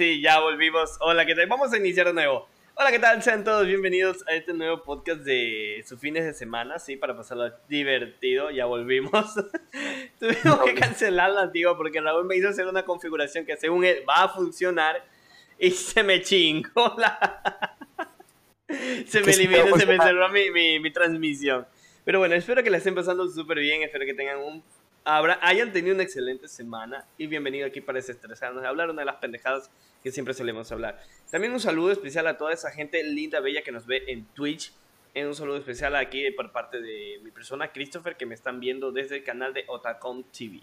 Sí, ya volvimos. Hola, ¿qué tal? Vamos a iniciar de nuevo. Hola, ¿qué tal? Sean todos bienvenidos a este nuevo podcast de sus fines de semana, sí, para pasarlo divertido. Ya volvimos. Tuvimos que cancelar la antigua porque Raúl me hizo hacer una configuración que según él va a funcionar y se me chingó la... se me eliminó, se me cerró mi, mi, mi transmisión. Pero bueno, espero que la estén pasando súper bien, espero que tengan un hayan tenido una excelente semana y bienvenido aquí para desestresarnos, hablar una de las pendejadas que siempre solemos hablar. También un saludo especial a toda esa gente linda, bella que nos ve en Twitch. Un saludo especial aquí por parte de mi persona, Christopher, que me están viendo desde el canal de Otacom TV.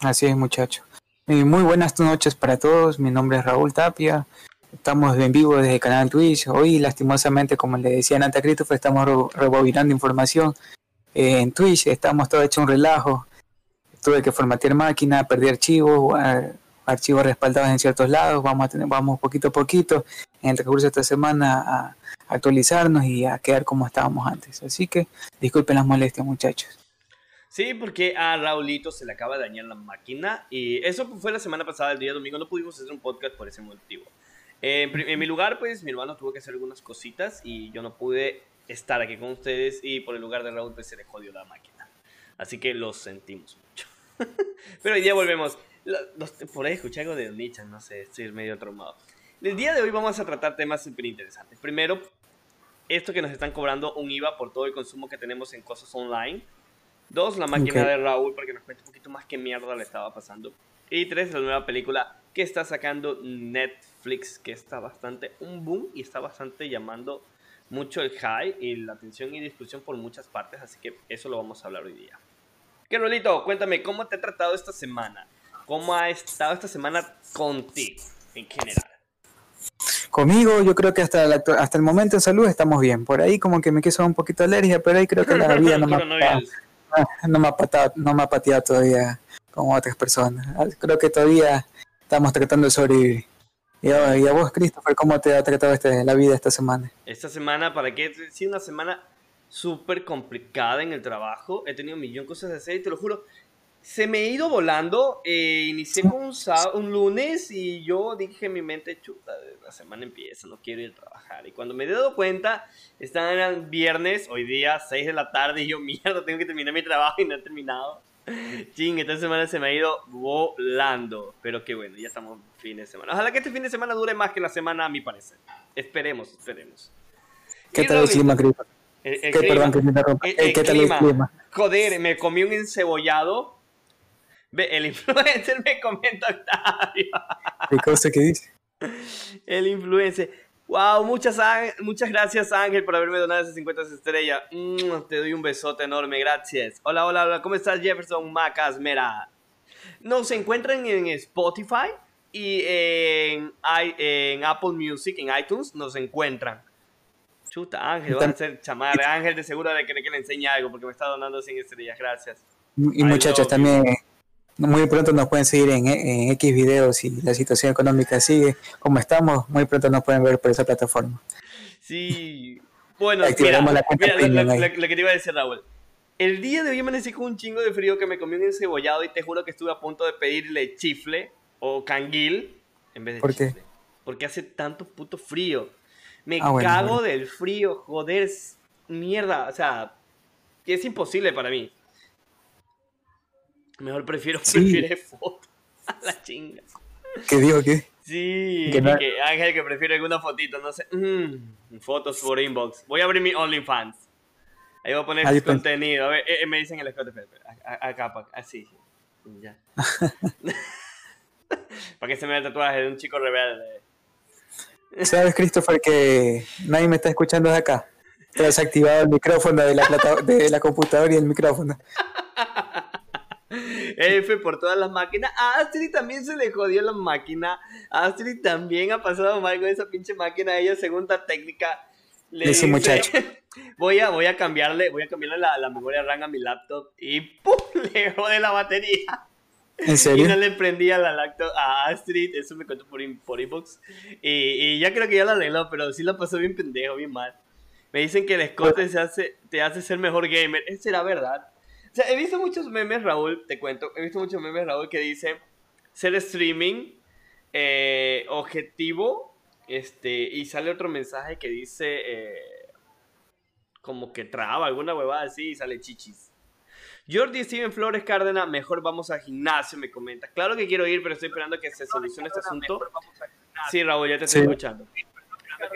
Así es, muchacho. muy buenas noches para todos. Mi nombre es Raúl Tapia. Estamos en vivo desde el canal Twitch. Hoy, lastimosamente, como le decía antes a Christopher, estamos rebobinando información en Twitch. Estamos todo hecho un relajo tuve que formatear máquina, perdí archivos, archivos respaldados en ciertos lados, vamos poquito a poquito en el recurso de esta semana a actualizarnos y a quedar como estábamos antes. Así que disculpen las molestias muchachos. Sí, porque a Raulito se le acaba de dañar la máquina y eso fue la semana pasada, el día domingo, no pudimos hacer un podcast por ese motivo. en mi lugar, pues mi hermano tuvo que hacer algunas cositas y yo no pude estar aquí con ustedes y por el lugar de Raúl pues se le jodió la máquina. Así que lo sentimos mucho. Pero hoy día volvemos. por ahí escuché algo de Nietzsche, no sé, estoy medio traumado. El día de hoy vamos a tratar temas súper interesantes. Primero, esto que nos están cobrando un IVA por todo el consumo que tenemos en cosas online. Dos, la máquina de Raúl para que nos cuente un poquito más qué mierda le estaba pasando. Y tres, la nueva película que está sacando Netflix, que está bastante un boom y está bastante llamando mucho el high y la atención y discusión por muchas partes. Así que eso lo vamos a hablar hoy día. ¿Qué rolito? Cuéntame, ¿cómo te ha tratado esta semana? ¿Cómo ha estado esta semana contigo en general? Conmigo, yo creo que hasta el, hasta el momento en salud estamos bien. Por ahí como que me quiso un poquito de alergia, pero ahí creo que la vida no, me, ha, no, me ha pateado, no me ha pateado todavía como otras personas. Creo que todavía estamos tratando de sobrevivir. Y a, vos, Christopher, ¿cómo te ha tratado este, la vida esta semana? Esta semana, ¿para qué? Sí, una semana súper complicada en el trabajo. He tenido un millón de cosas de hacer y te lo juro. Se me ha ido volando. Eh, inicié con un, un, lunes y yo dije en mi mente, chuta, la semana empieza, no quiero ir a trabajar. Y cuando me he dado cuenta, estaban viernes, hoy día, 6 de la tarde, y yo, mierda, tengo que terminar mi trabajo y no he terminado. Ching, esta semana se me ha ido volando. Pero qué bueno, ya estamos fin de semana. Ojalá que este fin de semana dure más que la semana, a mi parecer. Esperemos, esperemos. ¿Qué tal el clima, Perdón que me ¿Qué tal el clima? Joder, me comí un encebollado. Ve, el influencer me comenta Octavio. ¿Qué cosa que dice? El influencer. Wow, muchas, muchas gracias Ángel por haberme donado esas 50 estrellas. Mm, te doy un besote enorme, gracias. Hola, hola, hola. ¿Cómo estás Jefferson Macas? Mira, nos encuentran en Spotify y en, en Apple Music, en iTunes, nos encuentran. Chuta, Ángel, va a ser chamar. Ángel de seguro de querer que le enseñe algo porque me está donando 100 estrellas. Gracias. Y muchachos, también muy pronto nos pueden seguir en, X videos y la situación económica sigue como estamos. Muy pronto nos pueden ver por esa plataforma. Sí. Bueno, mira, mira lo, que te iba a decir, Raúl. El día de hoy amanecí con un chingo de frío que me comí un encebollado y te juro que estuve a punto de pedirle chifle o canguil en vez de ¿Por chifle. Qué? Porque hace tanto puto frío. Me ah, cago del frío, joder, mierda, o sea, es imposible para mí. Mejor prefiero sí. foto a la chinga. ¿Qué digo qué? Sí, que, Ángel que prefiere alguna fotito, no sé. Mm, fotos por inbox. Voy a abrir mi OnlyFans. Ahí voy a poner su contenido. A ver, eh, eh, me dicen el escote. Acá, así. Ya. para que se me el tatuaje de un chico rebelde. ¿Sabes, Christopher, que nadie me está escuchando de acá? Te has activado el micrófono de la, de la computadora y el micrófono. F por todas las máquinas. A Astrid también se le jodió la máquina. Astrid también ha pasado mal con esa pinche máquina. Ella, segunda técnica, le dice, muchacho. Voy a, voy a cambiarle, voy a cambiarle la, la memoria RAM a mi laptop y ¡pum! le jode la batería. ¿En serio? Y no le prendía la lacto a Astrid, eso me contó por, por inbox. Y, y, ya creo que ya la arregló, pero sí la pasó bien pendejo, bien mal. Me dicen que el escote se hace, te hace ser mejor gamer. ¿Es será verdad? O sea, he visto muchos memes, Raúl, te cuento. He visto muchos memes, Raúl, que dicen ser streaming. Eh, objetivo, este, y sale otro mensaje que dice, eh, como que traba, alguna huevada así, y sale chichis. Jordi Steven Flores Cárdenas, mejor vamos al gimnasio, me comenta. Claro que quiero ir, pero estoy esperando que se solucione este asunto. Sí, Raúl, ya te estoy escuchando.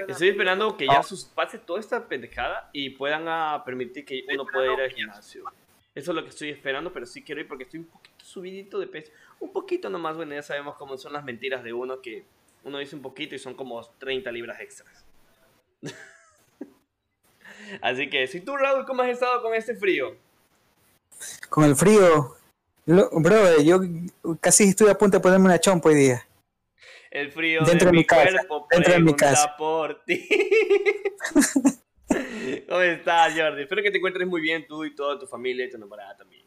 Estoy esperando que ya sus, pase toda esta pendejada y puedan ah, permitir que uno pueda ir al gimnasio. Eso es lo que estoy esperando, pero sí quiero ir porque estoy un poquito subidito de peso. Un poquito nomás, bueno, ya sabemos cómo son las mentiras de uno, que uno dice un poquito y son como 30 libras extras. Así que, si tú, Raúl, ¿cómo has estado con este frío? Con el frío, bro, yo casi estoy a punto de ponerme una chompa hoy día. El frío dentro de, mi, cuerpo dentro de mi casa. por ti. ¿Cómo estás, Jordi? Espero que te encuentres muy bien tú y toda tu familia y tu enamorada también.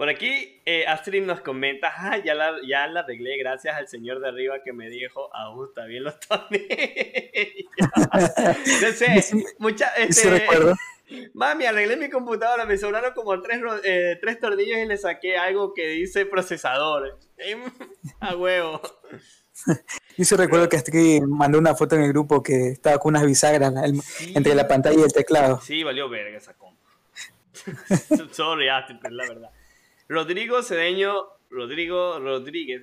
Por aquí, eh, Astrid nos comenta, ah, ya la, ya la arreglé gracias al señor de arriba que me dijo, está bien los tornillos. no sé, mucha, este, recuerdo. Mami, arreglé mi computadora, me sobraron como tres, eh, tres tornillos y le saqué algo que dice procesador. A huevo. Y se recuerdo que que mandó una foto en el grupo que estaba con unas bisagras entre la pantalla y el teclado. Sí, valió verga esa compa. Sorry, la verdad. Rodrigo Cedeño, Rodrigo Rodríguez,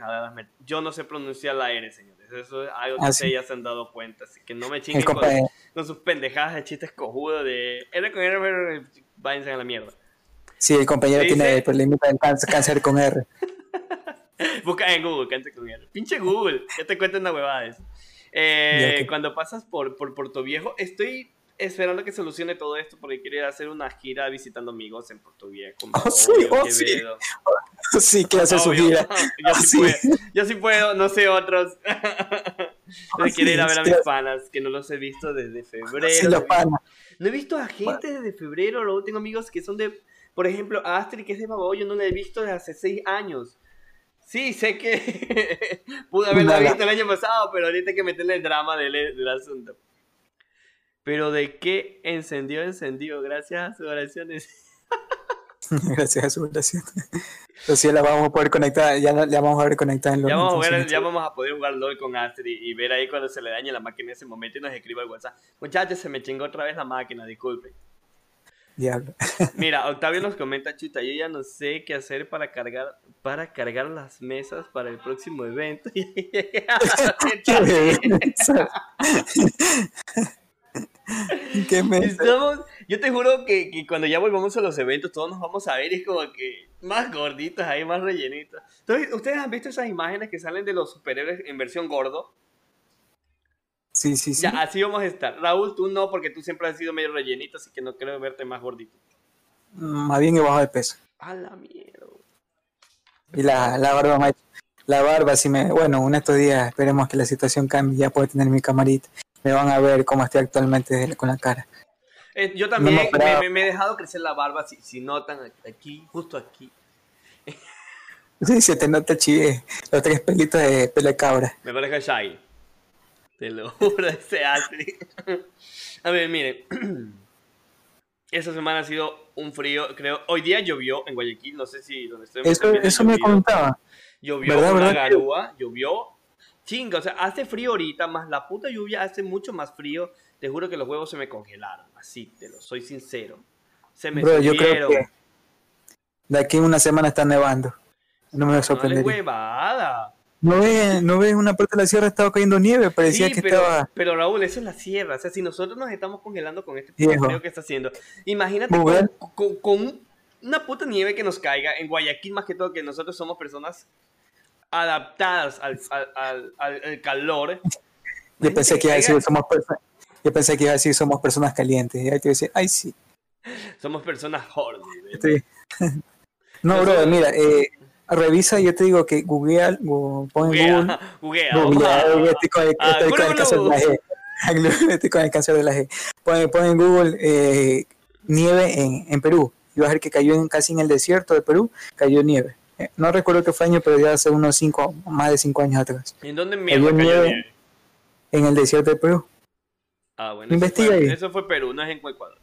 yo no sé pronunciar la R, señores. Eso es algo que ah, ustedes ya se han dado cuenta, así que no me chinguen con, sus pendejadas de chistes cojudos de R con R, váyanse a la mierda. Sí, el compañero tiene problemas de cáncer con R. Busca en Google, cáncer con R. Pinche Google, ya te cuento una huevada eso. Eh, cuando pasas por, por Puerto Viejo, estoy esperando que solucione todo esto porque quiero hacer una gira visitando amigos en Puerto Viejo. Oh, sí, oh, sí. sí, que hace su gira. Yo sí, Puedo, yo sí puedo, no sé otros. Oh, quiero ir a ver a mis panas, que no los he visto desde febrero. los panas. No he visto a gente desde febrero, luego tengo amigos que son de, por ejemplo, Astrid, que es de Babahoyo, no la he visto desde hace seis años. Sí, sé que pude haberla visto el año pasado, pero ahorita hay que meterle el drama del, del asunto. Pero de qué encendió, encendió, gracias a sus oraciones. gracias a sus oraciones. Entonces ya la vamos a poder conectar, ya la, vamos a ver conectada en LOL. Ya vamos, a ver, ya vamos a poder jugar LOL con Astrid y ver ahí cuando se le dañe la máquina en ese momento y nos escriba el WhatsApp. Muchachos, se me chingó otra vez la máquina, disculpen. Diablo. Mira, Octavio nos comenta, chuta, yo ya no sé qué hacer para cargar, para cargar las mesas para el próximo evento. ¿Qué Estamos, yo te juro que, que, cuando ya volvamos a los eventos, todos nos vamos a ver y es como que más gorditos ahí, más rellenitos. Entonces, ¿ustedes han visto esas imágenes que salen de los superhéroes en versión gordo? Sí, sí, sí. Ya, así vamos a estar. Raúl, tú no, porque tú siempre has sido medio rellenito, así que no creo verte más gordito. Más bien he bajado de peso. A la mierda. Y la, la barba, la barba, si me, bueno, en estos días esperemos que la situación cambie, ya puedo tener mi camarita me van a ver cómo estoy actualmente con la cara. Eh, yo también me, he dejado crecer la barba, si, notan aquí, justo aquí. Sí, se te nota chive, los tres pelitos de pelo de cabra. Me parece Shai. Te lo juro, ese Astrid. A ver, miren. Esta semana ha sido un frío, creo. Hoy día llovió en Guayaquil, no sé si donde estoy. Eso, eso me contaba. Llovió una garúa, llovió chinga, o sea, hace frío ahorita, más la puta lluvia hace mucho más frío. Te juro que los huevos se me congelaron, así, te lo soy sincero. Se me Bro, yo creo que de aquí a una semana está nevando. No me sorprendería. No huevada. ¿No ves, no ves una parte de la sierra estaba cayendo nieve? Parecía que estaba... Pero Raúl, eso es la sierra. O sea, si nosotros nos estamos congelando con este frío que está haciendo, imagínate con, una puta nieve que nos caiga en Guayaquil más que todo, que nosotros somos personas adaptadas al, al, al, calor. Yo pensé que iba a decir somos personas. Yo pensé que iba a decir somos personas calientes. Y ahí te decir, ay sí. Somos personas horny. No, bro, mira, eh, revisa, yo te digo que Google, Google pon Google, Google, Google, estoy con el, cáncer de la G. Pon, pon en Google eh, nieve en, en Perú. Y vas a ver que cayó en, casi en el desierto de Perú, cayó nieve. Eh, no recuerdo qué fue año, pero ya hace unos cinco, más de cinco años atrás. ¿En dónde mierda cayó En el desierto de Perú. Ah, bueno. Investiga eso fue, ahí. Eso fue Perú, no es en Ecuador.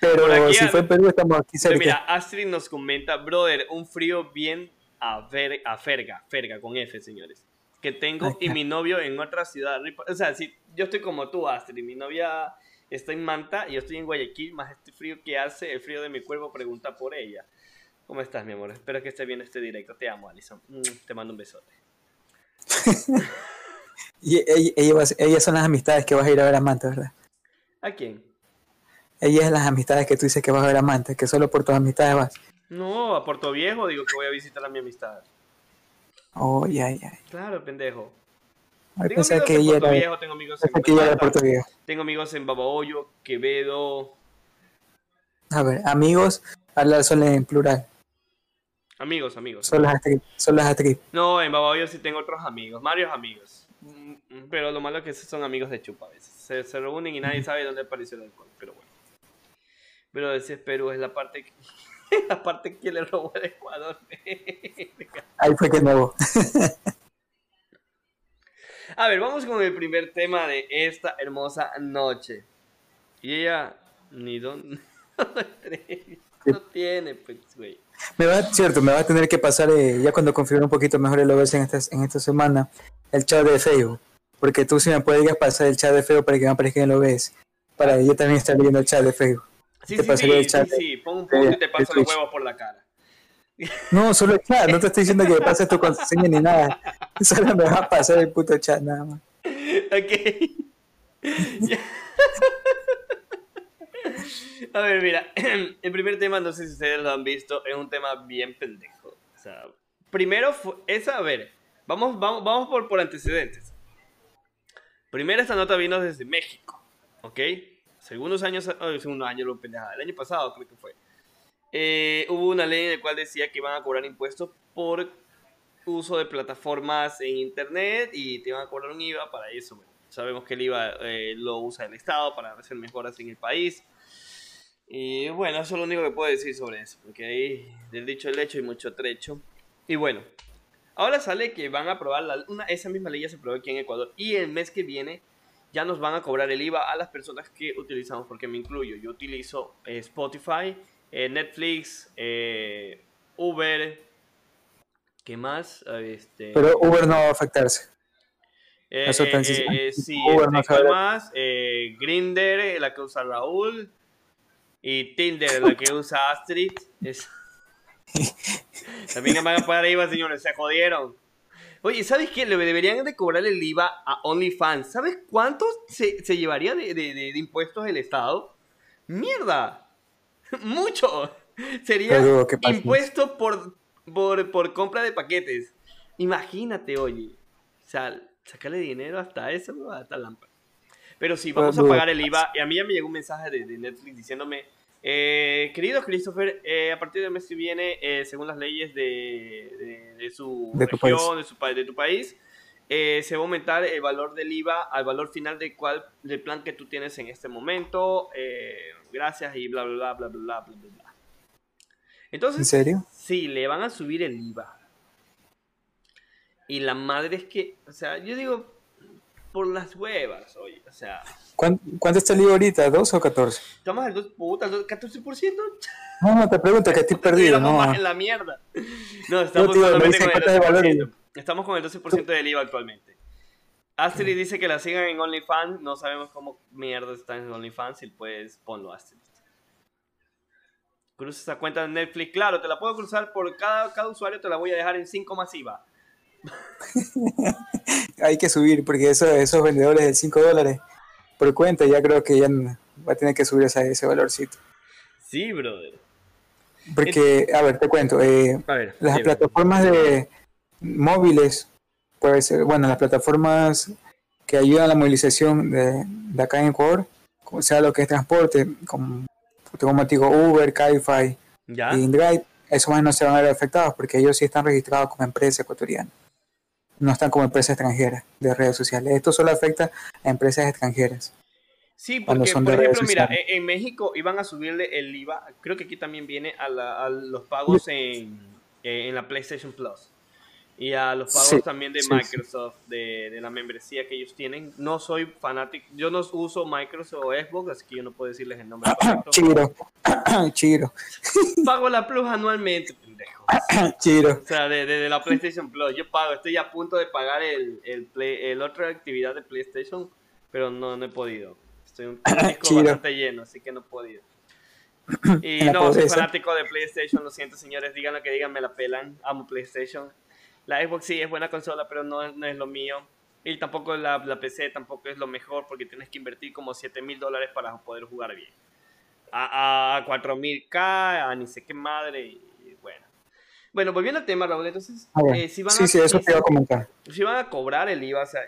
Pero si fue Perú, estamos aquí cerca. Mira, Astrid nos comenta, brother, un frío bien a, ver, a ferga, ferga con F, señores. que tengo y mi novio en otra ciudad. O sea, si yo estoy como tú, Astrid, mi novia está en Manta y yo estoy en Guayaquil, más este frío que hace, el frío de mi cuerpo pregunta por ella. ¿Cómo estás, mi amor? Espero que esté bien este directo. Te amo, Alison. Mm, te mando un besote. y ellas son las amistades que vas a ir a ver a Manta, ¿verdad? ¿A quién? Ellas son las amistades que tú dices que vas a ver a Manta, que solo por tus amistades vas. No, a Puerto Viejo digo que voy a visitar a mi amistad. Oh, ya, ya. Claro, pendejo. tengo amigos que en Puerto Viejo, tengo amigos en Puerto Viejo. Tengo amigos en Babahoyo, Quevedo. A ver, amigos, hablar solo en plural. Amigos, amigos. Son las actrices. Son las No, en Babahoyo sí tengo otros amigos, varios amigos. Mm, pero lo malo es que son amigos de chupa a veces. Se, se reúnen y nadie sabe dónde apareció el alcohol, pero bueno. Pero ese Perú es la parte que, la parte que le robó el Ecuador. Ahí fue que nuevo. A ver, vamos con el primer tema de esta hermosa noche. Y ella ni dónde no tiene, pues, güey. Me va, cierto, me va a tener que pasar, eh, ya cuando configure un poquito mejor el OBS en esta, en esta semana, el chat de Facebook. Porque tú sí me podrías pasar el chat de Facebook para que me aparezca en el OBS. Para yo también estar viendo el chat de Facebook. Sí, te sí, sí, sí, sí, pon un punto y te paso los huevos por la cara. No, solo el chat, no te estoy diciendo que pases tu contraseña ni nada. Solo me va a pasar el puto chat nada más. Ok. A ver, mira, el primer tema, no sé si ustedes lo han visto, es un tema bien pendejo. O sea, primero, es a ver, vamos, vamos, vamos por, por antecedentes. Primero, esta nota vino desde México, ¿ok? Segundos años, oh, segundos años, lo pendejada, el año pasado creo que fue. Eh, hubo una ley en la cual decía que iban a cobrar impuestos por uso de plataformas en internet y te iban a cobrar un IVA para eso. sabemos que el IVA eh, lo usa el Estado para hacer mejoras en el país. Y bueno, eso es lo único que puedo decir sobre eso, porque ahí del dicho el hecho y mucho trecho. Y bueno, ahora sale que van a aprobar la, una, esa misma ley ya se aprobó aquí en Ecuador y el mes que viene ya nos van a cobrar el IVA a las personas que utilizamos, porque me incluyo. Yo utilizo eh, Spotify, eh, Netflix, eh, Uber, ¿qué más? Este, Pero Uber no va a afectarse. Eso sí, Uber no ¿qué más? Grinder, la que usa Raúl. Y Tinder, la que usa Astrid. También me van a pagar IVA, señores, se jodieron. Oye, ¿sabes qué? Le deberían de cobrar el IVA a OnlyFans. ¿Sabes cuánto se, llevaría de, impuestos el Estado? ¡Mierda! ¡Mucho! Sería impuesto por, por, compra de paquetes. Imagínate, oye. O sea, sacarle dinero hasta eso, hasta lámpara. Pero sí, vamos a pagar el IVA. Y a mí ya me llegó un mensaje de, Netflix diciéndome, eh, querido Christopher, eh, a partir del mes que viene, eh, según las leyes de, de, su región, de, su, de tu país, se va a aumentar el valor del IVA al valor final del, cual, del plan que tú tienes en este momento. gracias y bla, bla, bla, bla, bla, bla, bla. Entonces, ¿En serio? Sí, le van a subir el IVA. Y la madre es que, o sea, yo digo, por las huevas, oye, o sea. ¿Cuánto, está el IVA ahorita? ¿2 o 14? Estamos al 2, puta, 14%. No, no, te pregunto que estoy perdido, no. más en la mierda. No, estamos no, con el 12%. Estamos con el 12% del IVA actualmente. Astrid dice que la sigan en OnlyFans. No sabemos cómo mierda está en OnlyFans. Y pues ponlo, Astrid. Cruza esa cuenta de Netflix. Claro, te la puedo cruzar por cada, cada usuario. Te la voy a dejar en 5 masiva. Hay que subir porque eso, esos vendedores de 5 dólares por cuenta ya creo que ya va a tener que subir ese, ese valorcito. Sí, brother. Porque, a ver, te cuento, eh, las plataformas de móviles, puede ser, bueno, las plataformas que ayudan a la movilización de, de acá en Ecuador, como sea lo que es transporte, como, como digo, Uber, Cabify y InDrive, esos más no se van a ver afectados porque ellos sí están registrados como empresa ecuatoriana no están como empresas extranjeras de redes sociales. Esto solo afecta a empresas extranjeras. Sí, porque, por ejemplo, mira, en, México iban a subirle el IVA, creo que aquí también viene a, los pagos en, la PlayStation Plus. Y a los pagos también de Microsoft, De, la membresía que ellos tienen. No soy fanático, yo no uso Microsoft o Xbox, así que yo no puedo decirles el nombre Chiro, Chiro. Pago la Plus anualmente. Chiro. O sea, de, de, de la PlayStation Plus. Yo pago, estoy a punto de pagar el, el, play, el otra actividad de PlayStation, pero no, no he podido. Estoy un disco bastante lleno, así que no he podido. Y no, soy fanático de PlayStation, lo siento señores, digan lo que digan, me la pelan, amo PlayStation. La Xbox sí es buena consola, pero no, es- no es lo mío. Y tampoco la, la PC tampoco es lo mejor porque tienes que invertir como 7 mil dólares para poder jugar bien. A, a 4000K, a ni sé qué madre. Bueno, volviendo al tema, Raúl, entonces, eh, si van sí, a, sí, eso te iba a comentar. si van a cobrar el IVA, o sea,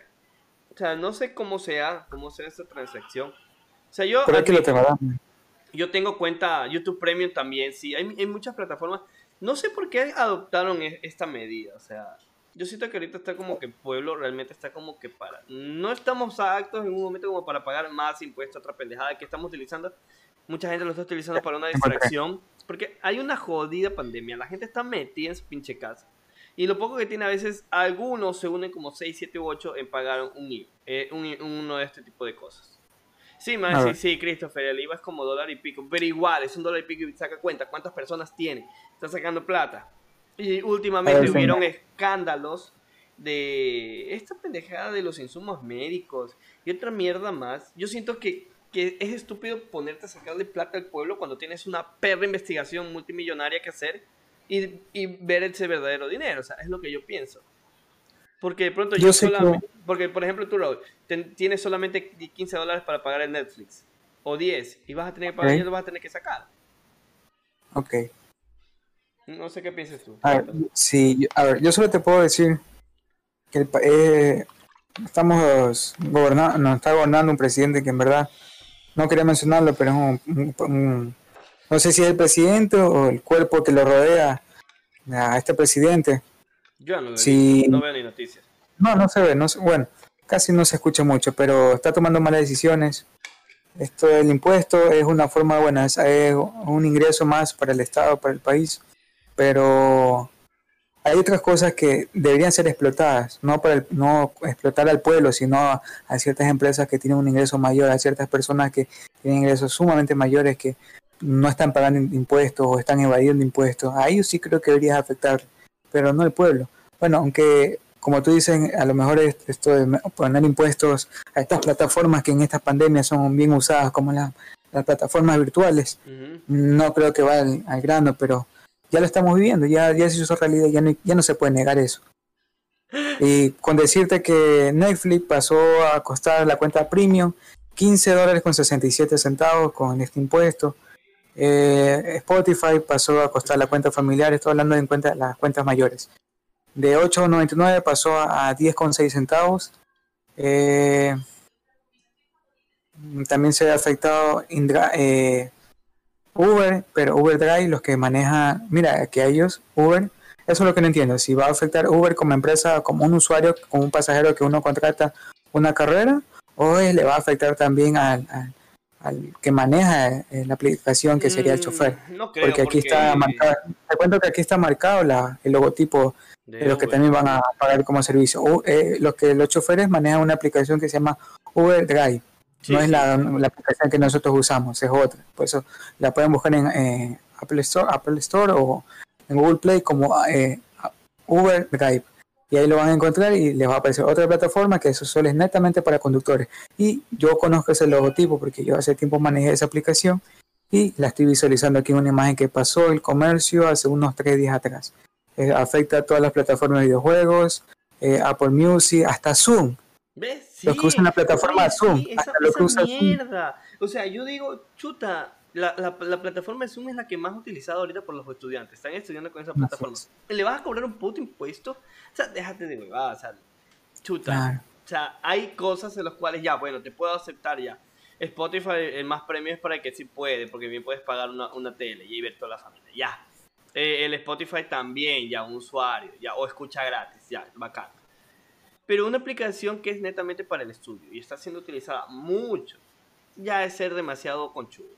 o sea, no sé cómo sea, cómo sea esta transacción. O sea, yo, Pero aquí lo te yo tengo cuenta YouTube Premium también, sí, hay, hay muchas plataformas. No sé por qué adoptaron e- esta medida, o sea, yo siento que ahorita está como que el pueblo realmente está como que para... No estamos actos en un momento como para pagar más impuestos, otra pendejada que estamos utilizando. Mucha gente lo está utilizando para una distracción, porque hay una jodida pandemia, la gente está metida en su pinche casa. Y lo poco que tiene a veces, algunos se unen como 6, 7 u 8 en pagar un eh, un, uno de este tipo de cosas. Sí, man, sí, sí, Christopher, el IVA es como dólar y pico, pero igual, es un dólar y pico y saca cuenta cuántas personas tiene, está sacando plata. Y últimamente ver, hubieron escándalos de esta pendejada de los insumos médicos y otra mierda más. Yo siento que, que es estúpido ponerte a sacarle plata al pueblo cuando tienes una perra investigación multimillonaria que hacer y, y ver ese verdadero dinero, o sea, es lo que yo pienso. Porque de pronto yo, Yo sé que- porque por ejemplo tú, Raúl, ten- tienes solamente 15 dólares para pagar el Netflix, o 10, y vas a tener que pagar, Ok. y lo vas a tener que sacar. Ok. No sé qué piensas tú. A ver, sí, yo- a ver, yo solo te puedo decir que el eh, estamos gobernando, nos está gobernando un presidente que en verdad no quería mencionarlo, pero es un, un- un- no sé si es el presidente o el cuerpo que lo rodea a este presidente. Yo no, Sí. no veo ni noticias. No, no se ve, no se- bueno, casi no se escucha mucho, pero está tomando malas decisiones. Esto del impuesto es una forma buena, es, es un ingreso más para el Estado, para el país, pero hay otras cosas que deberían ser explotadas, no para el- no explotar al pueblo, sino a, a ciertas empresas que tienen un ingreso mayor, a ciertas personas que tienen ingresos sumamente mayores que no están pagando impuestos o están evadiendo impuestos. A ellos sí creo que debería afectar, pero no al pueblo. Bueno, aunque como tú dices, a lo mejor es- esto de poner impuestos a estas plataformas que en estas pandemias son bien usadas como la- las plataformas virtuales, no creo que va al, al grano, pero ya lo estamos viviendo, ya, ya se hizo realidad, ya no, ya no se puede negar eso. Y con decirte que Netflix pasó a costar la cuenta premium 15 dólares con 67 centavos con este impuesto. Eh, Spotify pasó a costar la cuenta familiar, estoy hablando en cuenta, las cuentas mayores. De 8,99 pasó a a 10,6 centavos. Eh, también se ha afectado Indra- eh, Uber, pero Uber Drive, los que manejan, mira, que a ellos, Uber, eso es lo que no entiendo, si va a afectar Uber como empresa, como un usuario, como un pasajero que uno contrata una carrera, o le va a afectar también al, al- al que maneja eh, la aplicación, que sería el Mm, chofer. No creo, Porque aquí está marcado, te cuento que aquí está marcado la, el logotipo de los que también van a pagar como servicio. U- eh, los que los choferes manejan una aplicación que se llama Uber Drive. Sí, no es la, la aplicación que nosotros usamos, es otra. Por eso la pueden buscar en eh, Apple Store, Apple Store o en Google Play como eh, Uber Drive. Y ahí lo van a encontrar y les va a aparecer otra plataforma que eso solo es netamente para conductores. Y yo conozco ese logotipo porque yo hace tiempo manejé esa aplicación y la estoy visualizando aquí en una imagen que pasó el comercio hace unos tres días atrás. Eh, afecta a todas las plataformas de videojuegos, eh, Apple Music, hasta Zoom. ¿Ves? Sí. Los que usan la plataforma Oye, Zoom, sí, esa, lo que esa usa Zoom. mierda. O sea, yo digo, chuta, la, la, la plataforma Zoom es la que más utilizada ahorita por los estudiantes. Están estudiando con esa plataforma. ¿Le vas a cobrar un puto impuesto? O sea, déjate de huevada, o sea, chuta. Claro. O sea, hay cosas en las cuales ya, bueno, te puedo aceptar ya. Spotify, el más premio es para el que sí puede, porque bien puedes pagar una, una tele y ver toda la familia, ya. Eh, el Spotify también, ya, un usuario, ya, o escucha gratis, ya, bacán. Pero una aplicación que es netamente para el estudio y está siendo utilizada mucho, ya es ser demasiado conchudo.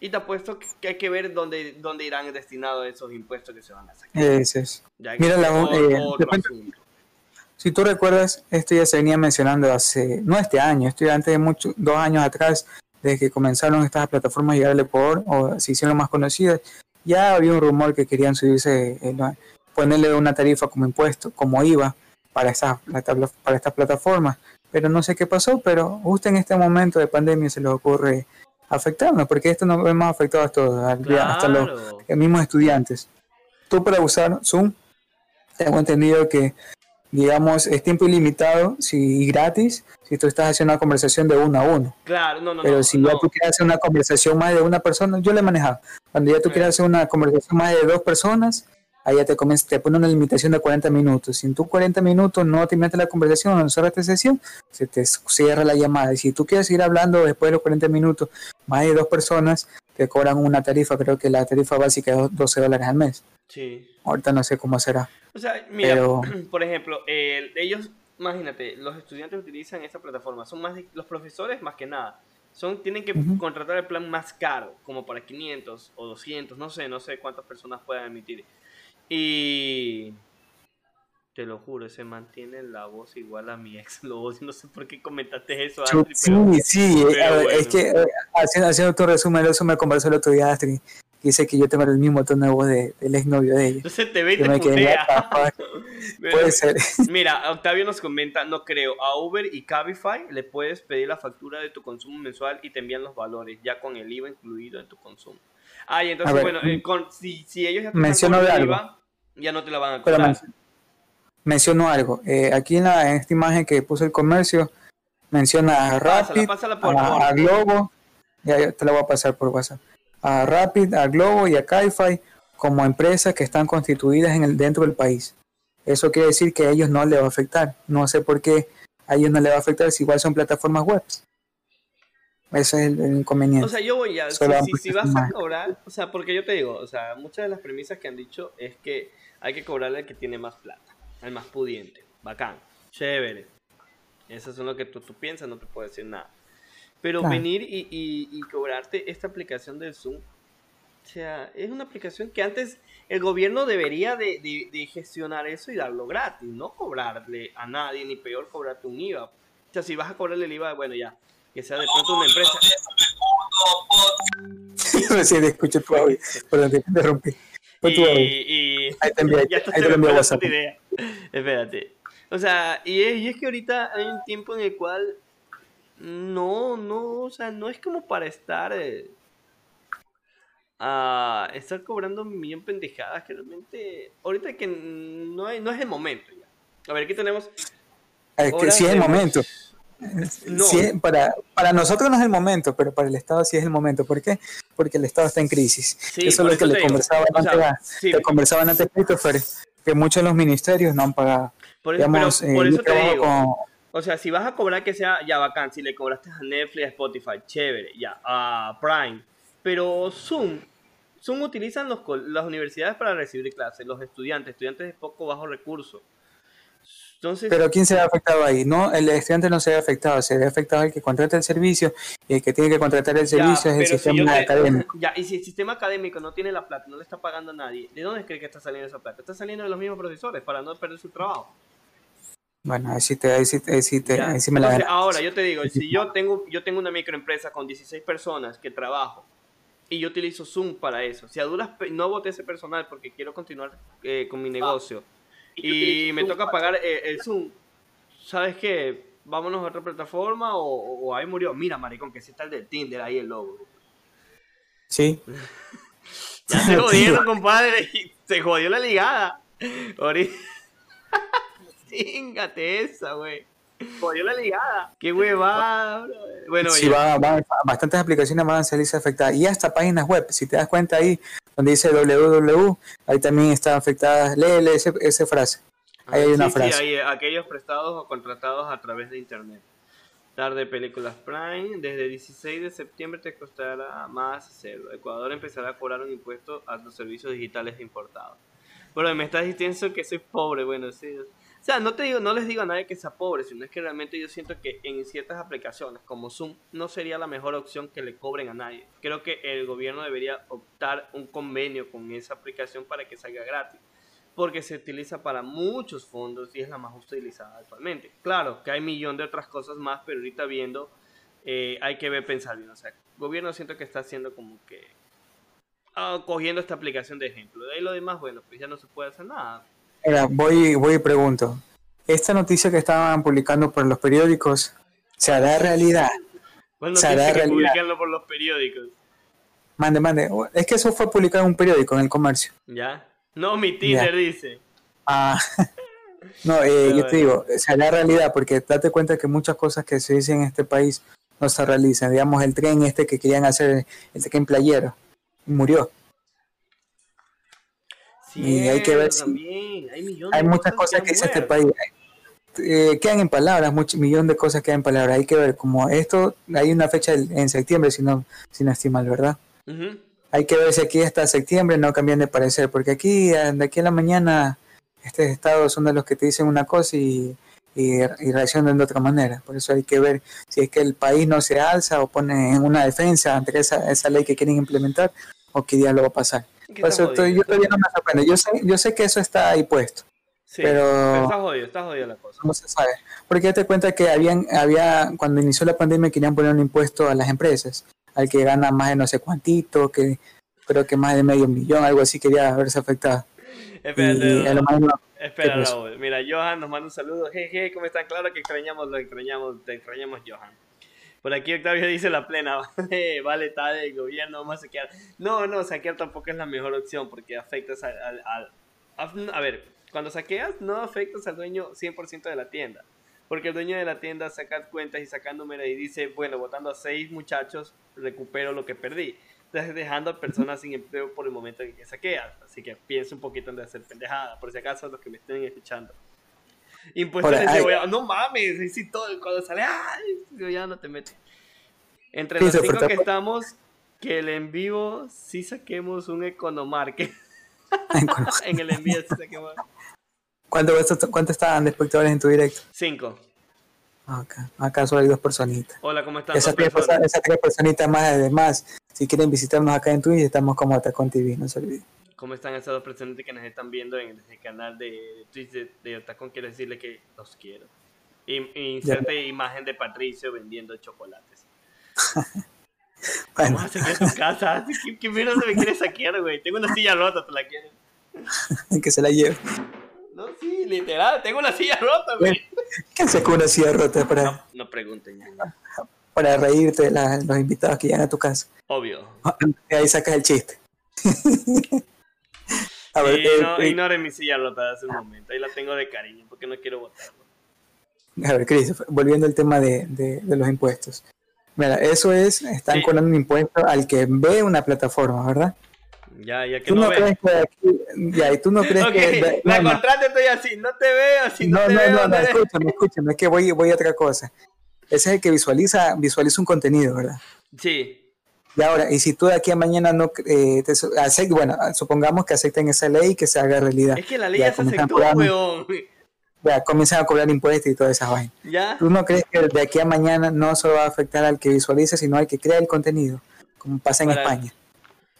Y te apuesto que hay que ver dónde, dónde irán destinados esos impuestos que se van a sacar. Es. Ya que Mira, la- es eh. Si tú recuerdas, esto ya se venía mencionando hace, no este año, esto ya antes de mucho, dos años atrás, desde que comenzaron estas plataformas a llegar al Ecuador o se hicieron más conocidas, Ya había un rumor que querían subirse, eh, ponerle una tarifa como impuesto, como IVA para estas, para estas plataformas, pero no sé qué pasó, pero justo en este momento de pandemia se les ocurre afectarnos, porque esto nos hemos afectado a todos, hasta los mismos estudiantes. Tú para usar Zoom, tengo entendido que digamos, es tiempo ilimitado si gratis si tú estás haciendo una conversación de uno a uno. Claro, no, no. Pero si ya tú quieres hacer una conversación más de una persona, yo le he manejado. Cuando ya tú quieres hacer una conversación más de dos personas, ya te, comienza, te pone una limitación de 40 minutos. Si en tus 40 minutos no te metes la conversación no cerras esta sesión, se te cierra la llamada. Y si tú quieres seguir hablando después de los 40 minutos, más de dos personas, te cobran una tarifa, creo que la tarifa básica es 12 dólares al mes. Sí. Ahorita no sé cómo será. O sea, mira, por ejemplo, ellos, imagínate, los estudiantes utilizan esta plataforma, son más los profesores más que nada. Son, tienen que contratar el plan más caro, como para 500 o 200, no sé, no sé cuántas personas puedan emitir. Y te lo juro, se mantiene la voz igual a mi ex. Lo no sé por qué comentaste eso. Astrid, sí, sí, es que eh, haciendo, haciendo tu resumen, eso me conversó el otro día, Astrid dice que yo tengo el mismo tono de voz de, del exnovio de ella. Entonces te ve y te Puede ser. Mira, Octavio nos comenta, no creo, a Uber y Cabify le puedes pedir la factura de tu consumo mensual y te envían los valores, ya con el IVA incluido en tu consumo. Y entonces, bueno, eh, si, si, ellos ya te menciono de algo. IVA, ya no te la van a cobrar. menciono algo. Eh, aquí en, la, en, esta imagen que puso el comercio, menciona a Rapid, a, a, Globo, ya te la voy a pasar por WhatsApp a Rapid, a Globo y a Caify como empresas que están constituidas en el, dentro del país. Eso quiere decir que a ellos no les va a afectar. No sé por qué a ellos no les va a afectar si igual son plataformas web. Ese es el, inconveniente. O sea, yo voy a. Si, si, vas a cobrar, o sea, porque yo te digo, o sea, muchas de las premisas que han dicho es que hay que cobrarle al que tiene más plata, al más pudiente. Bacán, chévere. Eso es lo que tú, tú piensas, no te puedo decir nada. Pero venir y, cobrarte esta aplicación del Zoom, o sea, es una aplicación que antes el gobierno debería de, gestionar eso y darlo gratis, no cobrarle a nadie, ni peor cobrarte un IVA. O sea, si vas a cobrarle el IVA, bueno, ya, que sea de pronto una empresa. Recién escuché tu audio, perdón, te interrumpí. Y, y, ahí te envié, ahí te envié WhatsApp. Espérate. O sea, y y es que ahorita hay un tiempo en el cual no, no, o sea, no es como para estar. Eh, a estar cobrando un millón pendejadas que realmente. Ahorita que no, hay, no es el momento ya. A ver, aquí tenemos. Es que sí es el momento. No. para, para nosotros no es el momento, pero para el Estado sí es el momento. ¿Por qué? Porque el Estado está en crisis. eso es lo que le conversaban, antes, le conversaban antes Christopher, que muchos de los ministerios no han pagado. Por, eso, Digamos, por eh, eso te digo. O sea, si vas a cobrar que sea ya bacán, si le cobraste a Netflix, a Spotify, chévere, ya, a Prime. Pero Zoom, Zoom utilizan los, las universidades para recibir clases, los estudiantes, estudiantes de poco bajo recursos. Entonces, pero ¿quién se ve afectado ahí? No, el estudiante no se ve afectado, se ve afectado el que contrata el servicio y el que tiene que contratar el servicio es el sistema académico. Ya, y si el sistema académico no tiene la plata, no le está pagando a nadie, ¿de dónde cree que está saliendo esa plata? Está saliendo de los mismos profesores para no perder su trabajo. Bueno, ahí sí, te, ahí sí, ahí sí, me la Ahora, yo te digo, si yo tengo, yo tengo una microempresa con 16 personas que trabajo y yo utilizo Zoom para eso, si a duras no voté ese personal porque quiero continuar eh, con mi negocio y, me toca pagar eh, el Zoom, ¿sabes qué? Vámonos a otra plataforma o, ahí murió. Mira, maricón, que si está el de Tinder ahí el logo. Sí. ya se jodieron, compadre. Se jodió la ligada. Ahorita. Chingate esa, güey. Jodió la ligada. Qué hueva. Bueno, sí, va, bastantes aplicaciones van a salirse afectadas. Y hasta páginas web. Si te das cuenta ahí, donde dice www, ahí también está afectada. Léele esa frase. Ahí hay una frase. Sí, hay aquellos prestados o contratados a través de internet. Tarde Películas Prime, desde 16 de septiembre te costará más hacerlo. Ecuador empezará a cobrar un impuesto a los servicios digitales importados. Bueno, me estás diciendo que soy pobre, bueno, sí. O sea, no te digo, no les digo a nadie que sea pobre, sino es que realmente yo siento que en ciertas aplicaciones como Zoom no sería la mejor opción que le cobren a nadie. Creo que el gobierno debería optar un convenio con esa aplicación para que salga gratis, porque se utiliza para muchos fondos y es la más utilizada actualmente. Claro que hay millón de otras cosas más, pero ahorita viendo eh, hay que ver pensar bien. O sea, el gobierno siento que está haciendo como que ah, cogiendo esta aplicación de ejemplo. De ahí lo demás, bueno, pues ya no se puede hacer nada. Ahora, voy, voy y pregunto. ¿Esta noticia que estaban publicando por los periódicos se hará realidad? Bueno, Se hará que realidad. publicarlo por los periódicos. Mande, mande. Es que eso fue publicado en un periódico, en el comercio. ¿Ya? No, mi Tinder dice. Ah, no, eh, yo te digo, se hará realidad porque date cuenta que muchas cosas que se dicen en este país no se realizan. Digamos, el tren este que querían hacer, el tren playero, murió. Y hay que ver si-. Hay, millones Hay de muchas cosas que dice este país. Eh, quedan en palabras, mucho millón de cosas quedan en palabras. Hay que ver, como esto, hay una fecha en septiembre, si no, si no estoy mal, ¿verdad? Hay que ver si aquí hasta septiembre no cambian de parecer, porque aquí, eh, de aquí a la mañana, este estados son de los que te dicen una cosa y, y, y reaccionan de otra manera. Por eso hay que ver si es que el país no se alza o pone en una defensa ante esa, esa ley que quieren implementar o qué día lo va a pasar. Por eso estoy- yo todavía no me sorprende. Yo sé, yo sé que eso está ahí puesto, Sí, pero- está jodido, está jodido la cosa. no se sabe. Porque date cuenta que habían, había, cuando inició la pandemia querían poner un impuesto a las empresas, al que gana más de no sé cuantito, que creo que más de medio millón, algo así quería verse afectado. Espérate, a lo no- espera. Mira, Johan nos manda un saludo. Jeje, ¿cómo están? Claro que extrañamos, lo extrañamos, te extrañamos, Johan. Por aquí Octavio dice la plena, vale, vale, tal, el gobierno, vamos saquear. No, no, saquear tampoco es la mejor opción porque afectas al... al- a, ver, cuando saqueas no afectas al dueño 100% de la tienda. Porque el dueño de la tienda saca cuentas y saca números y dice, bueno, votando a seis muchachos, recupero lo que perdí. Estás dejando a personas sin empleo por el momento en que saqueas. Así que piensa un poquito en hacer pendejada, por si acaso los que me estén escuchando. Impuestos Ahora, de hay-. No mames, y si todo cuando sale, ¡ay! Ya no te metes. Entre los cinco que estamos, que el en vivo sí saquemos un economarket. en el envío sí saquemos ¿Cuánto, ¿Cuánto estaban de espectadores en tu directo? cinco. Acá, acá solo hay dos personitas. Hola, ¿cómo están? Esas tres, personas. perso- esas tres personitas más, además, si quieren visitarnos acá en Twitch, estamos como Atacón TV, no se olviden. ¿Cómo están esas dos personas que nos están viendo en el canal de Twitch de, de Otacón? Quiero decirle que los quiero. Y, y inserte imagen de Patricio vendiendo chocolates. Bueno, Vamos a saquear tu casa. ¿Qué, qué mierda se me quiere saquear, güey? Tengo una silla rota, ¿te la quieres? que se la lleve. No, sí, literal. Tengo una silla rota, güey. ¿Qué con una silla rota para, No pregunten, ya. para reírte de los invitados que llegan a tu casa? Obvio. Ahí sacas el chiste. A ver, eh, no, eh, mi silla rota hace un momento. Ahí la tengo de cariño porque no quiero botarlo. a ver, Christopher, volviendo al tema de, de- de los impuestos. Mira, eso es, están Sí. cobrando un impuesto al que ve una plataforma, ¿verdad? Ya, ya que ¿Tú no, no crees que aquí, ya, y tú no crees que... la no, contrata estoy así. No te veo, si no, No, te no, veo. no, no, escúchame, escúchame, es que voy, voy a otra cosa. Ese es el que visualiza, visualiza un contenido, ¿verdad? Sí. Y ahora, y si tú de aquí a mañana no, eh, te, su- acep- bueno, supongamos que acepten esa ley y que se haga realidad. Es que la ley Ya ya se aceptó, cobrar- weón. Ya comienzan a cobrar impuestos y todas esas vainas. Ya. ¿Tú no crees que de aquí a mañana no solo va a afectar al que visualiza, sino al que crea el contenido? Como pasa en Para- España.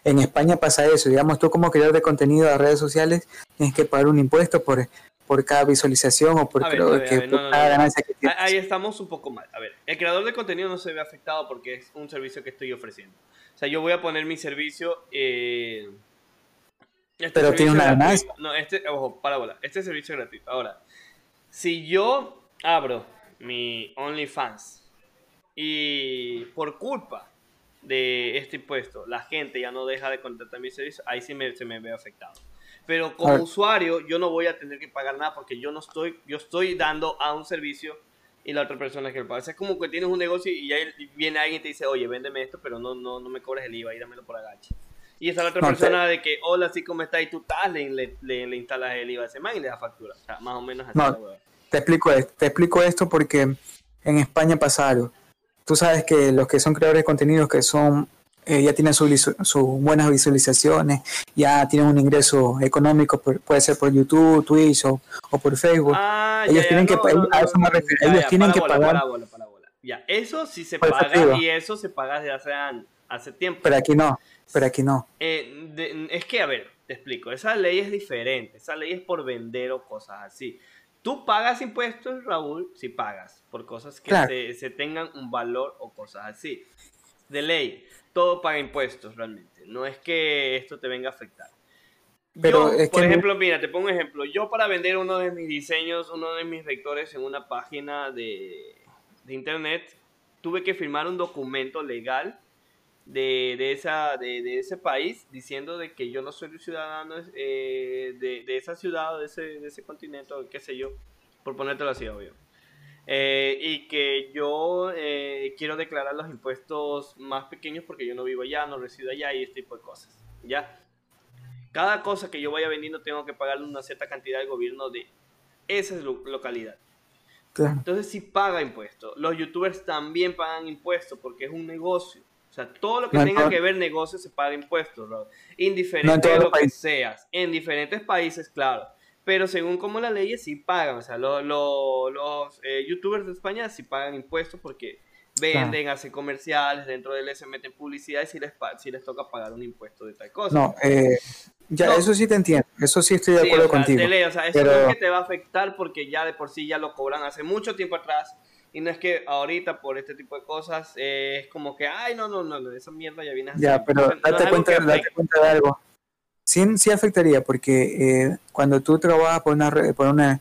En España pasa eso. Digamos, tú como creador de contenido a redes sociales tienes que pagar un impuesto por, por cada visualización o por, A ver, creo a ver, que a ver, por no, no, cada no. ganancia que tienes. Ahí estamos un poco mal. A ver, el creador de contenido no se ve afectado porque es un servicio que estoy ofreciendo. O sea, yo voy a poner mi servicio. Eh, este Pero servicio tiene una gratuito. ganancia. No, este, ojo, parábola. Este servicio es gratuito. Ahora, si yo abro mi OnlyFans y por culpa de este impuesto la gente ya no deja de contratar mi servicio, ahí sí me, se me ve afectado. Pero como usuario yo no voy a tener que pagar nada porque yo no estoy, yo estoy dando a un servicio y la otra persona es que lo paga. O sea, es como que tienes un negocio y ya viene alguien y te dice, oye, véndeme esto, pero no, no, no me cobres el IVA y dámelo por agache. Y está la otra No, persona de que, hola, así como está, y tú tal, le, le, le, instalas el IVA a ese man y le das factura. O sea, más o menos así No. Te explico esto, te explico esto porque en España pasa algo. Tú sabes que los que son creadores de contenidos que son eh, ya tienen sus sus buenas visualizaciones, ya tienen un ingreso económico, por- puede ser por YouTube, Twitch o, o por Facebook. Ah, Ellos tienen que pa- a eso me refiero, ellos tienen que parábola, pagar. parábola, parábola. Ya, eso sí se paga efectivo. y eso se paga desde hace, hace tiempo. Pero aquí no, pero aquí no. Eh, de- es que, a ver, te explico. Esa ley es diferente. Esa ley es por vender o cosas así. Tú pagas impuestos, Raúl, si pagas por cosas que Claro. se, se tengan un valor o cosas así. de ley, todo paga impuestos realmente. No es que esto te venga a afectar. Pero por ejemplo, mira, te pongo un ejemplo. Yo para vender uno de mis diseños, uno de mis vectores en una página de, de internet, tuve que firmar un documento legal de, de, esa, de, de, ese país diciendo de que yo no soy ciudadano eh, de, esa ciudad o de ese, de ese continente o qué sé yo, por ponértelo así, obvio. Eh, y que yo eh, quiero declarar los impuestos más pequeños porque yo no vivo allá, no resido allá y este tipo de cosas. ¿Ya? Cada cosa que yo vaya vendiendo tengo que pagarle una cierta cantidad al gobierno de esa localidad. Entonces sí paga impuestos. Los youtubers también pagan impuestos porque es un negocio. O sea, todo lo que tenga que ver negocio se paga impuestos, Indiferente de lo que seas. En diferentes países, claro. Pero según como las leyes sí pagan. O sea, los eh, youtubers de España sí pagan impuestos porque venden, hacen comerciales, dentro de él se meten publicidad y si les, si les toca pagar un impuesto de tal cosa. No, eh, ya, eso sí te entiendo, eso sí estoy de acuerdo contigo. o sea, eso no es que te va a afectar porque ya de por sí ya lo cobran hace mucho tiempo atrás y no es que ahorita por este tipo de cosas eh, es como que, ay, no, no, no, esa mierda ya viene a Ya, pero date, cuenta, date cuenta de algo. Sí, sí afectaría porque eh, cuando tú trabajas por una, por una,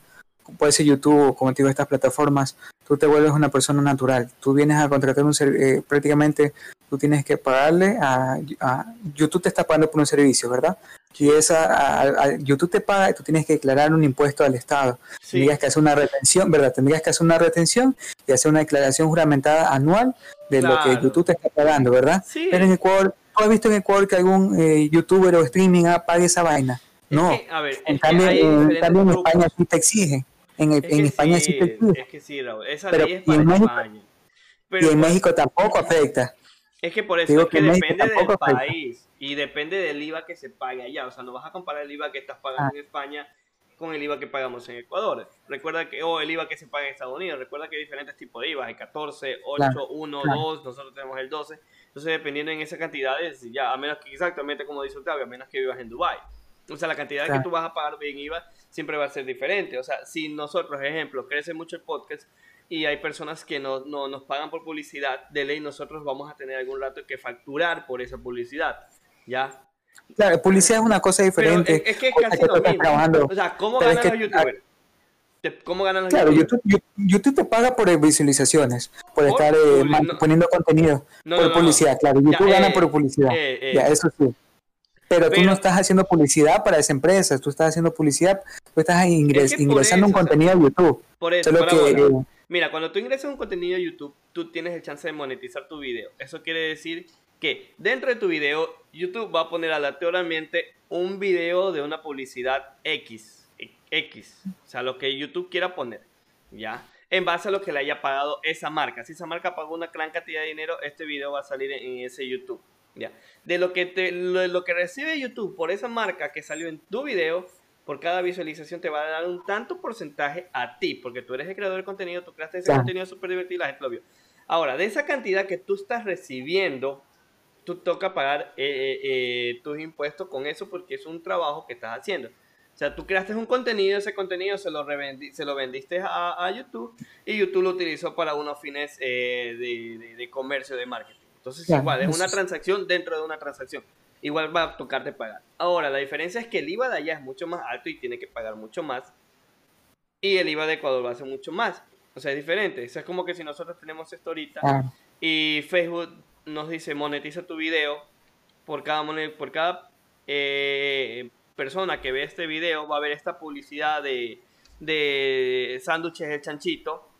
puede ser YouTube o como te digo, estas plataformas, tú te vuelves una persona natural. Tú vienes a contratar un servicio, eh, prácticamente tú tienes que pagarle a, YouTube te está pagando por un servicio, ¿verdad? Y esa YouTube te paga y tú tienes que declarar un impuesto al Estado. Tendrías que hacer una retención, ¿verdad? Tendrías que hacer una retención y hacer una declaración juramentada anual de lo que YouTube te está pagando, ¿verdad? Sí. Pero en Ecuador, ¿tú has visto en Ecuador que algún eh, youtuber o streaming pague esa vaina? No. a ver, en cambio, en, en España sí te exige. En, en España sí, te exige. Es que sí, Raúl. Esa ley es para España. y en México tampoco afecta. Es que por eso es que, depende del país y depende del IVA que se pague allá. O sea, no vas a comparar el IVA que estás pagando ah. en España con el IVA que pagamos en Ecuador. Recuerda que, o el IVA que se paga en Estados Unidos. Recuerda que hay diferentes tipos de IVA. Hay 14, 8, 1, 2. Nosotros tenemos el 12. Entonces, dependiendo en esa cantidad, ya, a menos que exactamente como dice Octavio, a menos que vivas en Dubai. O sea, la cantidad que tú vas a pagar en IVA siempre va a ser diferente. O sea, si nosotros, ejemplo, crece mucho el podcast, y hay personas que no, no, nos pagan por publicidad, de ley nosotros vamos a tener algún rato que facturar por esa publicidad, ¿ya? Claro, publicidad es una cosa diferente. es, que es casi lo mismo. O sea, ¿cómo ganan los youtubers? ¿Cómo ganan los claro, YouTube, YouTube, te paga por visualizaciones, por, estar eh, poniendo contenido, por publicidad, claro. YouTube gana eh, por publicidad. Eh, ya, eso sí. Pero, tú no estás haciendo publicidad para esa empresa, tú estás haciendo publicidad, tú estás ingresando un contenido a YouTube. Por eso, que, Mira, cuando tú ingresas un contenido a YouTube, tú tienes el chance de monetizar tu video. Eso quiere decir que dentro de tu video, YouTube va a poner aleatoriamente un video de una publicidad X. X. O sea, lo que YouTube quiera poner. ¿Ya? En base a lo que le haya pagado esa marca. Si esa marca pagó una gran cantidad de dinero, este video va a salir en ese YouTube. ¿Ya? De lo que, te, lo que recibe YouTube por esa marca que salió en tu video, por cada visualización te va a dar un tanto porcentaje a ti, porque tú eres el creador de contenido, tú creaste ese contenido súper divertido y la gente lo vio. Ahora, de esa cantidad que tú estás recibiendo, tú toca pagar eh, eh, eh, tus impuestos con eso porque es un trabajo que estás haciendo. O sea, tú creaste un contenido, ese contenido se lo, se lo vendiste a, YouTube y YouTube lo utilizó para unos fines de, de, comercio, de marketing. Entonces, igual, es una transacción dentro de una transacción igual va a tocar de pagar. Ahora, la diferencia es que el IVA de allá es mucho más alto y tiene que pagar mucho más. Y el IVA de Ecuador va a ser mucho más. O sea, es diferente. es como que si nosotros tenemos esto ahorita ah. y Facebook nos dice monetiza tu video por cada, por cada eh, persona que ve este video va a ver esta publicidad de, de sándwiches el chanchito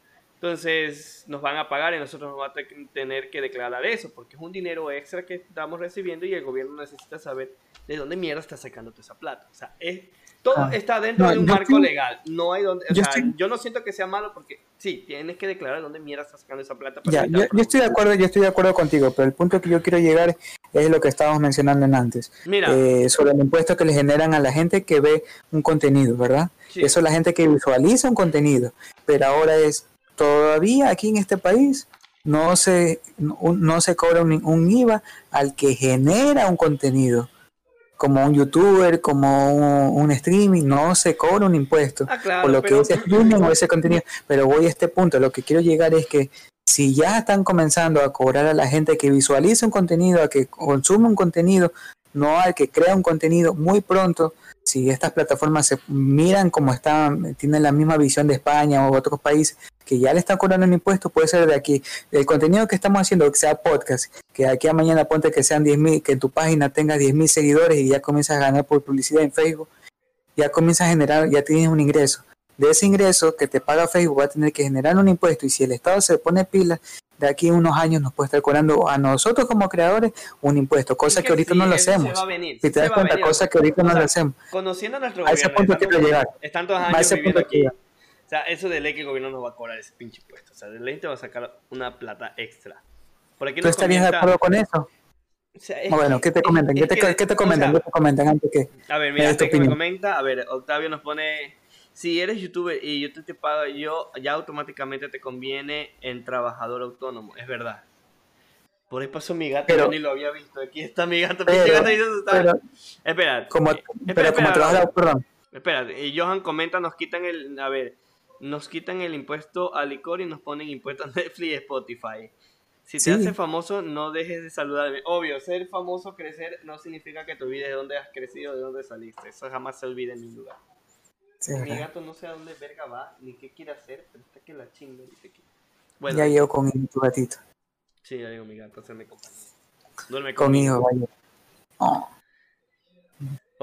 entonces nos van a pagar y nosotros vamos a tener que declarar eso, porque es un dinero extra que estamos recibiendo y el gobierno necesita saber de dónde mierda está sacando toda esa plata. O sea, es, todo ah. está dentro de un marco legal. No hay donde, o yo, sea, yo no siento que sea malo porque sí, tienes que declarar de dónde mierda está sacando esa plata. Ya, yo, estoy de acuerdo, yo estoy de acuerdo contigo, pero el punto que yo quiero llegar es lo que estábamos mencionando en antes. Mira, eh, sobre el impuesto que le generan a la gente que ve un contenido, ¿verdad? Eso es la gente que visualiza un contenido, pero ahora es todavía aquí en este país no se, no, se cobra un, IVA al que genera un contenido. Como un youtuber, como un, streaming, no se cobra un impuesto ah, por lo que ese streaming o ese contenido. Pero voy a este punto, lo que quiero llegar es que si ya están comenzando a cobrar a la gente que visualiza un contenido, a que consume un contenido, no al que crea un contenido muy pronto, si estas plataformas se miran como están, tienen la misma visión de España o otros países, que ya le están cobrando un impuesto, puede ser de aquí. El contenido que estamos haciendo, que sea podcast, que aquí a mañana ponte que sean 10.000, que en tu página tenga 10.000 seguidores y ya comienzas a ganar por publicidad en Facebook, ya comienzas a generar, ya tienes un ingreso. De ese ingreso que te paga Facebook va a tener que generar un impuesto y si el Estado se pone pila, de aquí a unos años nos puede estar cobrando a nosotros como creadores un impuesto, cosa que, ahorita no lo hacemos. si te das cuenta, cosa que ahorita no lo hacemos. Conociendo a nuestro a ese punto quiero llegar. Están todos años viviendo aquí. O sea, eso de ley que el gobierno nos va a cobrar ese pinche impuesto. O sea, de ley te va a sacar una plata extra. Por aquí ¿Tú estarías de acuerdo con eso? O sea, bueno, ¿qué te comentan? ¿Qué, te, ¿Qué te comentan? ¿Qué te comentan antes que? A ver, mira, que me comenta, a ver, Octavio nos pone si eres youtuber y YouTube te paga yo, ya automáticamente te conviene en trabajador autónomo, es verdad. Por ahí pasó mi gato, yo ni lo había visto. Aquí está mi gato, pero, gato pero, espera, como, espera, pero como trabajador, perdón. Espera, y Johan comenta, nos quitan el, a ver, nos quitan el impuesto al licor y nos ponen impuestos a Netflix y Spotify. Si te haces famoso, no dejes de saludarme. Obvio, ser famoso, crecer, no significa que te olvides de dónde has crecido, de dónde saliste. Eso jamás se olvida en ningún lugar mi gato no sé a dónde verga va, ni qué quiere hacer, pero está que la que... Bueno, ya llevo con tu gatito. Sí, ya llevo mi gato, me compañía. Duerme conmigo. Conmigo, oh.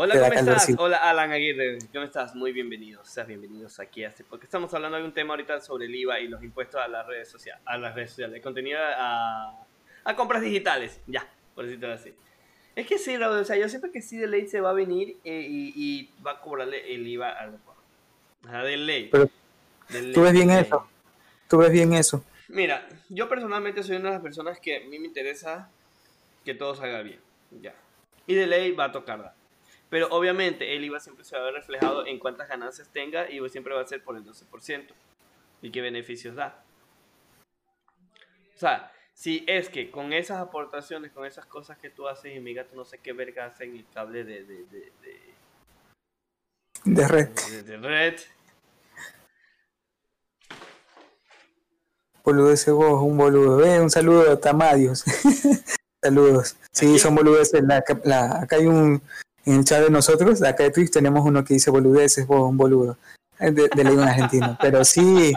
Hola, ¿cómo estás? Hola, Alan Aguirre. ¿Cómo estás? Muy bienvenidos. Seas bienvenidos aquí a este porque estamos hablando de un tema ahorita sobre el IVA y los impuestos a las redes sociales, a las redes sociales, de contenido a, a compras digitales. Ya, por decirlo así. Es que sí, o sea, yo siempre que sí de ley se va a venir eh, y, y, va a cobrarle el IVA al de ley. Pero, ¿Tú ves bien eso? ¿Tú ves bien eso? Mira, yo personalmente soy una de las personas que a mí me interesa que todo salga bien. Ya. Y de ley va a tocarla. Pero obviamente el IVA siempre se va a ver reflejado en cuántas ganancias tenga y siempre va a ser por el 12%. Y qué beneficios da. O sea, si es que con esas aportaciones, con esas cosas que tú haces y mi gato no sé qué verga hace en el cable de, de, de, de red. De, red. ese vos, un boludo. Eh, un saludo a Tamadios. Saludos. Sí, son boludeces. La, acá hay un. En el chat de nosotros, acá de Twitch, tenemos uno que dice boludeces, vos, un boludo. De, de ley argentino. Pero sí,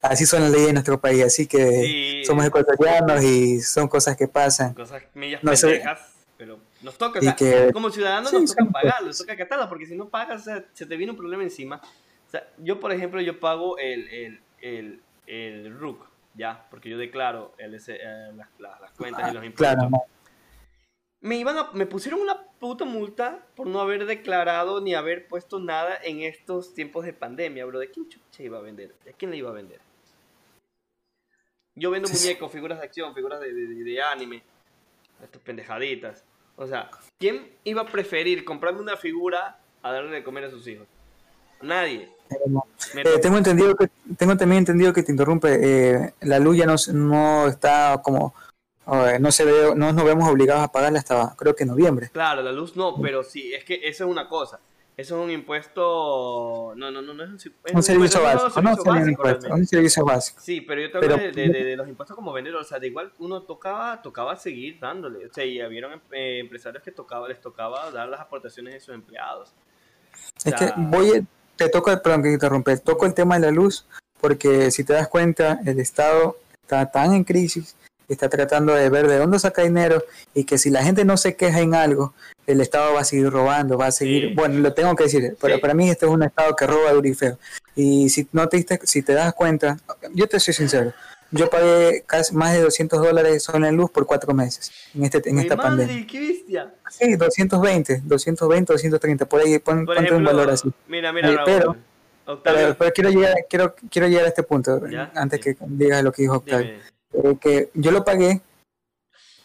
así son las leyes en nuestro país. Así que somos ecuatorianos y son cosas que pasan. Cosas millas no pendejas, pero nos toca, como ciudadanos nos toca pagar, nos toca acatarla, porque si no pagas, se te viene un problema encima. O sea, yo, por ejemplo, yo pago el, el, el, el RUC, ¿ya? Porque yo declaro el, eh, las, las, cuentas y los impuestos. Me, iban a, me pusieron una puta multa por no haber declarado ni haber puesto nada en estos tiempos de pandemia, bro. ¿De quién chucha iba a vender? ¿De quién le iba a vender? Yo vendo muñecos, figuras de acción, figuras de, de, de anime, estas pendejaditas. O sea, ¿quién iba a preferir comprarme una figura a darle de comer a sus hijos? Nadie. Eh, tengo entendido que tengo también entendido que te interrumpe. Eh, la luz ya no, no está como no se ve, no nos vemos obligados a pagarla hasta creo que noviembre. Claro, la luz no, pero sí, es que eso es una cosa. Eso es un impuesto. No, no, no, no es un, es un, servicio básico. No, un, impuesto, un servicio básico. Sí, pero yo te hablo de, de, los impuestos como vendedor. O sea, de igual uno tocaba, tocaba seguir dándole. O sea, y habían eh, empresarios que tocaba, les tocaba dar las aportaciones de sus empleados. es que voy, te toco, perdón que interrumpe, toco el tema de la luz, porque si te das cuenta, el Estado está tan en crisis está tratando de ver de dónde saca dinero y que si la gente no se queja en algo, el Estado va a seguir robando, va a seguir, bueno, lo tengo que decir, pero para mí este es un Estado que roba duro y feo. Y si no te, si te das cuenta, yo te soy sincero, yo pagué casi más de 200 dólares solo en luz por cuatro meses en, este, en esta madre, pandemia. ¡Qué bestia! Sí, 220, 220, 230, por ahí pon, ponte un valor así. Mira, mira, pero, pero, quiero, llegar, quiero, quiero llegar a este punto, antes que digas lo que dijo Octavio. Eh, que yo lo pagué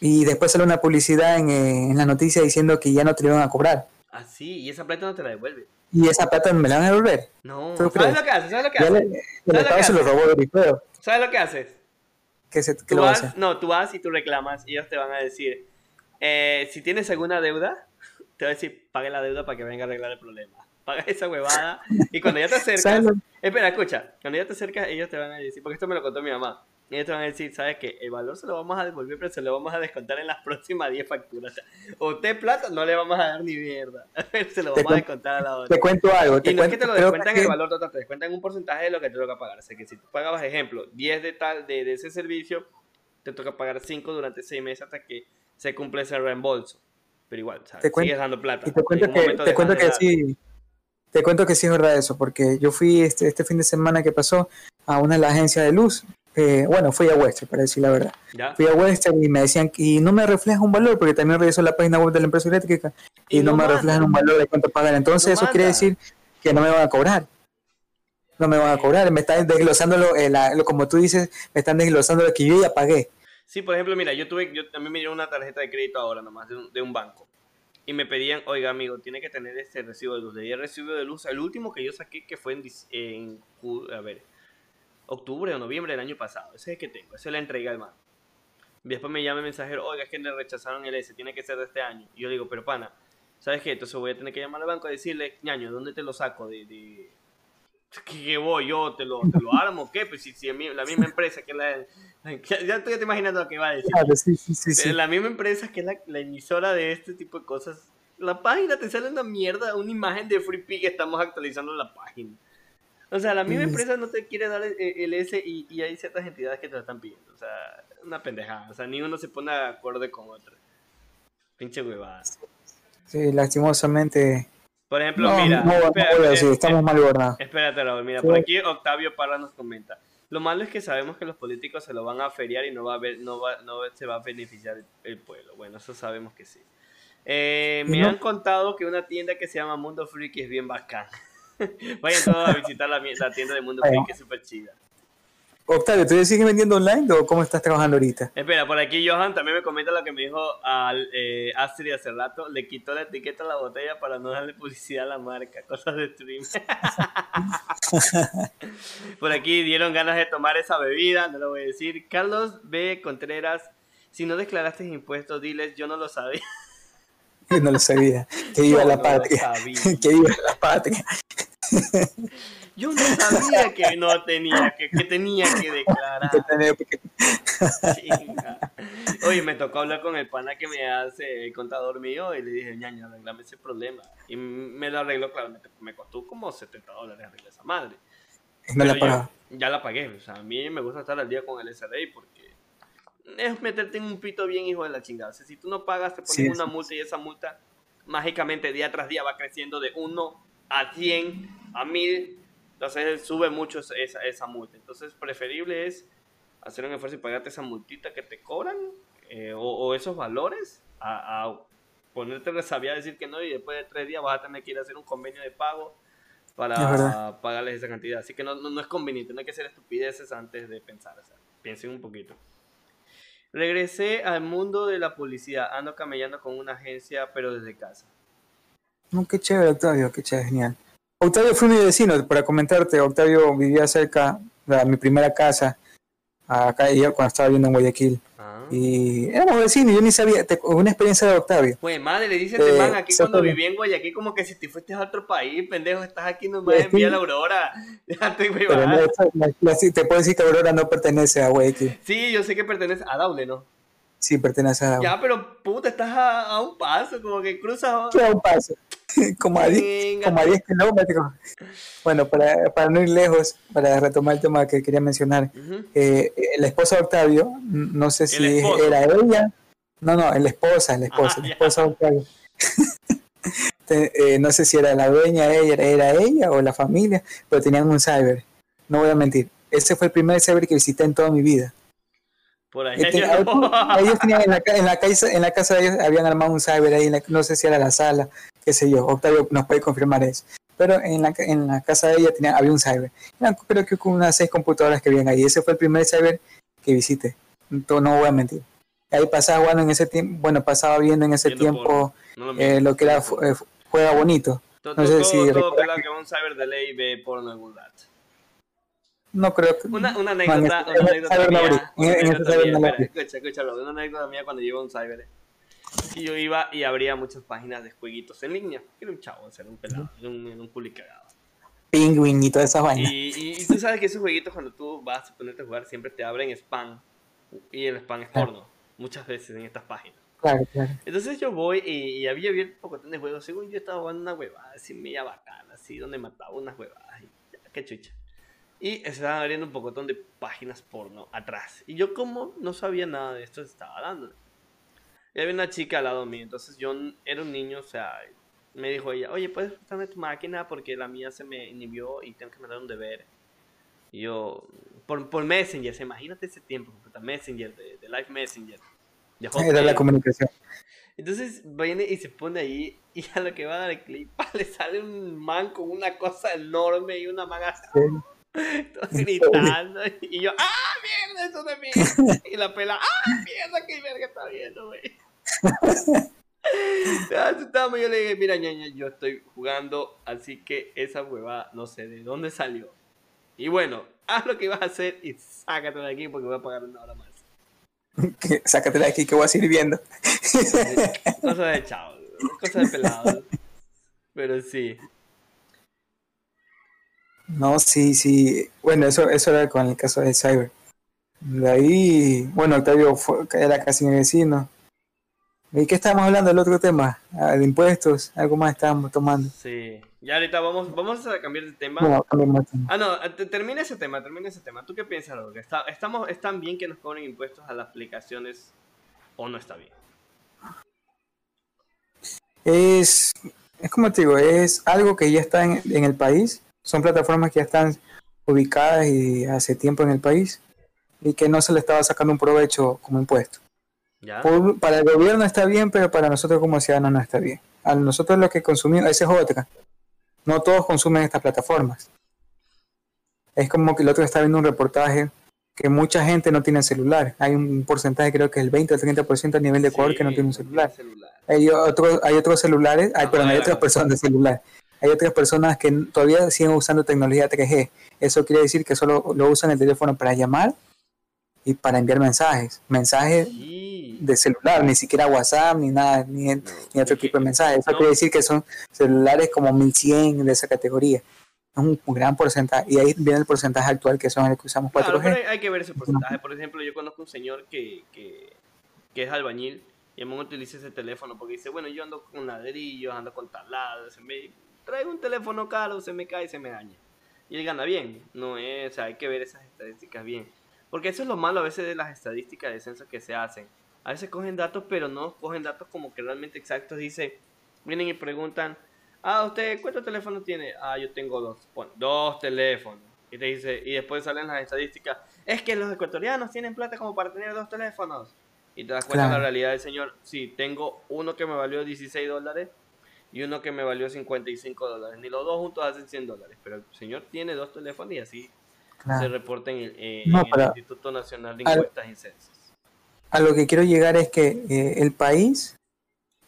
y después sale una publicidad en, eh, en, la noticia diciendo que ya no te lo iban a cobrar. Ah, sí, y esa plata no te la devuelve. ¿Y esa plata me la van a devolver? No, ¿sabes lo que haces? ¿Sabes lo que haces? el Estado se lo robó de feo. ¿Sabes lo que haces? ¿Qué, se, qué lo vas, No, tú vas y tú reclamas y ellos te van a decir, eh, si tienes alguna deuda, te va a decir, pague la deuda para que venga a arreglar el problema. Paga esa huevada y cuando ya te acercas... espera, escucha, cuando ya te acercas ellos te van a decir, porque esto me lo contó mi mamá ellos te van a decir, ¿sabes qué? El valor se lo vamos a devolver, pero se lo vamos a descontar en las próximas 10 facturas. O sea, usted plata no le vamos a dar ni mierda. se lo Te vamos a descontar a la otra. Te cuento algo. Te Y no es que te lo descuentan que- el valor total, te descuentan un porcentaje de lo que te toca pagar. O sea que si tú pagabas, ejemplo, 10 de tal de, de ese servicio, te toca pagar 5 durante 6 meses hasta que se cumple ese reembolso. Pero igual, ¿sabes? Te cuento- sigues dando plata. Y te cuento que, te cuento que sí. Te cuento que sí es verdad eso, porque yo fui este, este fin de semana que pasó a una de las agencias de luz. Eh, bueno, fui a Western, para decir la verdad. ¿Ya? Fui a Western y me decían, y no me refleja un valor, porque también reviso la página web de la empresa eléctrica y, Y no, no me manda. reflejan un valor de cuánto pagan. Entonces, No eso quiere decir que no me van a cobrar. No me van a cobrar, me están desglosando lo, eh, la- lo- como tú dices, me están desglosando lo que yo ya pagué. Sí, por ejemplo, mira, yo tuve, yo también me dieron una tarjeta de crédito ahora nomás de un, de un banco. Y me pedían, oiga amigo, tiene que tener este recibo de luz. De ahí el recibo de luz, el último que yo saqué que fue en, en a ver, octubre o noviembre del año pasado. Ese es el que tengo, ese le entregué al man. Y después me llama el mensajero, oiga, es que le rechazaron el S, tiene que ser de este año. Y yo digo, pero pana, ¿sabes qué? Entonces voy a tener que llamar al banco y decirle, ñaño, ¿dónde te lo saco? De, de... ¿Qué, voy yo? ¿Te lo, ¿Te lo armo? ¿Qué? Pues si, si es la misma empresa que la... Ya, estoy imaginando lo que va a decir. Claro, sí, sí, sí, la misma empresa que es la, la emisora de este tipo de cosas, la página te sale una mierda, una imagen de Free Pig, estamos actualizando la página. O sea, la misma empresa no te quiere dar el, el S y, y hay ciertas entidades que te lo están pidiendo. O sea, una pendejada. O sea, ni uno se pone de acuerdo con otro. Pinche huevada. Sí, lastimosamente. Por ejemplo, No, mira. no, decir, eh, estamos mal gobernados. Espérate, Raúl, mira, Sí. por aquí Octavio Parra nos comenta. Lo malo es que sabemos que los políticos se lo van a feriar y no va a ver, no va, no se va a beneficiar el, el pueblo. Bueno, eso sabemos que sí. Eh, me han contado que una tienda que se llama Mundo Freak es bien bacán. Vayan todos a visitar la, tienda de Mundo. Freak, que es súper chida. Octavio, ¿tú ya sigues vendiendo online o cómo estás trabajando ahorita? Espera, por aquí Johan también me comenta lo que me dijo al, eh, Astrid hace rato. Le quitó la etiqueta a la botella para no darle publicidad a la marca. Cosas de stream. por aquí dieron ganas de tomar esa bebida, no lo voy a decir. Carlos B. Contreras, si no declaraste impuestos, diles, yo no lo sabía. Yo no lo sabía. Que viva Yo la no patria. Que viva la patria. Yo no sabía que no tenía, que, que tenía que declarar. Chinga. Oye, me tocó hablar con el pana que me hace el contador mío y le dije, ñaña, arreglame ese problema. Y me lo arregló, claro, me, me costó como 70 dólares arreglar esa madre. No la pagaba. ya la pagué. O sea, a mí me gusta estar al día con el SRI porque es meterte en un pito bien hijo de la chingada. O sea, si tú no pagas, te ponen Sí, una sí. multa y esa multa mágicamente día tras día va creciendo de 1 a 100 a 1000. Entonces sube mucho esa, esa, multa. Entonces preferible es hacer un esfuerzo y pagarte esa multita que te cobran eh, o, o esos valores a, a ponerte resabiada a decir que no y después de tres días vas a tener que ir a hacer un convenio de pago para pagarles esa cantidad. Así que no, no, no es conveniente, no hay que hacer estupideces antes de pensar. O sea, piensen un poquito. Regresé al mundo de la publicidad, ando camellando con una agencia, pero desde casa. Qué chévere, Octavio, qué chévere, genial. Octavio fue mi vecino, para comentarte, Octavio vivía cerca de mi primera casa, acá yo cuando estaba viviendo en Guayaquil. Ah. Y éramos vecinos, yo ni sabía, te- una experiencia de Octavio. Pues madre, le dice Eh, man aquí cuando viví en Guayaquil como que si te fuiste a otro país, pendejo, estás aquí nomás en Vía La Aurora. Déjate, te puedo decir que Aurora no pertenece a Guayaquil, Sí, yo sé que pertenece a Daule, ¿no? Sí pertenece a Ya, pero puta, estás a, a un paso, como que cruzas. Queda un paso, como a 10 Venga. como a 10 kilómetros. Bueno, para, para no ir lejos, para retomar el tema que quería mencionar, Ujú. eh, eh, la esposa de Octavio, no sé si era ella, no, no, la esposa, la esposa, Ah, la esposa de Octavio. Eh, no sé si era la dueña, ella, era ella o la familia, pero tenían un cyber. No voy a mentir, ese fue el primer cyber que visité en toda mi vida. Por ahí. Este, ellos tenían en la, en, la casa, en la casa de ellos habían armado un cyber ahí, en la- no sé si era la sala, qué sé yo, Octavio nos puede confirmar eso. Pero en la, en la casa de ella tenía, había un cyber. Eran, creo que con unas seis computadoras que habían ahí. Ese fue el primer cyber que visité. No, no voy a mentir. Ahí pasaba jugando en ese tiempo, bueno, pasaba viendo en ese Viendo tiempo porno. No lo eh, lo que era eh, juega bonito. Todo, no sé todo, si todo recuerdas pelado que va a un cyber de ley ve porno en algún rato. No creo que. Una, una anécdota, en una anécdota mía. Escucha, escúchalo, una anécdota mía cuando a un cyber. eh. Y yo iba y abría muchas páginas de jueguitos en línea. Era un chavo, era un pelado, era un, era un culi cagado. Penguin y todas esas vainas. Y, y, y tú sabes que esos jueguitos cuando tú vas a ponerte a jugar siempre te abren spam. Y el spam es Claro. porno. Muchas veces en estas páginas. Claro, claro. Entonces yo voy y, y había abierto un poco de juegos. Según yo estaba jugando una huevada así media bacana, así donde mataba unas huevadas. Y ya, qué chucha. Y se estaban abriendo un pocotón de páginas porno atrás. Y yo como no sabía nada de esto, estaba dando. Y había una chica al lado mío. Entonces yo era un niño, o sea, me dijo ella, oye, ¿puedes prestarme tu máquina? Porque la mía se me inhibió y tengo que mandar un deber. Y yo, por, por Messenger, se imagínate ese tiempo, Messenger, de, de Live Messenger. De Era la comunicación. Entonces viene y se pone ahí y a lo que va a dar el clip le sale un man con una cosa enorme y una manga así, todo gritando y yo ¡Ah, mierda, eso de mí! Y la pela ¡Ah, mierda, qué verga está viendo, güey! Yo le dije, mira ñaña, yo estoy jugando, así que esa huevada no sé de dónde salió. Y bueno, haz lo que vas a hacer y sácate de aquí porque voy a pagar una hora más. Sácatela de aquí que voy a seguir viendo. Cosas de chavos, cosas de pelados. Pero sí. No, sí, sí. Bueno, eso, eso era con el caso del cyber. De ahí, bueno, Octavio fue, era casi mi vecino. ¿Y qué estábamos hablando del otro tema? Ah, de impuestos, algo más estábamos tomando. Sí. Ya ahorita vamos, vamos a cambiar de tema. De tema. Ah, no, te- termina ese tema, termina ese tema. ¿Tú qué piensas, Roque? ¿Está, estamos, ¿Están bien que nos cobren impuestos a las aplicaciones o no está bien? Es, es como te digo, es algo que ya está en, en el país. Son plataformas que ya están ubicadas y hace tiempo en el país y que no se le estaba sacando un provecho como impuesto. ¿Ya? Por- para el gobierno está bien, pero para nosotros como ciudadanos no está bien. A nosotros lo que consumimos, esa es otra. No todos consumen estas plataformas. Es como que el otro está viendo un reportaje que mucha gente no tiene celular. Hay un porcentaje, creo que el 20 o el 30% a nivel de Ecuador Sí, que no tiene un celular. celular. Hay otros, hay otros celulares, hay, Ah, perdón, hay otras personas de celular. Hay otras personas que todavía siguen usando tecnología 3G. Eso quiere decir que solo lo usan el teléfono para llamar y para enviar mensajes. Mensajes Sí. de celular, ni siquiera WhatsApp, ni nada, ni, ni otro tipo de mensajes. Eso no. quiere decir que son celulares como 1100 de esa categoría. Es un gran porcentaje. Y ahí viene el porcentaje actual que son el que usamos 4G. Claro, hay, que ver ese porcentaje. Por ejemplo, yo conozco un señor que, que, que es albañil y aún utiliza ese teléfono porque dice, bueno, yo ando con ladrillos, ando con me traigo un teléfono caro, se me cae y se me daña. Y él gana bien, no es, o sea, hay que ver esas estadísticas bien. Porque eso es lo malo a veces de las estadísticas de censo que se hacen. A veces cogen datos, pero no cogen datos como que realmente exactos. Dice, vienen y preguntan, ah, ¿usted cuántos teléfonos tiene? Ah, yo tengo dos. Pon, dos teléfonos. Y te dice, y después salen las estadísticas, es que los ecuatorianos tienen plata como para tener dos teléfonos. Y te das cuenta de la realidad del señor. Sí, tengo uno que me valió 16 dólares y uno que me valió 55 dólares. Ni los dos juntos hacen 100 dólares. Pero el señor tiene dos teléfonos y así Claro. se reporta en el, eh, No, en el Instituto Nacional de Encuestas y Censos. a lo que quiero llegar es que eh, el país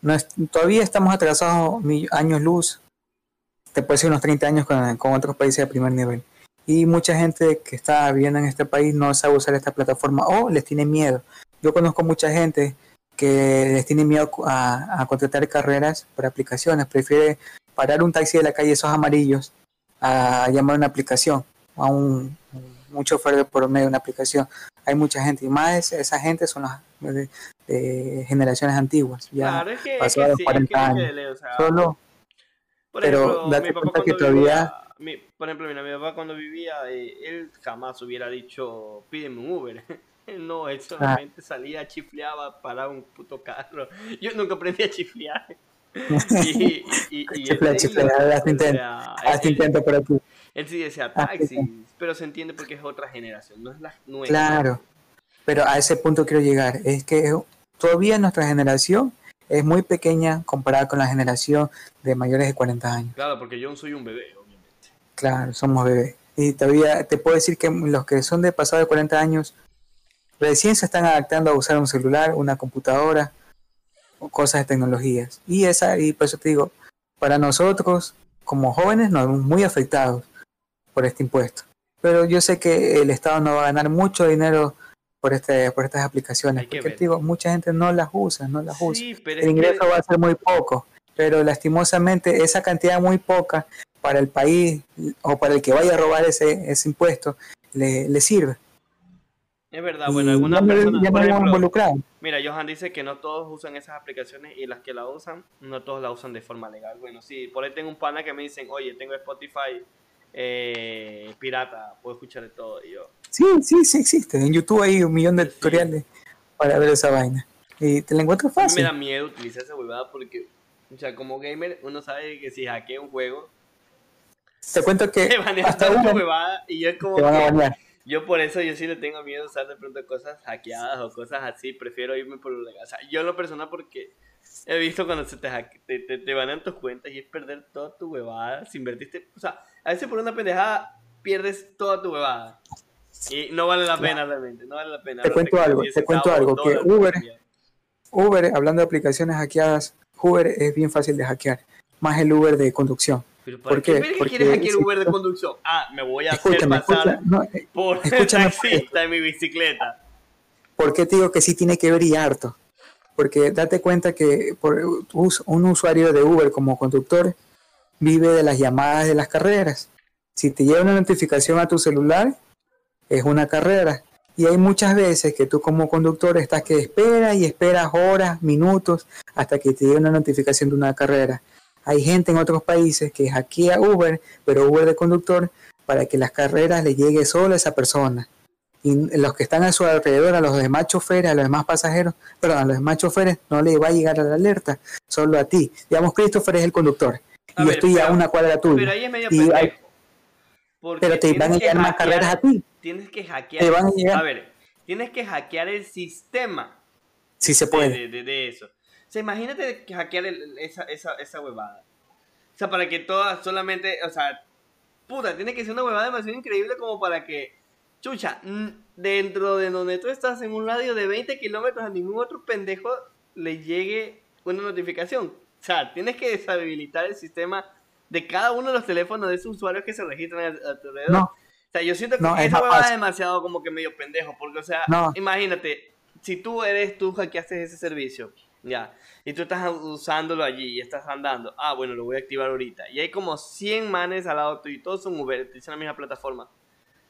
no es- todavía estamos atrasados años luz, te puede decir unos 30 años con, con otros países de primer nivel. Y mucha gente que está viviendo en este país no sabe usar esta plataforma o les tiene miedo. Yo conozco mucha gente que les tiene miedo a, a contratar carreras por aplicaciones, prefiere parar un taxi de la calle esos amarillos a llamar a una aplicación, a un, un chofer de por medio de una aplicación hay mucha gente y más esa gente son las de, de generaciones antiguas ya Claro, es que, es que sí, es 40 que, años. Lele, o sea, solo Por Pero ejemplo, date cuenta que todavía- vivía, mi- por ejemplo, mira, mi papá cuando vivía, eh, él jamás hubiera dicho, pídeme un Uber. No, él solamente salía, chifleaba, paraba un puto carro. Yo nunca aprendí a chiflear. Y, y, y, y Chiflea, él- chiflea, él- haz o intento, haz intento por aquí él sí decía taxis, pero se entiende porque es otra generación, no es la nueva. claro pero a ese punto quiero llegar es que todavía nuestra generación es muy pequeña comparada con la generación de mayores de 40 años Claro, porque yo soy un bebé, obviamente. Claro, somos bebés. Y todavía te puedo decir que los que son de pasado de 40 años recién se están adaptando a usar un celular, una computadora o cosas de tecnologías. Y esa y por eso te digo, para nosotros como jóvenes nos vemos muy afectados por este impuesto. Pero yo sé que el Estado no va a ganar mucho dinero por este por estas aplicaciones, porque te digo, mucha gente no las usa, no las usa Sí, el que- ingreso va a ser muy poco, pero lastimosamente esa cantidad muy poca para el país o para el que vaya a robar ese, ese impuesto le, le sirve. Es verdad, bueno, algunas personas. Ya por ejemplo, involucrado. Mira, Johan dice que no todos usan esas aplicaciones y las que la usan, no todos la usan de forma legal. Bueno, sí, por ahí tengo un pana que me dicen, oye, tengo Spotify eh, pirata, puedo escuchar de todo. Y yo, Sí, sí, sí existe. En YouTube hay un millón de tutoriales para ver esa vaina. Y te la encuentras a mí me fácil. da miedo utilizar esa huevada porque, o sea, como gamer, uno sabe que si hackea un juego, Te cuento que te banean hasta toda tu uno huevada y yo es como te van a banear. Yo por eso yo sí le tengo miedo a usar de pronto cosas hackeadas o cosas así, prefiero irme por lo legal. O sea, yo en lo personal porque he visto cuando se te, hacke- te, te, te tus cuentas y es perder toda tu huevada si invertiste, o sea, a veces por una pendejada pierdes toda tu huevada. Y no vale la pena realmente, no vale la pena. Te cuento algo, te cuento algo, que Uber- Uber, hablando de aplicaciones hackeadas, Uber es bien fácil de hackear. Más el Uber de conducción. ¿Pero ¿por qué, quieres hackear si- Uber de conducción? Ah, me voy a hacer pasar no, eh, por escúchame, taxista en mi bicicleta. ¿Por qué te digo que sí tiene que ver y harto? Porque date cuenta que por un usuario de Uber como conductor vive de las llamadas de las carreras. Si te llega una notificación a tu celular, es una carrera. Y hay muchas veces que tú como conductor estás que esperas y esperas horas, minutos, hasta que te llegue una notificación de una carrera. Hay gente en otros países que hackea Uber, pero Uber de conductor, para que las carreras le llegue solo a esa persona y los que están a su alrededor, a los demás choferes, a los demás pasajeros, perdón, a los demás choferes no le va a llegar a la alerta, solo a ti. Digamos, Christopher es el conductor y A ver, estoy pero- a una cuadra Pero tuya, ahí es medio Y hay- pero te van a llegar más hackear- carreras a ti, Tienes que hackear. Te van a llegar. A ver, tienes que hackear el sistema si se de, puede. de- de- de eso. O sea, imagínate hackear el- esa, esa, esa huevada. O sea, para que todas solamente, o sea, puta, tiene que ser una huevada demasiado increíble como para que, chucha, dentro de donde tú estás en un radio de 20 kilómetros a ningún otro pendejo le llegue una notificación. O sea, tienes que deshabilitar el sistema de cada uno de los teléfonos de esos usuarios que se registran a, tu alrededor. No, O sea, yo siento que No, es esa huevada es demasiado como que medio pendejo, porque, o sea, No. imagínate, si tú eres, tú hackeaste ese servicio, ya, y tú estás usándolo allí y estás andando, ah, bueno, lo voy a activar ahorita, y hay como 100 manes al lado tuyo y todos son Uber, utilizan la misma plataforma.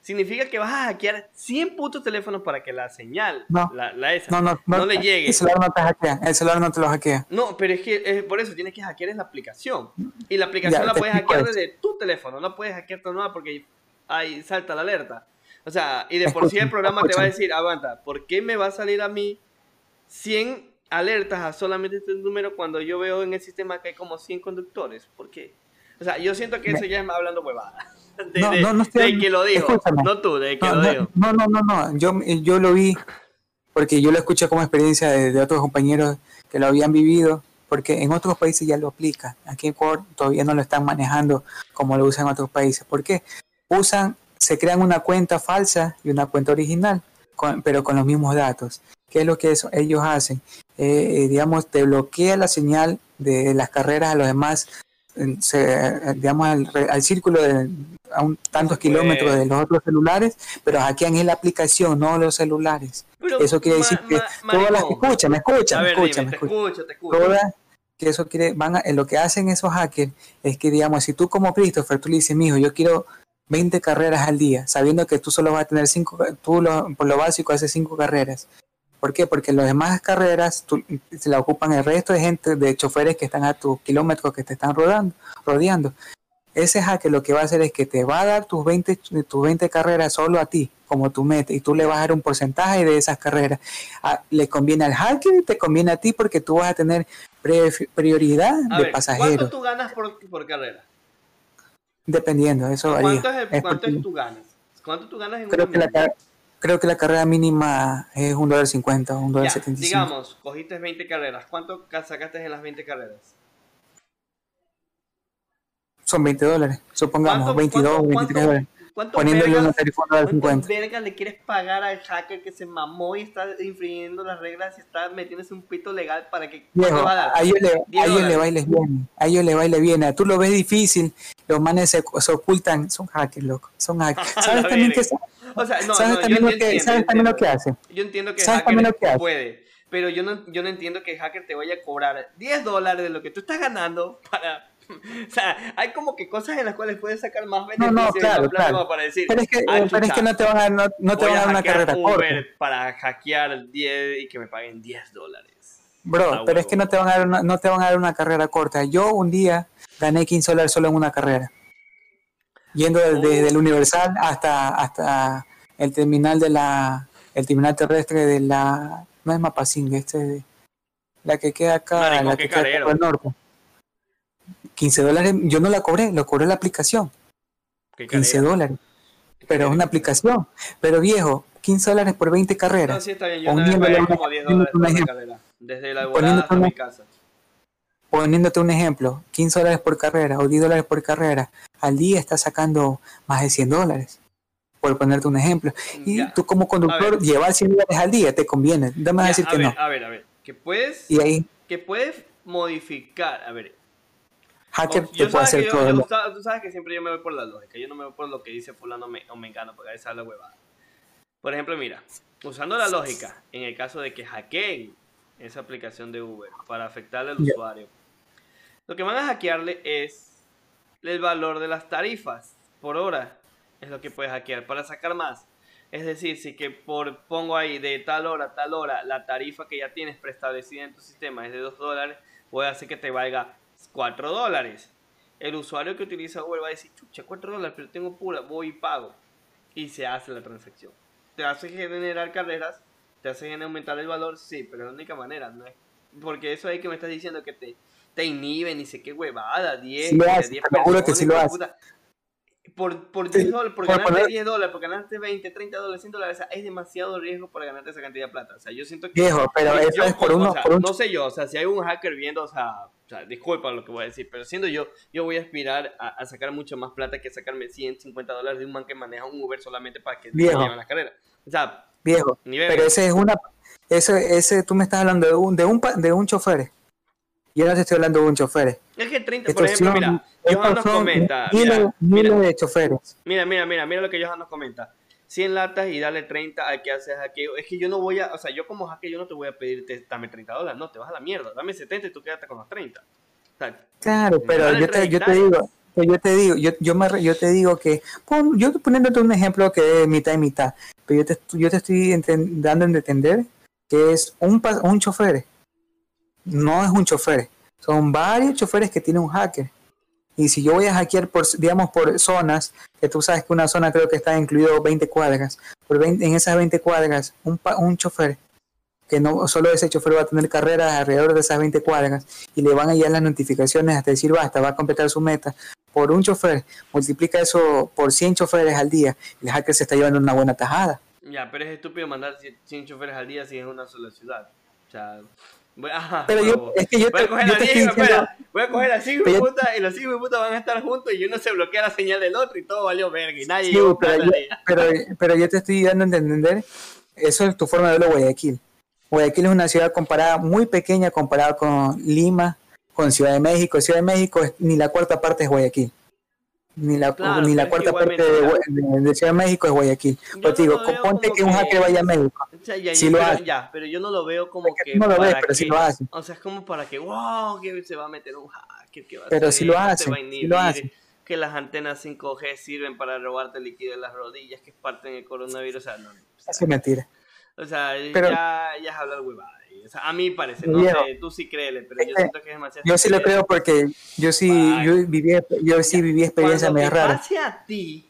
Significa que vas a hackear 100 putos teléfonos para que la señal, No. la, la esa, no, no, no, le llegue. El celular no te hackea, el celular no te lo hackea. No, pero es que eh, por eso tienes que hackear es la aplicación. Y la aplicación Ya, la puedes hackear desde tu teléfono, no puedes hackear tu nueva porque ahí salta la alerta. O sea, y de por sí el programa te va a decir, aguanta, ¿por qué me va a salir a mí 100 alertas a solamente este número cuando yo veo en el sistema que hay como 100 conductores? ¿Por qué? O sea, yo siento que eso ya es hablando huevada. De, No, de- no, no estoy- de que lo dijo, escúchame. no tú, de que No, lo no, dijo. no, no, no, no. Yo, yo lo vi porque yo lo escuché como experiencia de, de otros compañeros que lo habían vivido, porque en otros países ya lo aplican. Aquí en Ecuador todavía no lo están manejando como lo usan en otros países. ¿Por qué? Usan, se crean una cuenta falsa y una cuenta original, con- pero con los mismos datos. ¿Qué es lo que eso- ellos hacen? Eh, eh, digamos, te bloquea la señal de las carreras a los demás, se- eh, digamos, al, al círculo de a un, tantos kilómetros de los otros celulares, pero hackean en la aplicación, no los celulares. Pero, Eso quiere decir que todas las... ver, escúchame, dime, te escúchame. escucho, te escucho. Todas, que eso quiere, van a- eh, lo que hacen esos hackers es que, digamos, si tú como Christopher, tú le dices, mijo, yo quiero 20 carreras al día, sabiendo que tú solo vas a tener 5, tú lo- por lo básico haces 5 carreras. ¿Por qué? Porque las demás carreras tú- se la ocupan el resto de gente, de choferes que están a tus kilómetros, que te están rodando, rodeando. Ese hacker lo que va a hacer es que te va a dar tus 20, tus 20 carreras solo a ti, como tu meta, y tú le vas a dar un porcentaje de esas carreras. Ah, le conviene al hacker y te conviene a ti porque tú vas a tener prioridad A de ver, ¿cuánto pasajeros, tú ganas por, por carrera? Dependiendo, eso varía. ¿Cuánto es, cuánto es tú ganas? ¿Cuánto tú ganas en creo, que la, creo que la carrera mínima es un dólar cincuenta, un dólar setenta digamos, cogiste 20 carreras. ¿Cuánto ca- sacaste en las 20 carreras? Son 20 dólares, supongamos, ¿Cuánto- 22 o cuánto- 23 cuánto- dólares. ¿Cuánto Poniéndole vergas- una tarifa un dólar ¿Cuánto 50. vergas le quieres pagar al hacker que se mamó y está infringiendo las reglas y está metiéndose un pito legal para que... ¿cuánto Viejo, va a dar? a ellos le, 10 a ellos le bailes bien, a ellos le baile bien, a tú lo ves difícil, los manes se, se ocultan, son hackers, loco, son hackers. ¿Sabes también O sea, no, sabes no, también yo, lo yo que entiendo, sabes también lo que hace? Yo entiendo que ¿Sabes hacker también lo que hace? puede, pero yo no, yo no entiendo que el hacker te vaya a cobrar 10 dólares de lo que tú estás ganando para o sea, hay como que cosas en las cuales puedes sacar más No, beneficio no, de claro, claro. para decir, Pero es que, ah, pero es que no te van a, no, no te van a dar una carrera corta. Uber para hackear 10 y que me paguen 10 dólares. Bro, Ah, pero es que no te van a dar una, no te van a dar una carrera corta. Yo un día gané 15 dólares solo en una carrera. Yendo Oh. desde el Universal hasta, hasta el terminal de la el terminal terrestre de la no es Mapasingue, este de- la que queda acá, Marico, la qué que queda acá carero. por el norte. 15 dólares, yo no la cobré, lo cobré la aplicación, Qué 15 carera. dólares. Pero es una aplicación. Pero viejo, 15 dólares por 20 No, carreras. sí, está bien. Yo una vez como 10 poniéndote dólares por un una ejemplo. carrera. Desde la volada hasta una- mi casa. poniéndote un ejemplo, 15 dólares por carrera o 10 dólares por carrera, al día estás sacando más de 100 dólares, por ponerte un ejemplo. Y Ya. tú como conductor, llevar 100 dólares al día te conviene, dame a decir a que ver, no. a ver, a ver. Que puedes, Y ahí, que puedes modificar. A ver, hacker o- te puede hacer yo- todo. yo lo- sa- tú sabes que siempre yo me voy por la lógica. Yo no me voy por lo que dice fulano me- o mengano, porque a veces habla huevada. Por ejemplo, mira, usando la lógica, en el caso de que hackeen esa aplicación de Uber para afectarle al usuario, lo que van a hackearle es el valor de las tarifas por hora. Es lo que puedes hackear para sacar más. Es decir, si que por pongo ahí de tal hora a tal hora la tarifa que ya tienes preestablecida en tu sistema es de 2 dólares, puede hacer que te valga 4 dólares. El usuario que utiliza Uber va a decir, chucha, 4 dólares, pero tengo pura, voy y pago. Y se hace la transacción. ¿Te hace generar carreras? ¿Te hace aumentar el valor? Sí, pero es la única manera, ¿no es? Porque eso ahí que me estás diciendo que te, te inhiben y sé qué huevada, 10, Sí lo de hace, 10 te juro que personas, sí lo hace. Por, por Sí, 10 dólares, por por ganarte poner- 10 dólares, por ganarte 20, 30 dólares, 100 dólares, o sea, es demasiado riesgo para ganarte esa cantidad de plata. O sea, yo siento que Viejo, pero yo eso es por uno, o sea, por un no sé yo, o sea, si hay un hacker viendo, o sea, o sea, disculpa lo que voy a decir, pero siendo yo, yo voy a aspirar a, a sacar mucho más plata que sacarme 100, 50 dólares de un man que maneja un Uber solamente para que Viejo. lleven las carreras. O sea, viejo. ni ver. Pero ese es una, ese, ese, tú me estás hablando de un, de un, de un chofer. Yo no te estoy hablando de un chofer. Es que 30, por ejemplo, mira, Johan nos comenta, miles, mira, mira, de choferes. mira, mira, mira, mira lo que Johan nos comenta. 100 latas y dale 30 al que hace hackeo. Es que yo no voy a, o sea, yo como hacker yo no te voy a pedir, te- dame 30 dólares, no, te vas a la mierda, dame 70 y tú quédate con los 30. O sea, Claro, pero yo te, yo te 30. digo, yo te digo, yo, yo, me, yo te digo que, pon- yo poniéndote un ejemplo que es mitad y mitad, pero yo te, yo te estoy enten- dando a entender que es un, un chofer, no es un chofer, son varios choferes que tiene un hacker. Y si yo voy a hackear por, digamos, por zonas, que tú sabes que una zona creo que está incluido 20 cuadras, por 20 en esas 20 cuadras, un, un chofer, que no solo ese chofer va a tener carreras alrededor de esas 20 cuadras, y le van a llegar las notificaciones hasta decir basta, va a completar su meta. Por un chofer, multiplica eso por 100 choferes al día, y el hacker se está llevando una buena tajada. Ya, pero es estúpido mandar 100 choferes al día si es una sola ciudad. O ajá, Pero yo, es que yo voy a coger yo a te 10, estoy diciendo, espera, voy a coger a 5 Pero yo- putas y los 5 putas van a estar juntos y uno se bloquea la señal del otro y todo valió verga y nadie Sí, pero, yo, pero, pero yo te estoy dando a entender, eso es tu forma de verlo Guayaquil. Guayaquil es una ciudad comparada, muy pequeña comparada con Lima, con Ciudad de México. Ciudad de México es- ni la cuarta parte es Guayaquil. Ni la, Claro, ni la cuarta parte de, de- de Ciudad de México es Guayaquil. Yo Pues no digo, ponte que un hacker vaya a México. O sea, ya, ya, lo pero, hace. ya, pero yo no lo veo como Es que que. no lo ves, pero sí que- lo hace. O sea, es como para que, wow, que se va a meter un hacker, que va a Pero hacer sí lo esto, te hace, va a sí lo. Que las antenas 5G sirven para robarte líquido en las rodillas, que es parte del coronavirus. O sea, no. o sea, es mentira. O sea, Pero- ya, ya es hablar huevada. O sea, a mí parece, no sé, tú sí créele, pero yo que siento que es demasiado. Yo sí lo creo porque yo sí, Bye. yo viví, yo sí viví experiencias medio raras. pase a ti,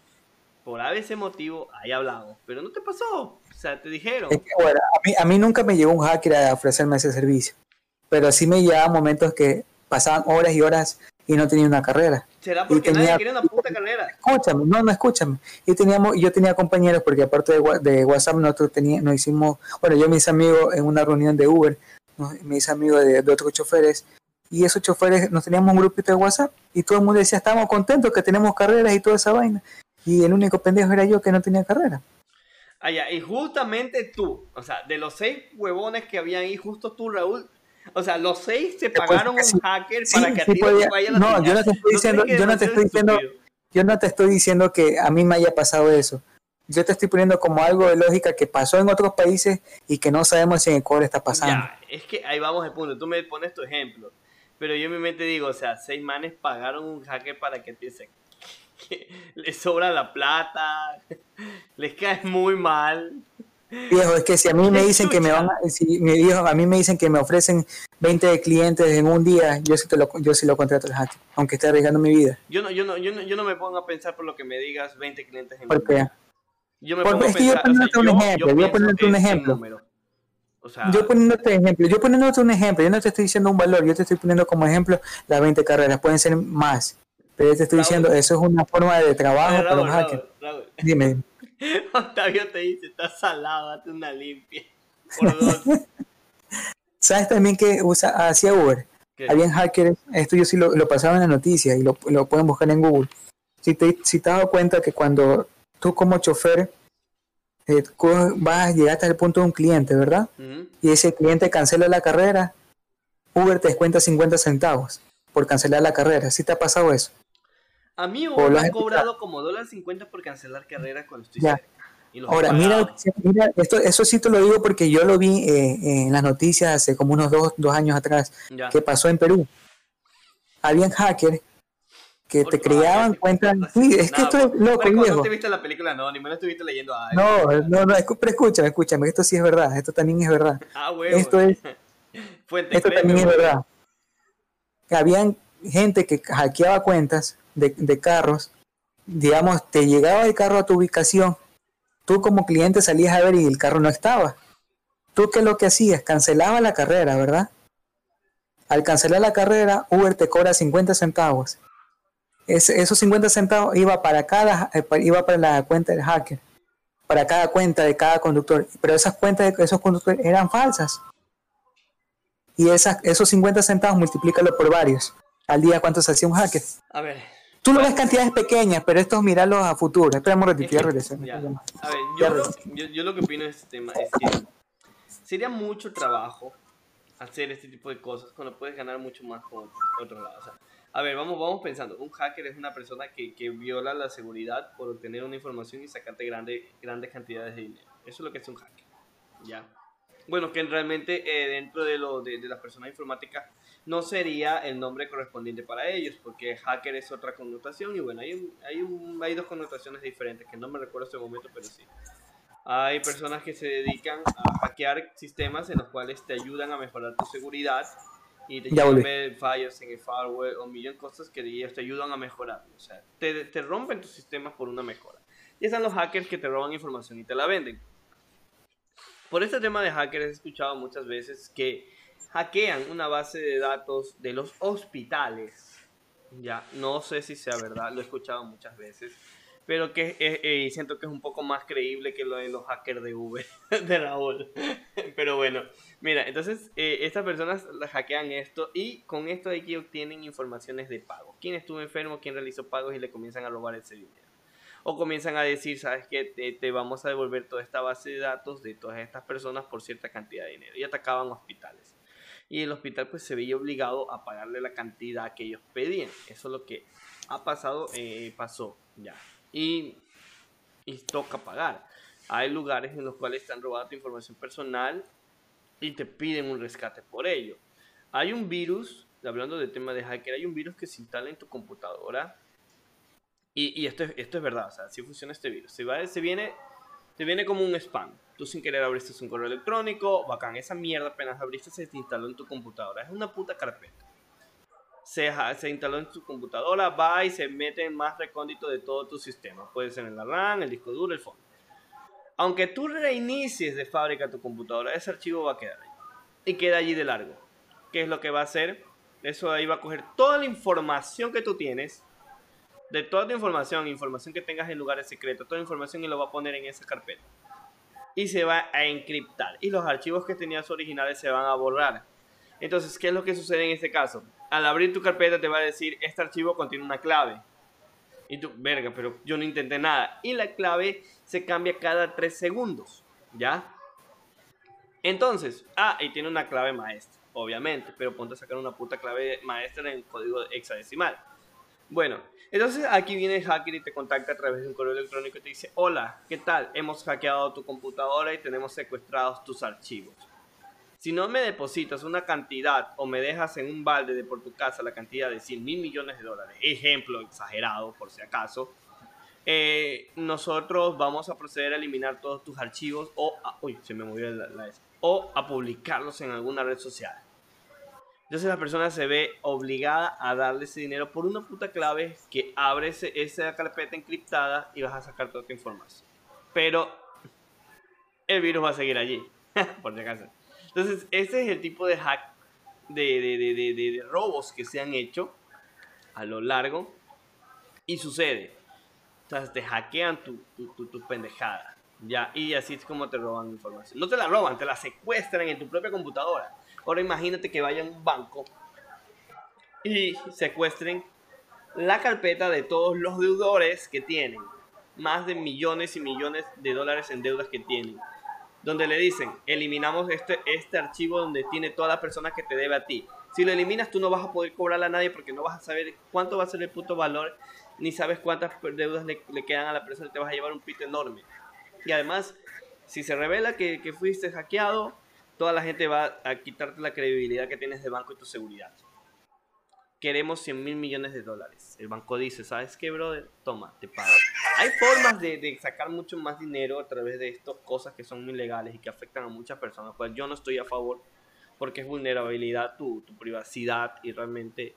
por ese motivo, ahí hablamos. Pero no te pasó. O sea, te dijeron. Es que, bueno, a mí, a mí nunca me llegó un hacker a ofrecerme ese servicio, pero sí me llegaban momentos que pasaban horas y horas y no tenía una carrera. ¿Será porque tenía- nadie quiere una puta carrera? Escúchame, no, no escúchame. Y teníamos, yo tenía compañeros porque aparte de, de WhatsApp nosotros teníamos, nos hicimos, bueno, yo me hice amigo en una reunión de Uber, nos- me hice amigo de, de otros choferes y esos choferes nos teníamos un grupito de WhatsApp y todo el mundo decía, estamos contentos que tenemos carreras y toda esa vaina. Y el único pendejo era yo que no tenía carrera. Ah, ya, y justamente tú, o sea, de los seis huevones que habían ahí, justo tú, Raúl. O sea, los seis se pues, pagaron sí, un hacker sí, para que a sí no podía- te vaya la no, señal. yo no te estoy diciendo- que yo no te estoy diciendo- estúpido? Yo no te estoy diciendo que a mí me haya pasado eso. Yo te estoy poniendo como algo de lógica que pasó en otros países y que no sabemos si en Ecuador está pasando. Ya, es que ahí vamos al punto. Tú me pones tu ejemplo. Pero yo en mi mente digo, o sea, seis manes pagaron un hacker para que que les sobra la plata, les cae muy mal. Viejo, es que si a mí me dicen que me van a, si mi viejo, a mí me dicen que me ofrecen 20 clientes en un día, yo sí, te lo, yo sí lo contrato el hacker, aunque esté arriesgando mi vida. Yo no, yo no, yo no, yo no me pongo a pensar por lo que me digas 20 clientes en ¿Por un qué? día. Yo me Porque pongo a es que yo pensar, o sea, un yo- ejemplo, yo yo poniéndote un en ejemplo. O sea, Yo poniéndote ejemplo, yo poniéndote un ejemplo, yo no te estoy diciendo un valor, yo te estoy poniendo como ejemplo las 20 carreras, pueden ser más, pero yo te estoy Raúl. diciendo, eso es una forma de trabajo Oye, para Raúl, los hackers. Raúl, Raúl. Dime, Octavio te dice, estás salado, hazte una limpia. Por dos. ¿sabes también que usa hacía Uber? ¿Qué? Habían hackers, esto yo sí lo, lo pasaba en las noticias y lo, lo pueden buscar en Google. Si te, si te has dado cuenta que cuando tú como chofer eh, vas a llegar hasta el punto de un cliente, ¿verdad? Y ese cliente cancela la carrera, Uber te descuenta 50 centavos por cancelar la carrera. ¿Sí te ha pasado eso? A mí O me has ha escuchado. cobrado como dólar cincuenta por cancelar carreras cuando estoy Ya. cerca. Ahora, mira, mira esto, eso sí te lo digo porque yo lo vi eh, en las noticias hace como unos dos, dos años atrás, Ya. que pasó en Perú. Habían hackers que te creaban cuentas. Sí, es que no, esto es pues, loco. No te viste la película no estuviste leyendo No, no, no, pero escúchame, escúchame, esto sí es verdad, esto también es verdad. Ah, huevo. Esto es, esto también es verdad. Habían gente que hackeaba cuentas de, de carros, digamos, te llegaba el carro a tu ubicación, tú como cliente salías a ver y el carro no estaba. ¿Tú qué es lo que hacías? Cancelaba la carrera, ¿verdad? Al cancelar la carrera, Uber te cobra 50 centavos. Ese- esos 50 centavos iba para cada eh, iba para la cuenta del hacker, para cada cuenta de cada conductor, pero esas cuentas de esos conductores eran falsas. Y esas, esos 50 centavos multiplícalo por varios. Al día, ¿cuánto se hacía un hacker? A ver, Tú lo ves cantidades pequeñas, pero estos mirarlos a futuro. Esperamos Es retirar, que- regresemos. ya. A ver, yo lo, yo, yo lo que opino de este tema es que sería mucho trabajo hacer este tipo de cosas cuando puedes ganar mucho más con otro lado. O sea, a ver, vamos, vamos pensando. Un hacker es una persona que, que viola la seguridad por obtener una información y sacarte grande, grandes cantidades de dinero. Eso es lo que es un hacker. ¿Ya? Bueno, que realmente eh, dentro de, lo, de, de las personas informáticas no sería el nombre correspondiente para ellos, porque hacker es otra connotación y bueno, hay, un- hay, un- hay dos connotaciones diferentes que no me recuerdo en este momento, pero sí. Hay personas que se dedican a hackear sistemas en los cuales te ayudan a mejorar tu seguridad y te ayudan a ver fallos en el firewall o un millón de cosas que ellos te ayudan a mejorar. O sea, te, te rompen tus sistemas por una mejora. Y están los hackers que te roban información y te la venden. Por este tema de hackers he escuchado muchas veces que hackean una base de datos de los hospitales. Ya, no sé si sea verdad, lo he escuchado muchas veces. Pero que eh, eh, siento que es un poco más creíble que lo de los hackers de Uber, de Raúl. Pero bueno, mira, entonces eh, estas personas hackean esto y con esto de que obtienen informaciones de pago. ¿Quién estuvo enfermo? ¿Quién realizó pagos? Y le comienzan a robar ese dinero o comienzan a decir, sabes que te, te vamos a devolver toda esta base de datos de todas estas personas por cierta cantidad de dinero y atacaban hospitales. Y el hospital pues se veía obligado a pagarle la cantidad que ellos pedían. Eso es lo que ha pasado, eh, pasó ya. Y, y toca pagar. Hay lugares en los cuales te han robado tu información personal y te piden un rescate por ello. Hay un virus, hablando del tema de hacker, hay un virus que se instala en tu computadora y, y esto, es, esto es verdad, o sea, así funciona este virus. Se, va, se, viene, se viene como un spam. Tú sin querer abriste un correo electrónico, bacán, esa mierda apenas abriste se te instaló en tu computadora. Es una puta carpeta. Se, se instaló en tu computadora, va y se mete en más recóndito de todo tu sistema. Puede ser en la RAM, el disco duro, el fondo. Aunque tú reinicies de fábrica tu computadora, ese archivo va a quedar ahí. Y queda allí de largo. ¿Qué es lo que va a hacer? Eso ahí va a coger toda la información que tú tienes de toda tu información, información que tengas en lugares secretos, toda la información y lo va a poner en esa carpeta. Y se va a encriptar. Y los archivos que tenías originales se van a borrar. Entonces, ¿qué es lo que sucede en este caso? Al abrir tu carpeta te va a decir, este archivo contiene una clave. Y tú, verga, pero yo no intenté nada. Y la clave se cambia cada 3 segundos. ¿Ya? Entonces, ah, y tiene una clave maestra, obviamente. Pero ponte a sacar una puta clave maestra en código hexadecimal. Bueno, entonces aquí viene el hacker y te contacta a través de un correo electrónico y te dice, hola, ¿qué tal? Hemos hackeado tu computadora y tenemos secuestrados tus archivos. si no me depositas una cantidad o me dejas en un balde de por tu casa la cantidad de 100 mil millones de dólares, ejemplo exagerado por si acaso, eh, nosotros vamos a proceder a eliminar todos tus archivos o a, uy, se me movió la, o a publicarlos en alguna red social. Entonces la persona se ve obligada a darle ese dinero por una puta clave que abre esa carpeta encriptada y vas a sacar toda tu información. Pero el virus va a seguir allí, por si acaso. Entonces, ese es el tipo de hack, de, de, robos que se han hecho a lo largo y sucede. Entonces, te hackean tu, tu, tu, pendejada. Ya, y así es como te roban información. No te la roban, te la secuestran en tu propia computadora. Ahora imagínate que vayan a un banco y secuestren la carpeta de todos los deudores que tienen. Más de millones y millones de dólares en deudas que tienen. Donde le dicen, eliminamos este, este archivo donde tiene toda la persona que te debe a ti. Si lo eliminas, tú no vas a poder cobrarle a nadie porque no vas a saber cuánto va a ser el puto valor, ni sabes cuántas deudas le, quedan a la persona y te vas a llevar un pito enorme. Y además, si se revela que, que fuiste hackeado, toda la gente va a quitarte la credibilidad que tienes de banco y tu seguridad. Queremos 100 mil millones de dólares. El banco dice, ¿sabes qué, brother? Toma, te pago. Hay formas de, sacar mucho más dinero a través de estas cosas que son ilegales y que afectan a muchas personas. Pues yo no estoy a favor porque es vulnerabilidad tu, tu privacidad y realmente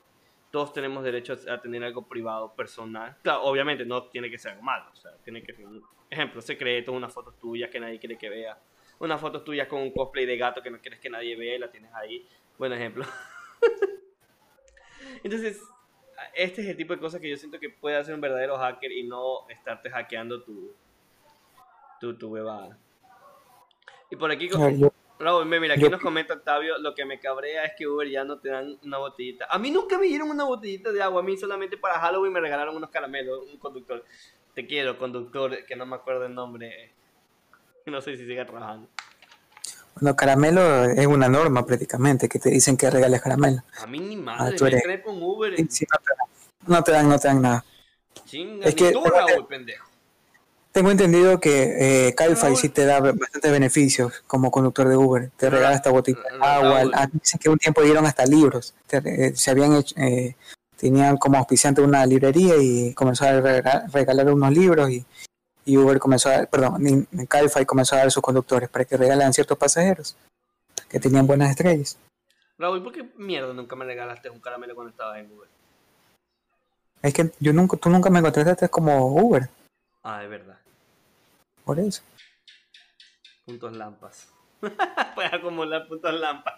todos tenemos derecho a tener algo privado, personal. Claro, obviamente no tiene que ser algo malo. O sea, tiene que ser un ejemplo secreto, una foto tuya que nadie quiere que vea una foto tuya con un cosplay de gato que no quieres que nadie vea y la tienes ahí. Buen ejemplo. Entonces, este es el tipo de cosas que yo siento que puede hacer un verdadero hacker y no estarte hackeando tu, tu, tu bebada. Y por aquí, Raúl, mira, aquí nos comenta Octavio, lo que me cabrea es que Uber ya no te dan una botellita. A mí nunca me dieron una botellita de agua, a mí solamente para Halloween me regalaron unos caramelos, un conductor. Te quiero, conductor, que no me acuerdo el nombre. No sé si sigue trabajando. Bueno, caramelo es una norma prácticamente, que te dicen que regales caramelo. A mí ni madre, ah, me con Uber. no, te dan, no, te dan, nada. Chinga, es que, tú, Raúl, pendejo. Tengo entendido que eh, Calify sí te da bastantes beneficios como conductor de Uber. Te regala esta botita de agua. Ah, dicen que un tiempo dieron hasta libros. Eh, se habían hecho, eh, tenían como auspiciante una librería y comenzó a regalar unos libros y y Uber comenzó a, perdón, Calify comenzó a dar sus conductores para que regalaran ciertos pasajeros que tenían buenas estrellas. Raúl, ¿por qué mierda nunca me regalaste un caramelo cuando estabas en Uber? Es que yo nunca, tú nunca me contrataste como Uber. Ah, de verdad. Por eso. Puntos lampas. Puedes acumular puntos lampas.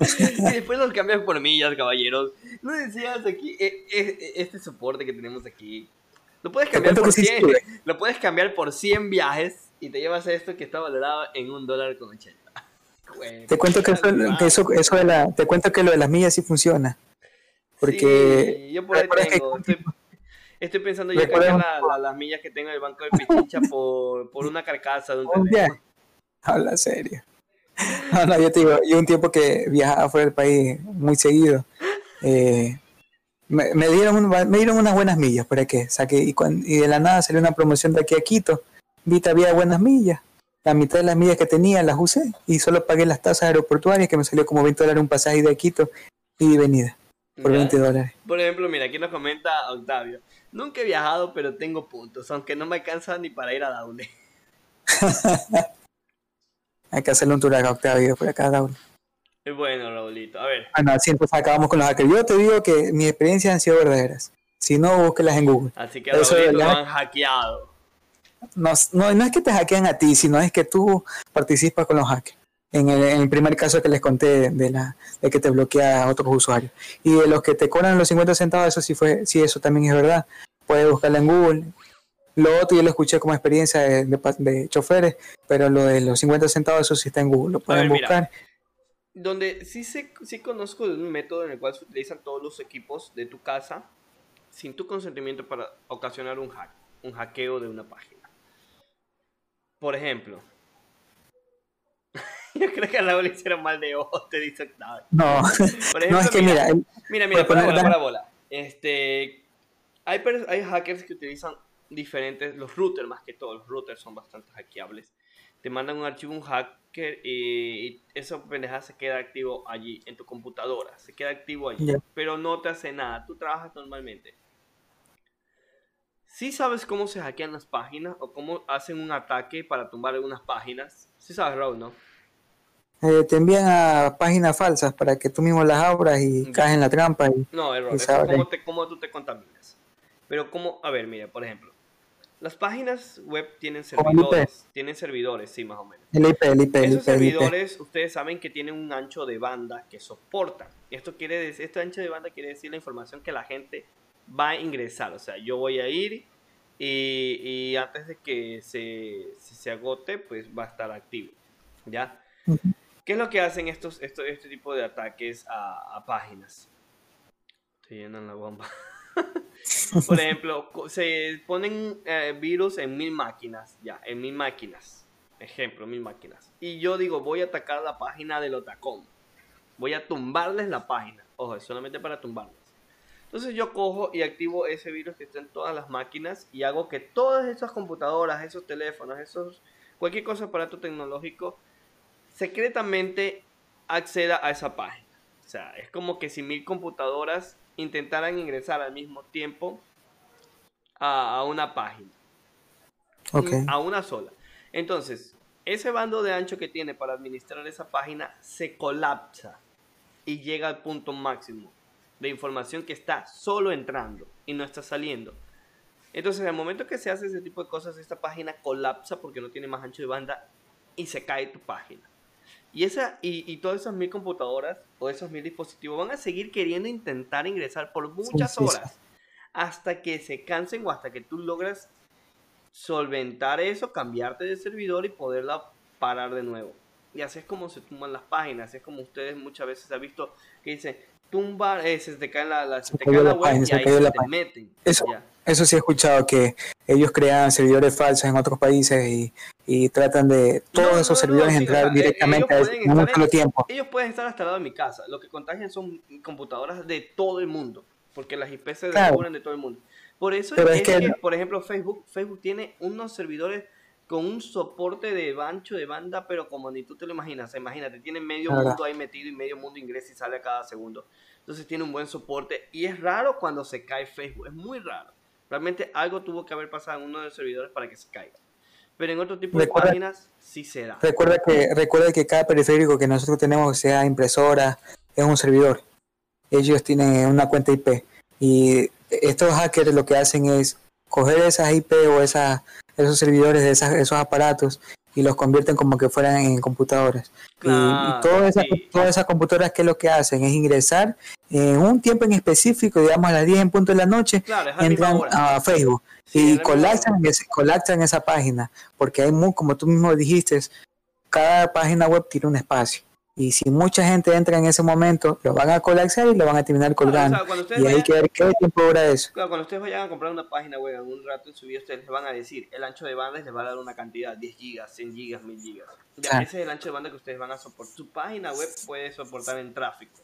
y después los cambias por millas, caballeros. No decías aquí, eh, eh, este soporte que tenemos aquí lo puedes cambiar por 100, lo puedes cambiar por 100 viajes y te llevas esto que está valorado en un dólar con 80. te cuento que, eso, eso, de la, te cuento que lo de las millas sí funciona. Porque yo por ahí tengo, estoy, pensando ya cambiar las millas que tengo en el banco de Pichincha por, por una carcasa de un teléfono. Habla serio. No, no, yo te digo, yo un tiempo que viajaba fuera del país muy seguido. Eh, me, dieron me dieron unas buenas millas, ¿para qué? Saqué, y, y de la nada salió una promoción de aquí a Quito. Vi que había buenas millas. La mitad de las millas que tenía las usé y solo pagué las tasas aeroportuarias que me salió como 20 dólares un pasaje de Quito y venida por 20 dólares. Por ejemplo, mira, aquí nos comenta Octavio. Nunca he viajado, pero tengo puntos, aunque no me alcanza ni para ir a Daule. Hay que hacerle un tour a Octavio por acá a Daule. Bueno, Raulito, a ver. Bueno, así entonces acabamos con los hackers. Yo te digo que mis experiencias han sido verdaderas. Si no, búsquelas en Google. Así que Eso Raulito lo han hackeado. No, no, no, es que te hackean a ti, sino es que tú participas con los hackers. En el, en el primer caso que les conté de, la, de que te bloquea a otros usuarios. Y de los que te cobran los 50 centavos, eso sí fue, sí, eso también es verdad. Puedes buscarla en Google. Lo otro yo lo escuché como experiencia de, de, choferes, pero lo de los 50 centavos, eso sí está en Google. Lo pueden buscar donde sí, sé, sí conozco de un método en el cual se utilizan todos los equipos de tu casa sin tu consentimiento para ocasionar un hack, un hackeo de una página. Por ejemplo, yo creo que a la le hicieron mal de ojo, te dice No, no es que mira, mira, mira, para bola, para bola. Este, hay, hay hackers que utilizan diferentes, los routers más que todo, los routers son bastante hackeables te mandan un archivo, un hacker, y, esa pendejada se queda activo allí, en tu computadora, se queda activo allí, pero no te hace nada, tú trabajas normalmente. Si sabes cómo se hackean las páginas o cómo hacen un ataque para tumbar algunas páginas. Si sabes, Raúl, ¿no? Eh, te envían a páginas falsas para que tú mismo las abras y caes en la trampa. Y, no, error. es como, cómo tú te contaminas. Pero como, a ver, mira, por ejemplo, las páginas web tienen servidores. Tienen servidores, sí, más o menos. El IP, el IP, Esos servidores, ustedes saben que tienen un ancho de banda que soportan. Esto quiere decir, este ancho de banda quiere decir la información que la gente va a ingresar. O sea, yo voy a ir y, antes de que se, se, agote, pues va a estar activo. ¿Ya? ¿Qué es lo que hacen estos, estos este tipo de ataques a, páginas? Se llenan la bomba. Por ejemplo, se ponen eh, virus en mil máquinas, ya, en mil máquinas. Ejemplo, mil máquinas. Y yo digo, voy a atacar la página del Otacom. Voy a tumbarles la página. Ojo, es solamente para tumbarles. Entonces yo cojo y activo ese virus que está en todas las máquinas y hago que todas esas computadoras, esos teléfonos, esos cualquier cosa aparato tecnológico secretamente acceda a esa página. O sea, es como que si mil computadoras intentaran ingresar al mismo tiempo a, una página. A una sola. Entonces, ese bando de ancho que tiene para administrar esa página se colapsa y llega al punto máximo de información que está solo entrando y no está saliendo. Entonces, al momento que se hace ese tipo de cosas, esta página colapsa porque no tiene más ancho de banda y se cae tu página. Y, esa, y, y todas esas mil computadoras o esos mil dispositivos van a seguir queriendo intentar ingresar por muchas horas hasta que se cansen o hasta que tú logras solventar eso, cambiarte de servidor y poderla parar de nuevo. Y así es como se tumban las páginas, así es como ustedes muchas veces han visto que dicen, tumba, eh, se te cae la, se te cae la, web y ahí se te meten. Eso, eso sí he escuchado, que ellos crean servidores falsos en otros países y, y tratan de todos esos servidores entrar directamente a un solo tiempo. Ellos pueden estar hasta el lado de mi casa. Lo que contagian son computadoras de todo el mundo, porque las IP se descubren de todo el mundo. Por eso es, que, por ejemplo, Facebook, Facebook tiene unos servidores con un soporte de ancho de banda, pero como ni tú te lo imaginas. Imagínate, tiene medio mundo ahí metido y medio mundo ingresa y sale a cada segundo. Entonces tiene un buen soporte y es raro cuando se cae Facebook, es muy raro. Realmente algo tuvo que haber pasado en uno de los servidores para que se caiga. Pero en otro tipo de páginas sí se da. Recuerda que, recuerda que cada periférico que nosotros tenemos, sea impresora, es un servidor. Ellos tienen una cuenta IP. Y estos hackers lo que hacen es coger esas IP o esas esos servidores de esos aparatos y los convierten como que fueran en computadoras. y, todas, esas, todas esas computadoras que lo que hacen es ingresar en un tiempo en específico, digamos a las 10 en punto de la noche, entran a Facebook y colapsan, colapsan esa página, porque hay muy, como tú mismo dijiste, cada página web tiene un espacio. Y si mucha gente entra en ese momento, lo van a colapsar y lo van a terminar colgando. y hay que ver qué tiempo dura eso. Claro, cuando ustedes vayan a comprar una página web en un rato en su vida, ustedes les van a decir, el ancho de banda les va a dar una cantidad, 10 gigas, 100 gigas, 1000 gigas. Ese es el ancho de banda que ustedes van a soportar. Su página web puede soportar en tráfico.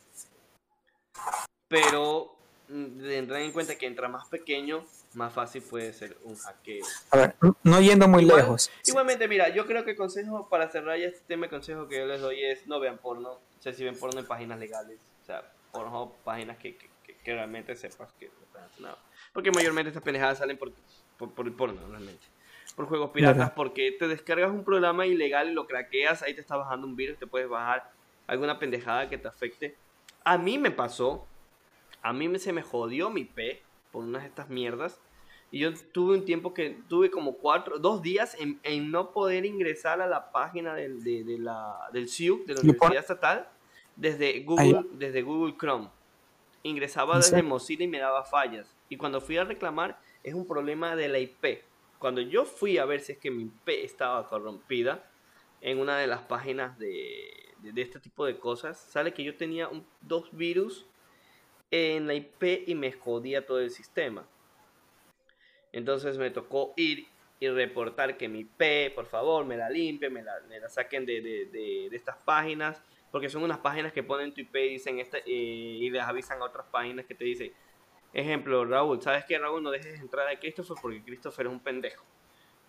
Pero mm, ten en cuenta que entra más pequeño, más fácil puede ser un hackeo. A ver, no yendo muy lejos. Igualmente, mira, yo creo que el consejo para cerrar ya este tema, el consejo que yo les doy es no vean porno. O sea, si ven porno en páginas legales, o sea, porno, páginas que, que, que, realmente sepas que no Porque mayormente estas pendejadas salen por, por, el porno, realmente. Por juegos piratas, porque te descargas un programa ilegal y lo craqueas, ahí te está bajando un virus, te puedes bajar alguna pendejada que te afecte. A mí me pasó, a mí se me jodió mi P por unas de estas mierdas. Y yo tuve un tiempo que tuve como cuatro, dos días en, no poder ingresar a la página del, de, de la, del SIUC, de la Universidad Estatal, desde Google, desde Google Chrome. Ingresaba desde Mozilla y me daba fallas. Y cuando fui a reclamar, es un problema de la IP. Cuando yo fui a ver si es que mi IP estaba corrompida, en una de las páginas de, de, este tipo de cosas, sale que yo tenía un, dos virus en la IP y me jodía todo el sistema. Entonces me tocó ir y reportar que mi IP, por favor, me la limpien, me la, me la saquen de, de, de, estas páginas, porque son unas páginas que ponen tu IP y, dicen esta, eh, y les avisan a otras páginas que te dicen, ejemplo, Raúl, ¿sabes qué, Raúl? No dejes entrar a Christopher porque Christopher es un pendejo.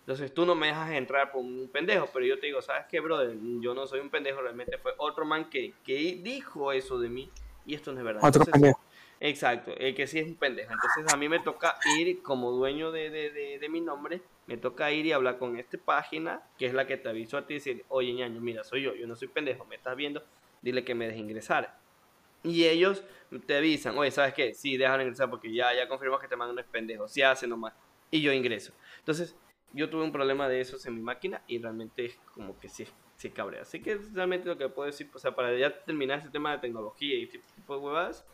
Entonces tú no me dejas entrar por un pendejo, pero yo te digo, ¿sabes qué, brother? Yo no soy un pendejo, realmente fue otro man que, que dijo eso de mí y esto no es verdad. Otro pendejo. Exacto, el que sí es un pendejo. Entonces a mí me toca ir como dueño de, de, de, mi nombre, me toca ir y hablar con esta página, que es la que te avisó a ti y decir, oye ñaño, mira, soy yo, yo no soy pendejo, me estás viendo, dile que me deje ingresar. Y ellos te avisan, oye, ¿sabes qué? Sí, déjalo ingresar porque ya, ya confirmamos que te mandan no es pendejo, si hace nomás. Y yo ingreso. Entonces, yo tuve un problema de esos en mi máquina y realmente es como que sí, sí cabrea. Así que realmente lo que puedo decir, o sea, para ya terminar este tema de tecnología y tipo, tipo de huevadas,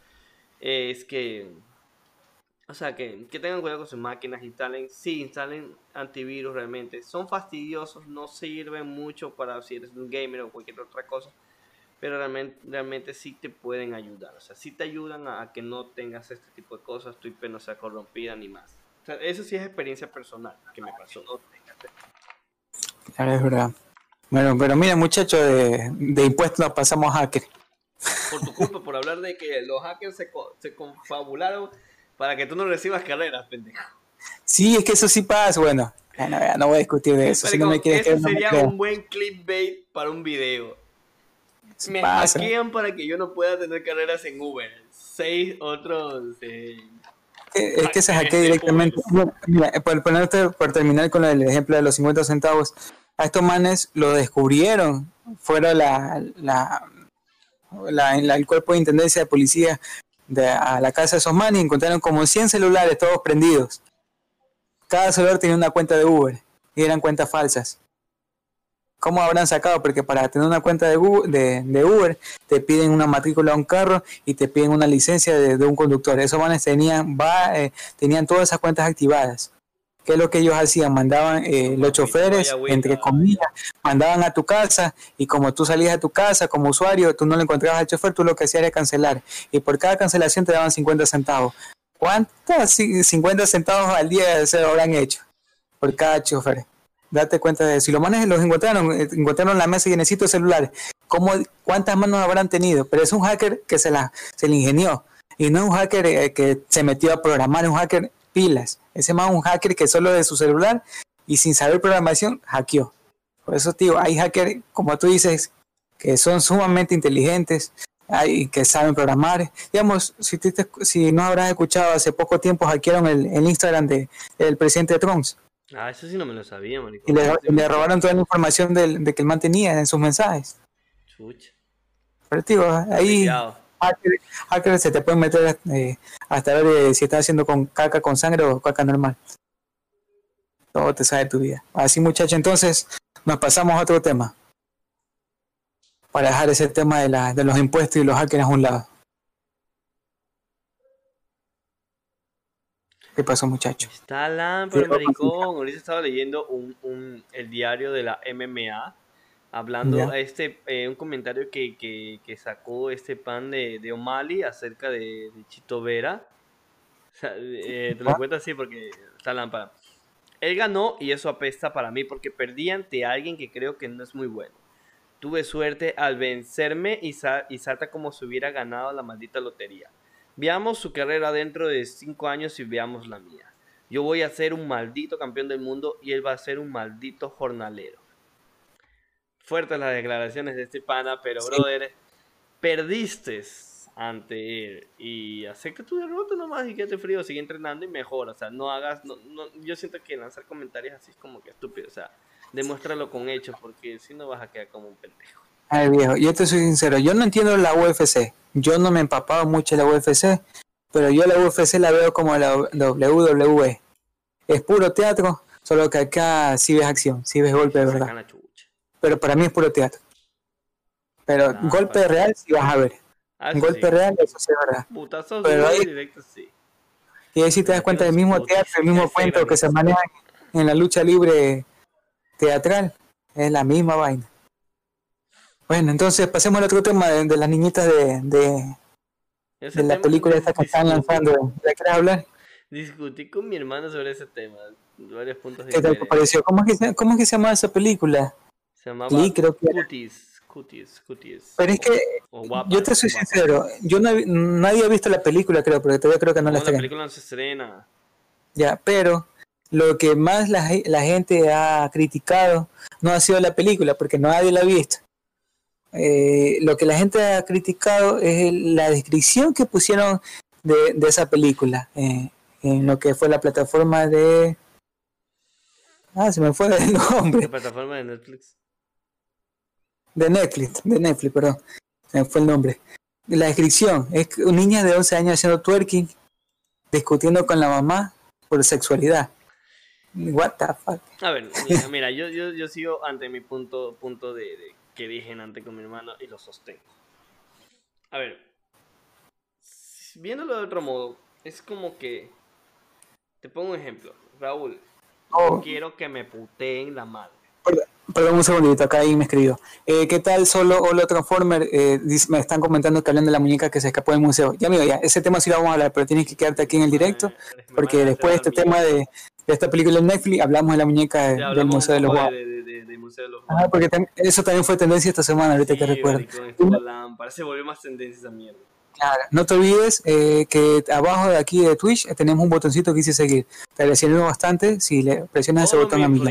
es que, o sea, que, que, tengan cuidado con sus máquinas, instalen, sí, instalen antivirus realmente. Son fastidiosos, no sirven mucho para si eres un gamer o cualquier otra cosa, pero realmente, realmente sí te pueden ayudar. O sea, sí te ayudan a, que no tengas este tipo de cosas, tu IP no sea corrompida ni más. O sea, eso sí es experiencia personal que me pasó. Claro, es verdad. Bueno, pero mira, muchachos, de, de impuestos nos pasamos a hacker por tu culpa, por hablar de que los hackers se, se confabularon para que tú no recibas carreras, pendejo. Sí, es que eso sí pasa. Bueno, no, voy a discutir de eso. si no me quieres ese sería un buen clickbait para un video. me hackean para que yo no pueda tener carreras en Uber. Seis otros. Eh, es que se hackea directamente. mira, por, por terminar con el ejemplo de los 50 centavos, a estos manes lo descubrieron. Fuera la, la la, el cuerpo de intendencia de policía de, a la casa de esos manes y encontraron como 100 celulares todos prendidos. Cada celular tenía una cuenta de Uber y eran cuentas falsas. ¿Cómo habrán sacado? Porque para tener una cuenta de, de, Uber te piden una matrícula a un carro y te piden una licencia de, un conductor. Esos manes tenían, va, eh, tenían todas esas cuentas activadas. ¿Qué es lo que ellos hacían? Mandaban eh, los choferes, entre comillas, mandaban a tu casa y como tú salías de tu casa como usuario, tú no le encontrabas al chofer, tú lo que hacías era cancelar. Y por cada cancelación te daban 50 centavos. ¿Cuántos 50 centavos al día se habrán hecho por cada chofer? Date cuenta de eso. Si los manes los encontraron, eh, encontraron la mesa y necesito celulares. ¿Cómo, ¿Cuántas manos habrán tenido? Pero es un hacker que se la se le ingenió. Y no es un hacker eh, que se metió a programar, es un hacker pilas. Ese más un hacker que solo de su celular y sin saber programación hackeó. Por eso, tío, hay hackers, como tú dices, que son sumamente inteligentes, hay que saben programar. Digamos, si, si no habrás escuchado, hace poco tiempo hackearon el, Instagram de, del presidente Trump. Ah, eso sí no me lo sabía, Y le, robaron toda la información de que él mantenía en sus mensajes. Chucha. Pero, tío, ahí hacker, se te puede meter eh, hasta ver si estás haciendo con caca con sangre o caca normal. Todo te sabe tu vida. Así muchacho, entonces nos pasamos a otro tema. Para dejar ese tema de, la, de los impuestos y los hackers a un lado. ¿Qué pasó, muchacho? Está lámpara, maricón. Ahorita estaba leyendo un, un, el diario de la MMA Hablando, este, eh, un comentario que, que, que, sacó este pan de, de O'Malley acerca de, Chito Vera. Eh, te lo cuento así porque está lámpara. Él ganó y eso apesta para mí porque perdí ante alguien que creo que no es muy bueno. Tuve suerte al vencerme y, y salta como si hubiera ganado la maldita lotería. Veamos su carrera dentro de 5 años y veamos la mía. Yo voy a ser un maldito campeón del mundo y él va a ser un maldito jornalero fuertes las declaraciones de este pana, pero brother, perdiste ante él. Y acepta tu derrota nomás y quédate frío, sigue entrenando y mejora, o sea, no hagas, no, no, yo siento que lanzar comentarios así es como que estúpido, o sea, demuéstralo con hechos porque si no vas a quedar como un pendejo. Ay viejo, yo te soy sincero, yo no entiendo la UFC, yo no me he empapado mucho en la UFC, pero yo la UFC la veo como la WWE, es puro teatro, solo que acá sí ves acción, sí ves golpe de verdad pero para mí es puro teatro. Pero ah, golpe real sí vas a ver. Ah, golpe real, eso sí es verdad. Putazos pero ahí, directo, sí. Y ahí sí te das cuenta del mismo teatro, el mismo cuento que se maneja en la lucha libre teatral. Es la misma vaina. Bueno, entonces pasemos al otro tema de, las niñitas de, de, de la película esta que están lanzando. ¿Ya quieres hablar? Discutí con mi hermano sobre ese tema. Varios puntos ¿Qué te pareció? ¿Cómo es, que, ¿Cómo es que se llama esa película? Se llamaba sí, creo que Cuties, Cuties, Cuties. Pero es que yo te soy sincero, yo no, nadie ha visto la película, creo, porque todavía creo que no, la estrena. La película no se estrena. Ya, pero lo que más la, la, gente ha criticado no ha sido la película, porque nadie la ha visto. Eh, lo que la gente ha criticado es la descripción que pusieron de, de esa película eh, en lo que fue la plataforma de... Ah, se me fue el nombre. La plataforma de Netflix. De Netflix, de Netflix, perdón. Fue el nombre. La descripción es una niña de 11 años haciendo twerking, discutiendo con la mamá por sexualidad. What the fuck. A ver, mira, yo, yo, yo, sigo ante mi punto, punto de, de, que dije antes con mi hermano y lo sostengo. A ver, viéndolo de otro modo, es como que. Te pongo un ejemplo. Raúl, oh. quiero que me puteen la madre. Perdón, un segundito, acá ahí me escribió. Eh, ¿Qué tal solo Holo Transformer? Eh, me están comentando que hablan de la muñeca que se escapó del museo. Ya, amigo, ya, ese tema sí lo vamos a hablar, pero tienes que quedarte aquí en el directo, porque después de este tema de, de, esta película en Netflix, hablamos de la muñeca del Museo de los Guapos. Ah, porque eso también fue tendencia esta semana, ahorita que recuerdo. Parece se volvió más tendencia esa mierda. Claro, no te olvides eh, que abajo de aquí de Twitch tenemos un botoncito que dice seguir. Te agradecería bastante si le presionas ese botón a mí.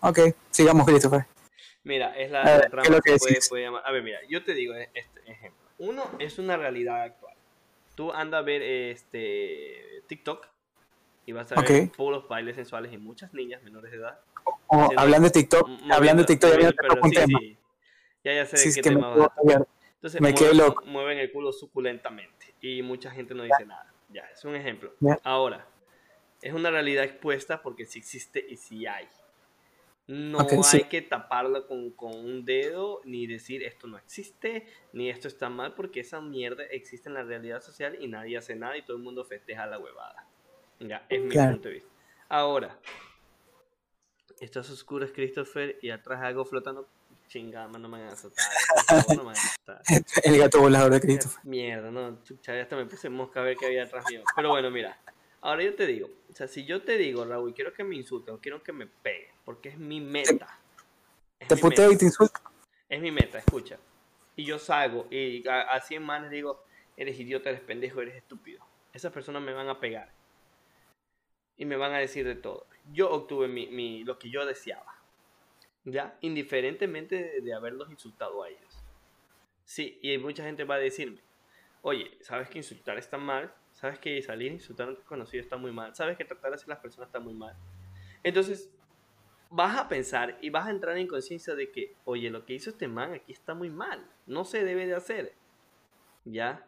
Ok, sigamos, Christopher. Mira, es la, ver, trama que, puede, puede, llamar. A ver, mira, yo te digo este ejemplo. Uno es una realidad actual. Tú andas a ver este TikTok y vas a ver puros bailes sensuales y muchas niñas menores de edad. Oh, hablando de TikTok, hablando de TikTok, ya, sí, sí. ya, ya sé de qué tema vas a Entonces, me mueven, loco. mueven el culo suculentamente y mucha gente no dice nada. Ya, es un ejemplo. Ahora, es una realidad expuesta porque sí existe y sí hay. No hay que taparlo con, con, un dedo, ni decir esto no existe, ni esto está mal, porque esa mierda existe en la realidad social y nadie hace nada y todo el mundo festeja la huevada. Ya, es mi punto de vista. Ahora, estás oscuro es Christopher y atrás algo flotando. Chingada, no me van a azotar. No me el gato volador de Christopher. Mierda, no, chucha, ya hasta me puse mosca a ver qué había atrás mío. Pero bueno, mira, ahora yo te digo, o sea, si yo te digo, Raúl, quiero que me insulten o quiero que me peguen, porque es mi meta. ¿Te, puteo y te insulto? Es mi meta, escucha. Y yo salgo y a, 100 manes digo, eres idiota, eres pendejo, eres estúpido. Esas personas me van a pegar. Y me van a decir de todo. Yo obtuve mi, mi lo que yo deseaba. ¿Ya? Indiferentemente de, haberlos insultado a ellos. Sí, y mucha gente va a decirme, oye, ¿sabes que insultar está mal? ¿Sabes que salir a insultar a un desconocido está muy mal? ¿Sabes que tratar así a las personas está muy mal? Entonces, vas a pensar y vas a entrar en conciencia de que, oye, lo que hizo este man aquí está muy mal, no se debe de hacer, ¿ya?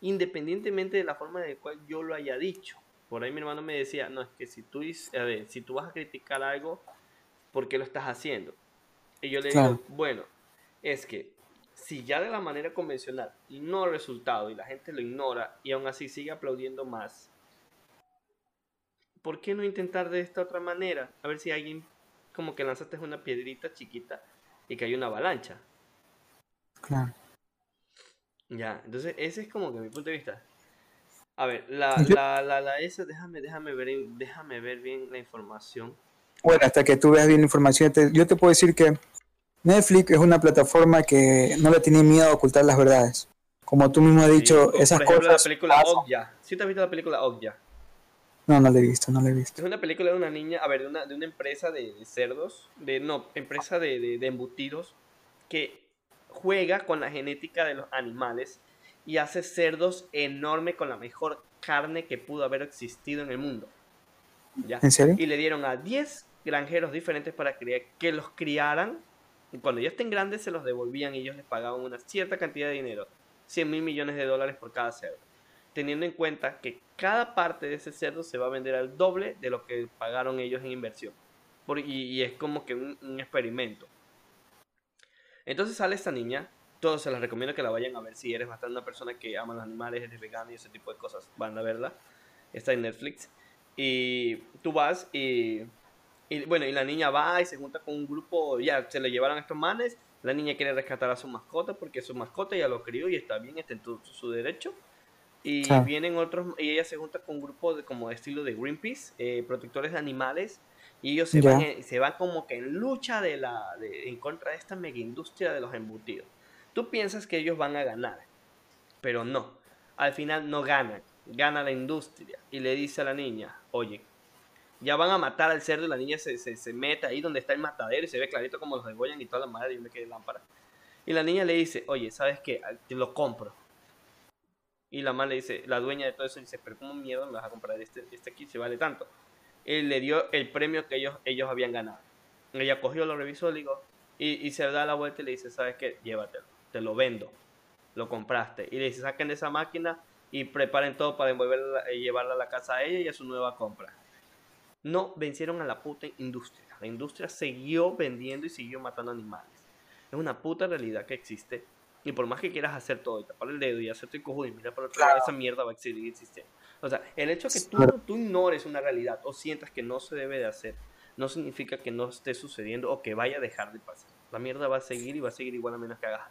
Independientemente de la forma en la cual yo lo haya dicho. Por ahí mi hermano me decía, no, es que si tú, a ver, si tú vas a criticar algo, ¿por qué lo estás haciendo? Y yo le digo, bueno, es que si ya de la manera convencional no ha resultado y la gente lo ignora y aún así sigue aplaudiendo más, ¿por qué no intentar de esta otra manera? A ver si alguien como que lanzaste una piedrita chiquita y que hay una avalancha. Claro. Ya, entonces ese es como que mi punto de vista. A ver, la, la, la, la esa, déjame, déjame ver, déjame ver bien la información. Bueno, hasta que tú veas bien la información, yo te puedo decir que Netflix es una plataforma que no le tiene miedo a ocultar las verdades. Como tú mismo has dicho, esas por ejemplo, cosas. la película Okja. ¿Sí te has visto la película Okja? No, no la he visto, no la he visto. Es una película de una niña, a ver, de una, de una empresa de, cerdos, de no, empresa de, de, de embutidos, que juega con la genética de los animales y hace cerdos enormes con la mejor carne que pudo haber existido en el mundo. ¿Ya? ¿En serio? Y le dieron a 10 granjeros diferentes para que los criaran y cuando ya estén grandes se los devolvían y ellos les pagaban una cierta cantidad de dinero, 100 mil millones de dólares por cada cerdo, teniendo en cuenta que cada parte de ese cerdo se va a vender al doble de lo que pagaron ellos en inversión. y, es como que un, experimento. Entonces sale esta niña, todos se las recomiendo que la vayan a ver si eres bastante una persona que ama los animales, eres vegano y ese tipo de cosas, van a verla, está en Netflix. Y tú vas y y bueno, y la niña va y se junta con un grupo, ya se le llevaron a estos manes. La niña quiere rescatar a su mascota porque su mascota ya lo crió y está bien, está en su derecho. Y vienen otros, y ella se junta con un grupo de, como de estilo de Greenpeace, eh, protectores de animales, y ellos se van, se van como que en lucha de la, en contra de esta mega industria de los embutidos. Tú piensas que ellos van a ganar, pero no. Al final no ganan, gana la industria. Y le dice a la niña, oye, ya van a matar al cerdo y la niña se, se, mete ahí donde está el matadero y se ve clarito como los degollan y toda la madre y me quedé lámpara. Y la niña le dice, oye, ¿sabes qué? Te lo compro. Y la madre le dice, la dueña de todo eso dice, pero ¿cómo miedo me vas a comprar este, este kit si vale tanto? Él le dio el premio que ellos, ellos habían ganado. Ella cogió, lo revisó, le digo, y, y se da la vuelta y le dice, ¿sabes qué? Llévatelo, te lo vendo. Lo compraste. Y le dice, saquen de esa máquina y preparen todo para envolverla, eh, llevarla a la casa a ella y a su nueva compra. No vencieron a la puta industria. La industria siguió vendiendo y siguió matando animales. Es una puta realidad que existe. Y por más que quieras hacer todo y tapar el dedo y hacerte cojudo y mira por otro lado, esa mierda va a seguir existiendo. O sea, el hecho de que tú, tú ignores una realidad o sientas que no se debe de hacer, no significa que no esté sucediendo o que vaya a dejar de pasar. La mierda va a seguir y va a seguir igual a menos que hagas.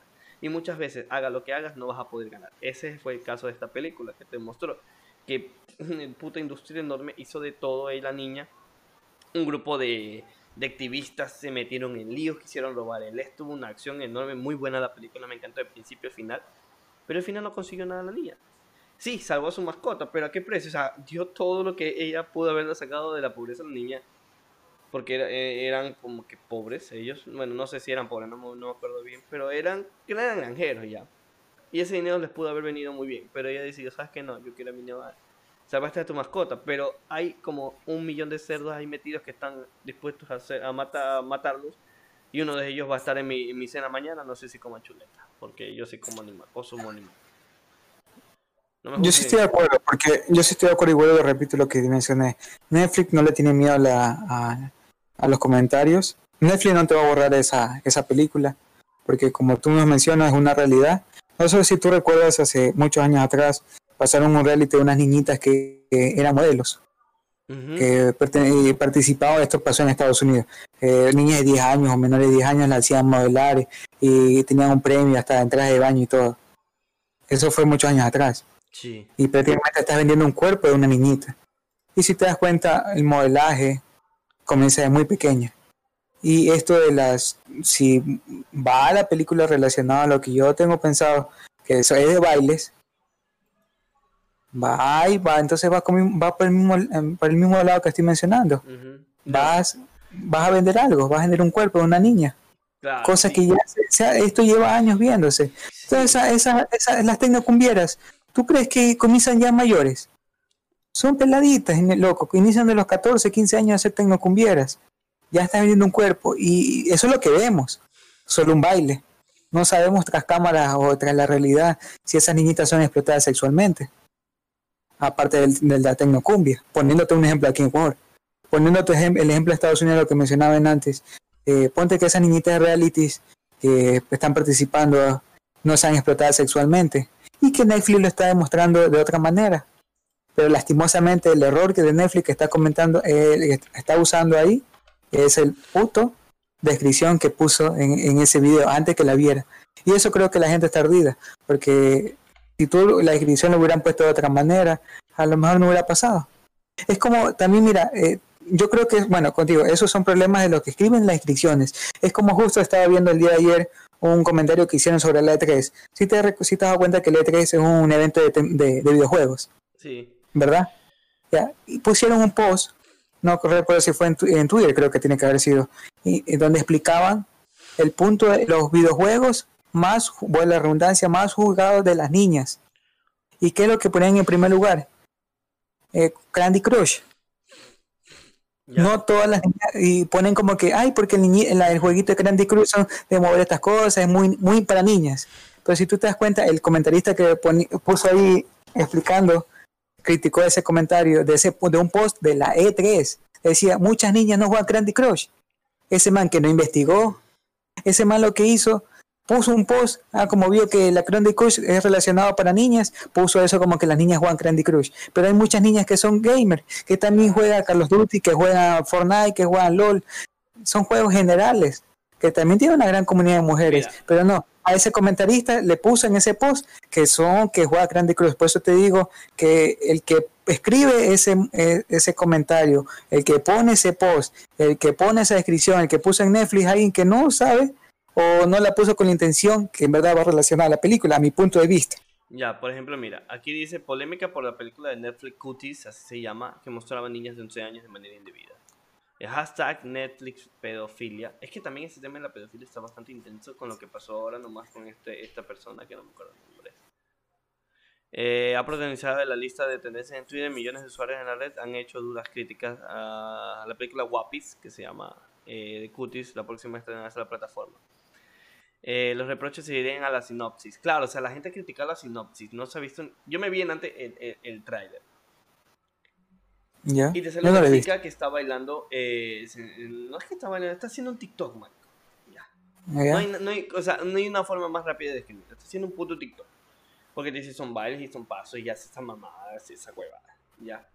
Y muchas veces, haga lo que hagas, no vas a poder ganar. Ese fue el caso de esta película que te mostró que puta industria enorme hizo de todo y la niña. Un grupo de, de activistas se metieron en líos, quisieron robar él. Estuvo una acción enorme, muy buena la película, me encantó de principio a final. Pero al final no consiguió nada la niña. Sí, salvó a su mascota, pero ¿a qué precio? O sea, dio todo lo que ella pudo haberle sacado de la pobreza a la niña. Porque eh, eran como que pobres ellos. Bueno, no sé si eran pobres, no, me acuerdo bien. Pero eran, eran granjeros ya. Y ese dinero les pudo haber venido muy bien. Pero ella decidió, ¿sabes qué? No, yo quiero a mi niño. Salvaste a tu mascota. Pero hay como un millón de cerdos ahí metidos que están dispuestos a, hacer, a, matarlos. Y uno de ellos va a estar en mi, mi cena mañana. No sé si como chuleta. Porque yo sí como animal. O sumo animal. yo sí estoy de acuerdo. Porque yo sí estoy de acuerdo. Igual repito lo que mencioné. Netflix no le tiene miedo a, la, a, a los comentarios. Netflix no te va a borrar esa, esa película. Porque como tú nos mencionas, es una realidad no sé si tú recuerdas hace muchos años atrás, pasaron un reality de unas niñitas que, eran modelos. que participaban, esto pasó en Estados Unidos, eh, niñas de 10 años o menores de 10 años la hacían modelar y tenían un premio hasta entradas de baño y todo. Eso fue muchos años atrás. Sí. Y prácticamente estás vendiendo un cuerpo de una niñita. Y si te das cuenta, el modelaje comienza de muy pequeña. Y esto de las, si va a la película relacionada a lo que yo tengo pensado, que eso es de bailes, va y va, entonces va, va por, el mismo, em, por el mismo lado que estoy mencionando. vas, vas a vender algo, vas a vender un cuerpo de una niña. cosa que ya, esto lleva años viéndose. Entonces, esa, esa, las tecnocumbieras, ¿tú crees que comienzan ya mayores? Son peladitas, loco, que inician de los 14, 15 años a ser tecnocumbieras ya está vendiendo un cuerpo y eso es lo que vemos, solo un baile. No sabemos tras cámaras o tras la realidad si esas niñitas son explotadas sexualmente, aparte del, de la tecnocumbia. Poniéndote un ejemplo aquí en Ecuador, poniéndote el ejemplo de Estados Unidos, lo que mencionaban antes, eh, ponte que esas niñitas de realities que están participando no sean explotadas sexualmente y que Netflix lo está demostrando de otra manera. Pero lastimosamente el error que de Netflix está comentando, eh, está usando ahí, es el puto descripción que puso en, ese video antes que la viera. Y eso creo que la gente está ardida, porque si tú la descripción lo hubieran puesto de otra manera, a lo mejor no hubiera pasado. Es como, también mira, eh, yo creo que, bueno, contigo, esos son problemas de los que escriben las inscripciones. Es como justo estaba viendo el día de ayer un comentario que hicieron sobre la E3. Si te, si te das cuenta que el E3 es un evento de, de, de videojuegos. Sí. ¿Verdad? Ya. Y pusieron un post no recuerdo si fue en, Twitter, creo que tiene que haber sido, y, donde explicaban el punto de los videojuegos más, bueno, la redundancia, más juzgados de las niñas. ¿Y qué es lo que ponen en primer lugar? Eh, Candy Crush. No todas las niñas, y ponen como que, ay, porque el, el, jueguito de Candy Crush son de mover estas cosas, es muy, muy para niñas. Pero si tú te das cuenta, el comentarista que puso ahí explicando criticó ese comentario de, ese, de un post de la E3. Decía, muchas niñas no juegan Candy Crush. Ese man que no investigó, ese man lo que hizo, puso un post, ah, como vio que la Candy Crush es relacionado para niñas, puso eso como que las niñas juegan Candy Crush. Pero hay muchas niñas que son gamers, que también juegan Carlos Duty, que juegan Fortnite, que juegan LOL. Son juegos generales, que también tienen una gran comunidad de mujeres, pero no, a ese comentarista le puso en ese post que son, que juega Grande Cruz. Por eso te digo que el que escribe ese, eh, ese comentario, el que pone ese post, el que pone esa descripción, el que puso en Netflix, alguien que no sabe o no la puso con la intención que en verdad va relacionada a la película, a mi punto de vista. Ya, por ejemplo, mira, aquí dice polémica por la película de Netflix Cuties, así se llama, que mostraba niñas de 11 años de manera indebida. El hashtag Netflix pedofilia. Es que también ese tema de la pedofilia está bastante intenso con lo que pasó ahora nomás con este, esta persona que no me acuerdo el nombre. Eh, ha protagonizado la lista de tendencias en Twitter. Millones de usuarios en la red han hecho duras críticas a la película Guapis, que se llama eh, de Cuties, la próxima estrenarse en la plataforma. Eh, los reproches se dirigen a la sinopsis. Claro, o sea, la gente critica la sinopsis. No se ha visto. Yo me vi en antes el, el, el tráiler. ¿Ya? Y te sale no una chica que está bailando. eh, se- no es que está bailando, está haciendo un TikTok, man. ¿Ya? No hay, no hay- o sea, no hay una forma más rápida de describirlo. Está haciendo un puto TikTok. Porque te dice son bailes y son pasos y ya hace esa mamada, hace esa huevada. Ya.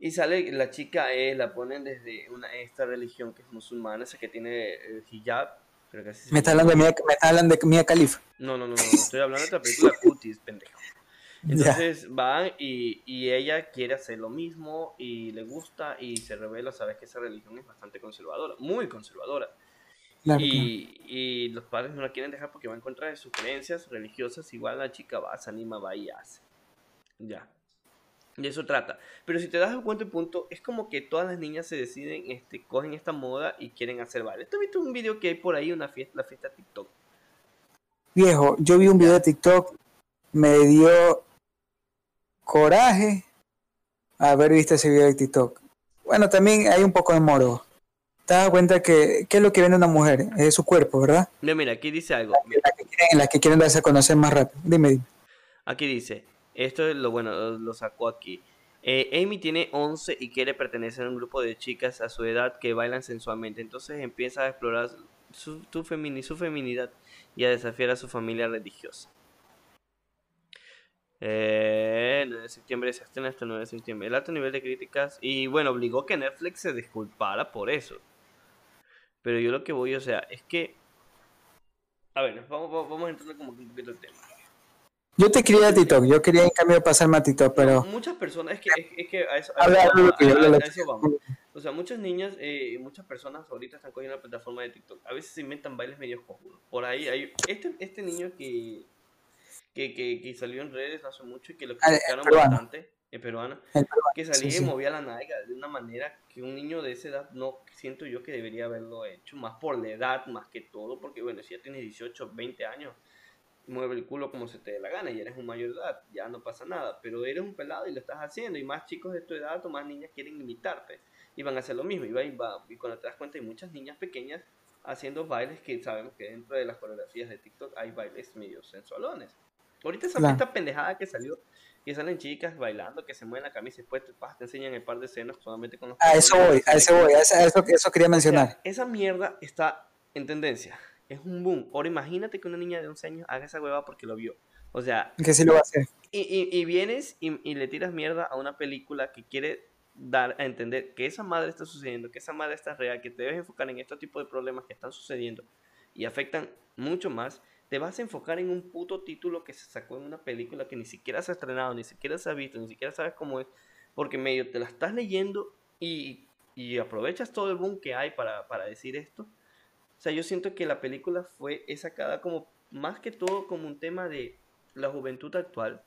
Y sale la chica, eh, la ponen desde una, esta religión que es musulmana, esa que tiene eh, hijab. Creo que así se Me está hablando de Mia, me está hablando de Mia Khalifa. No, no, no, no, estoy hablando de otra película Cuties, pendejo. Entonces van y, y ella quiere hacer lo mismo y le gusta y se revela, sabes que esa religión es bastante conservadora, muy conservadora. Claro, claro. Y, y los padres no la quieren dejar porque va en contra de sus creencias religiosas. Igual la chica va, se anima, va y hace. Ya. De eso trata. Pero si te das cuenta el punto, es como que todas las niñas se deciden, este, cogen esta moda y quieren hacer baile. ¿Tú has visto un video que hay por ahí, una fiesta, la fiesta TikTok? Viejo, yo vi un video de TikTok, me dio coraje haber visto ese video de TikTok. Bueno, también hay un poco de moro. Te das cuenta que, ¿qué es lo que vende una mujer? Es su cuerpo, ¿verdad? No, mira, aquí dice algo. Las que quieren, las que quieren darse a conocer más rápido. Dime, dime. Aquí dice, esto es lo bueno, lo, sacó aquí. Eh, Amy tiene 11 y quiere pertenecer a un grupo de chicas a su edad que bailan sensualmente. Entonces empieza a explorar su, feminidad y a desafiar a su familia religiosa. Eh, el 9 de septiembre se estrena hasta el 9 de septiembre. El alto nivel de críticas. Y bueno, obligó que Netflix se disculpara por eso. Pero yo lo que voy, o sea, es que. A ver, vamos, vamos vamos entrando como que un poquito el tema. Yo te quería a TikTok, yo quería en cambio pasarme a TikTok, pero muchas personas, es que, es, es que a eso, a a- a eso vamos. O sea, muchas niñas eh, muchas personas ahorita están cogiendo la plataforma de TikTok. A veces se inventan bailes medio cojudos. Por ahí hay este, este niño que, que, que, que salió en redes hace mucho y que lo Ah, el criticaron bastante, el peruano, el peruano, que salía sí, y sí. movía la nalga de una manera que un niño de esa edad no siento yo que debería haberlo hecho, más por la edad, más que todo, porque bueno, si ya tienes 18, 20 años, mueve el culo como se te dé la gana y eres un mayor de edad, ya no pasa nada, pero eres un pelado y lo estás haciendo y más chicos de tu edad o más niñas quieren imitarte y van a hacer lo mismo y, va, y, va, y cuando te das cuenta hay muchas niñas pequeñas haciendo bailes que sabemos que dentro de las coreografías de TikTok hay bailes medio sensualones. Ahorita esa Claro. pendejada que salió, que salen chicas bailando, que se mueven la camisa y después te, te enseñan el par de senos solamente con los A eso voy, a eso voy, a eso, a eso, eso quería o sea, mencionar. esa mierda está en tendencia. Es un boom. Ahora imagínate que una niña de 11 años haga esa hueva porque lo vio. O sea, Que sí lo va a hacer. y, y- y vienes y, y le tiras mierda a una película que quiere dar a entender que esa madre está sucediendo, que esa madre está real, que te debes enfocar en este tipo de problemas que están sucediendo y afectan mucho más. Te vas a enfocar en un puto título que se sacó en una película que ni siquiera se ha estrenado, ni siquiera se ha visto, ni siquiera sabes cómo es, porque medio te la estás leyendo y, y aprovechas todo el boom que hay para, para decir esto. O sea, yo siento que la película fue sacada como, más que todo, como un tema de la juventud actual,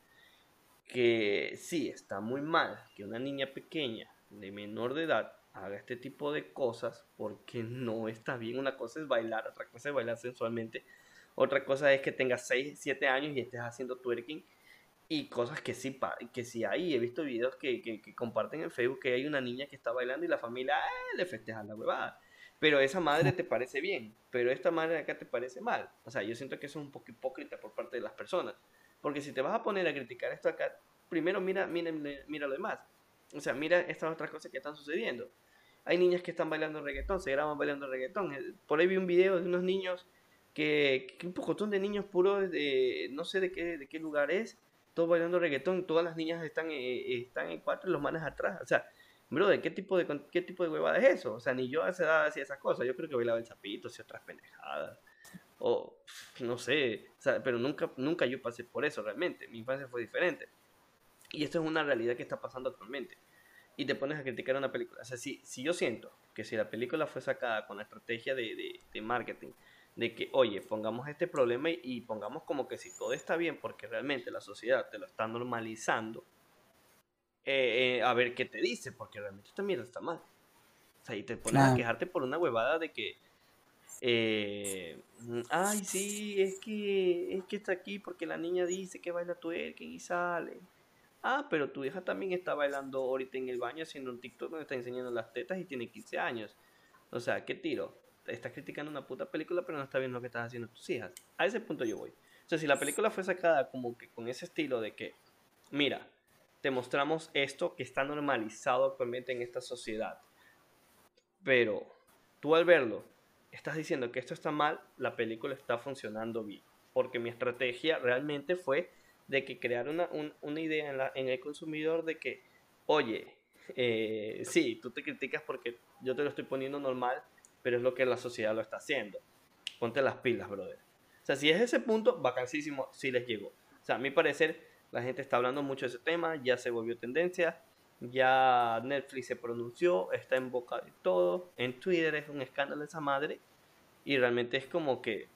que sí, está muy mal que una niña pequeña, de menor de edad, haga este tipo de cosas, porque no está bien. Una cosa es bailar, otra cosa es bailar sensualmente, otra cosa es que tengas 6, 7 años y estés haciendo twerking. Y cosas que sí, que sí hay. He visto videos que, que, que comparten en Facebook que hay una niña que está bailando y la familia "Ah", le festeja la huevada. Pero esa madre te parece bien, pero esta madre de acá te parece mal. O sea, yo siento que eso es un poco hipócrita por parte de las personas. Porque si te vas a poner a criticar esto acá, primero mira, mira, mira lo demás. O sea, mira estas otras cosas que están sucediendo. Hay niñas que están bailando reggaetón, se graban bailando reggaetón. Eh, Por ahí vi un video de unos niños que, que un pocotón de niños puros de no sé de qué, de qué lugar es, todos bailando reggaetón, todas las niñas están, eh, están en cuatro y los manes atrás. O sea, brother, ¿qué tipo de qué tipo de huevada es eso? O sea, ni yo a esa edad hacía esas cosas. Yo creo que bailaba el zapito, hacía otras pendejadas. O no sé, o sea, pero nunca, nunca yo pasé por eso realmente. Mi infancia fue diferente. Y esto es una realidad que está pasando actualmente. Y te pones a criticar una película. O sea, si, si yo siento que si la película fue sacada con la estrategia de, de, de marketing, de que, oye, pongamos este problema y, pongamos como que si todo está bien, porque realmente la sociedad te lo está normalizando, eh, eh, a ver qué te dice, porque realmente esta mierda está mal. O sea, y te pones a quejarte por una huevada de que, eh, ay, sí, es que, es que está aquí porque la niña dice que baila twerking y sale. Ah, pero tu hija también está bailando ahorita en el baño haciendo un TikTok donde está enseñando las tetas y tiene 15 años. O sea, ¿qué tiro? Estás criticando una puta película, pero no está viendo lo que estás haciendo tus hijas. A ese punto yo voy. O sea, si la película fue sacada como que con ese estilo de que, mira, te mostramos esto que está normalizado actualmente en esta sociedad. Pero tú al verlo, estás diciendo que esto está mal, la película está funcionando bien. Porque mi estrategia realmente fue de que crear una, una idea en, la, en, el consumidor de que, oye, eh, sí, tú te criticas porque yo te lo estoy poniendo normal, pero es lo que la sociedad lo está haciendo. Ponte las pilas, brother. O sea, si es ese punto, vacancísimo, sí les llegó. O sea, a mi parecer, la gente está hablando mucho de ese tema, ya se volvió tendencia, ya Netflix se pronunció, está en boca de todo, en Twitter es un escándalo esa madre, y realmente es como que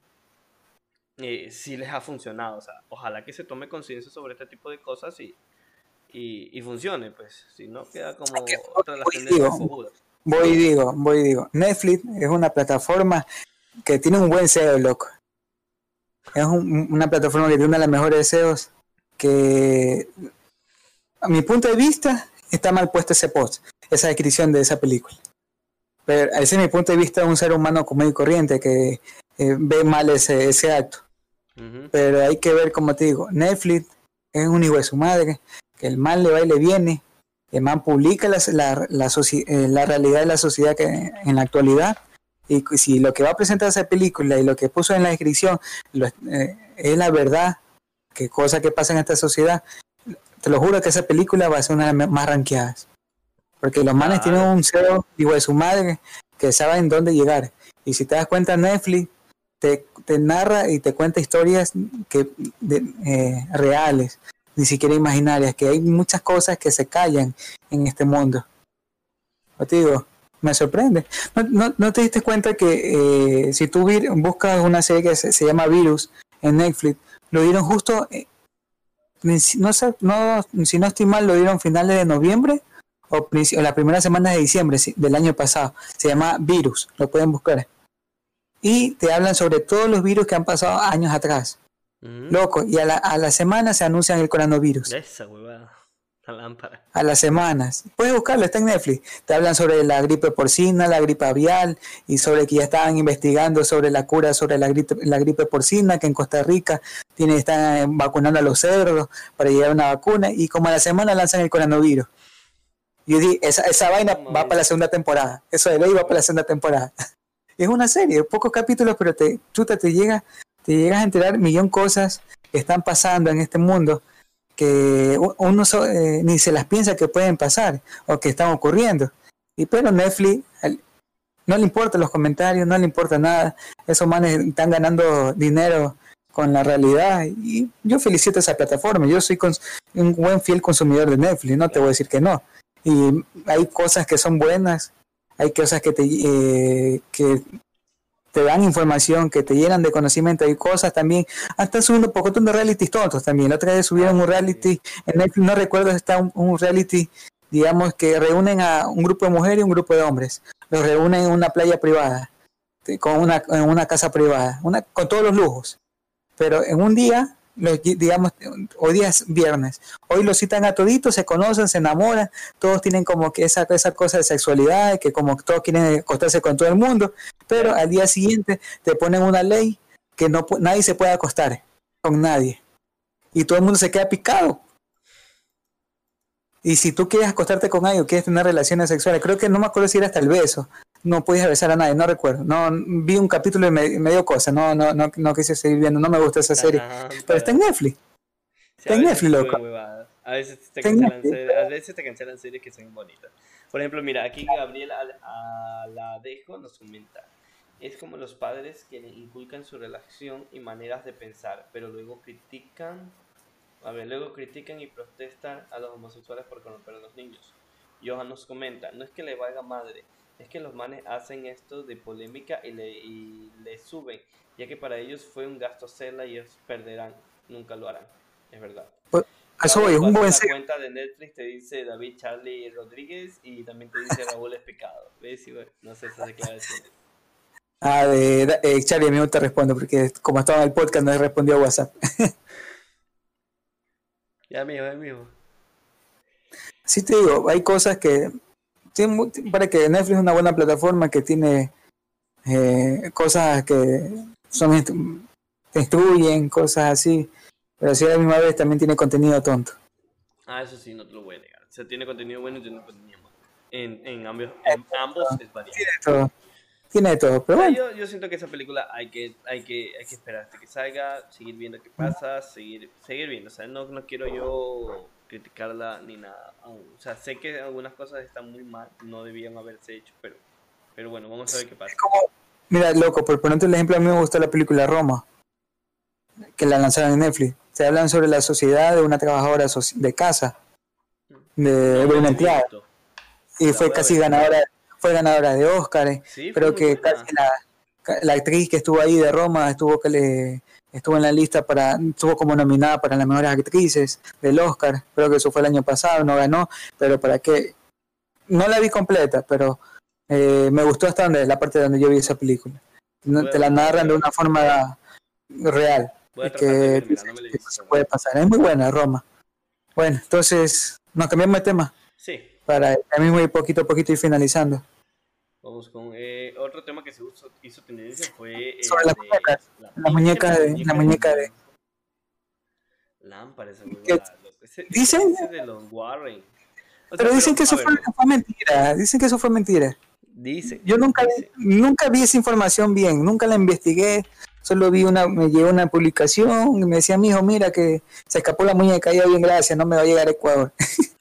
eh, sí les ha funcionado. O sea, ojalá que se tome conciencia sobre este tipo de cosas y, y, funcione, pues. Si no, queda como otra de las tendencias Voy y digo, voy y digo. Netflix es una plataforma que tiene un buen SEO, loco. Es una plataforma que tiene una de las mejores SEOs que, a mi punto de vista, está mal puesto ese post, esa descripción de esa película. Pero ese es mi punto de vista de un ser humano común y corriente que eh, ve mal ese, ese acto. Pero hay que ver, como te digo, Netflix es un hijo de su madre, que el mal le va y le viene, el man publica la, la, la, eh, la realidad de la sociedad que, en la actualidad, y si lo que va a presentar esa película y lo que puso en la descripción eh, es la verdad, que cosa que pasa en esta sociedad, te lo juro que esa película va a ser una de las más ranqueadas. Porque los manes tienen un cero, hijo de su madre, que saben dónde llegar. Y si te das cuenta, Netflix te, narra y te cuenta historias que, eh, reales, ni siquiera imaginarias, que hay muchas cosas que se callan en este mundo. te digo, me sorprende. ¿No, te diste cuenta que eh, si tú buscas una serie que se, llama Virus en Netflix, lo dieron justo, eh, no, no, si no estoy mal, lo dieron finales de noviembre o, la primera semana de diciembre del año pasado. Se llama Virus, lo pueden buscar. Y te hablan sobre todos los virus que han pasado años atrás. Mm. Loco, y a la, a la semana se anuncian el coronavirus. Esa huevada. A las semanas. Puedes buscarlo, está en Netflix. Te hablan sobre la gripe porcina, la gripe avial y sobre que ya estaban investigando sobre la cura sobre la gripe, la gripe porcina, que en Costa Rica tiene, están vacunando a los cerdos para llegar a una vacuna y como a la semana lanzan el coronavirus. Yo dije, esa, esa vaina va para la segunda temporada. Eso de ley va para la segunda temporada. es una serie, pocos capítulos, pero te, chuta, te llega, te llegas a enterar millón cosas que están pasando en este mundo que uno eh, ni se las piensa que pueden pasar o que están ocurriendo. Y pero Netflix no le importa los comentarios, no le importa nada. Esos manes están ganando dinero con la realidad y yo felicito a esa plataforma. Yo soy un buen fiel consumidor de Netflix, no te voy a decir que no. Y hay cosas que son buenas, hay cosas que te eh, que te dan información, que te llenan de conocimiento, hay cosas también, hasta subiendo un poco de realities tontos también. La otra vez subieron un reality, en Netflix no recuerdo está un, reality, digamos, que reúnen a un grupo de mujeres y un grupo de hombres. Los reúnen en una playa privada, con una, en una casa privada, una, con todos los lujos. Pero en un día digamos, hoy día es viernes, hoy los citan a toditos, se conocen, se enamoran, todos tienen como que esa, esa cosa de sexualidad, que como todos quieren acostarse con todo el mundo, pero al día siguiente te ponen una ley que no nadie se puede acostar con nadie. Y todo el mundo se queda picado. Y si tú quieres acostarte con alguien o quieres tener relaciones sexuales, creo que no me acuerdo si era hasta el beso, no puedes besar a nadie, no recuerdo. No, vi un capítulo y me, dio cosa, no, no, no, no quise seguir viendo, no me gusta esa serie. pero está en Netflix. está en Netflix, loco. A veces, te cancelan series, a veces te cancelan series que son bonitas. Por ejemplo, mira, aquí Gabriel Aladejo nos comenta. Es como los padres que inculcan su relación y maneras de pensar, pero luego critican, a ver, luego critican y protestan a los homosexuales por corromper a los niños. Johan nos comenta, no es que le valga madre, es que los manes hacen esto de polémica y le, y le suben, ya que para ellos fue un gasto hacerla y ellos perderán, nunca lo harán, es verdad. Pues, eso es un buen La cuenta de Netflix te dice David Charlie Rodríguez y también te dice Raúl es pecado, ¿ves? Y bueno, no sé esas declaraciones. Ah, de, eh, Charlie, a mí no te respondo porque como estaba en el podcast no he respondido a WhatsApp. ya, mío, ya, mío. Sí te digo, hay cosas que... Para que Netflix es una buena plataforma que tiene eh, cosas que son te instruyen, cosas así, pero sí a la misma vez también tiene contenido tonto. Ah, eso sí, no te lo voy a negar. O sea, tiene contenido bueno y tiene contenido malo. En, en, ambos, en ambos es variado. Tiene todo. Tiene todo, pero bueno. yo, yo, siento que esa película hay que, hay que, hay que esperar hasta que salga, seguir viendo qué pasa, seguir, seguir viendo. O sea, no, no quiero yo criticarla ni nada aún. O sea, sé que algunas cosas están muy mal, no debían haberse hecho, pero, pero bueno, vamos a ver qué pasa. Como, mira, loco, por ponerte el ejemplo, a mí me gustó la película Roma, que la lanzaron en Netflix. Se hablan sobre la sociedad de una trabajadora de casa, de, de una empleada. Y fue casi ganadora, fue ganadora de Oscar. Sí, Creo que casi la, la actriz que estuvo ahí de Roma estuvo que le estuvo en la lista para, estuvo como nominada para las mejores actrices del Oscar, creo que eso fue el año pasado, no ganó, pero para qué, no la vi completa, pero eh, me gustó hasta donde, la parte donde yo vi esa película. te la narran de una forma real, que, se puede pasar, es muy buena Roma. Bueno, entonces, nos cambiamos de tema. Sí. Para ya mismo ir poquito a poquito y finalizando. Vamos con eh, otro tema que se hizo, hizo tendencia fue sobre las muñecas, la, la, muñeca de la muñeca de lámpara esa dicen de los Warren. O pero dicen pero, que eso fue, fue, mentira, dicen que eso fue mentira. Dice. Yo nunca dice. nunca vi esa información bien, nunca la investigué, solo vi una me llegó una publicación y me decía, "Mi hijo, mira que se escapó la muñeca, ya bien, gracias, no me va a llegar a Ecuador."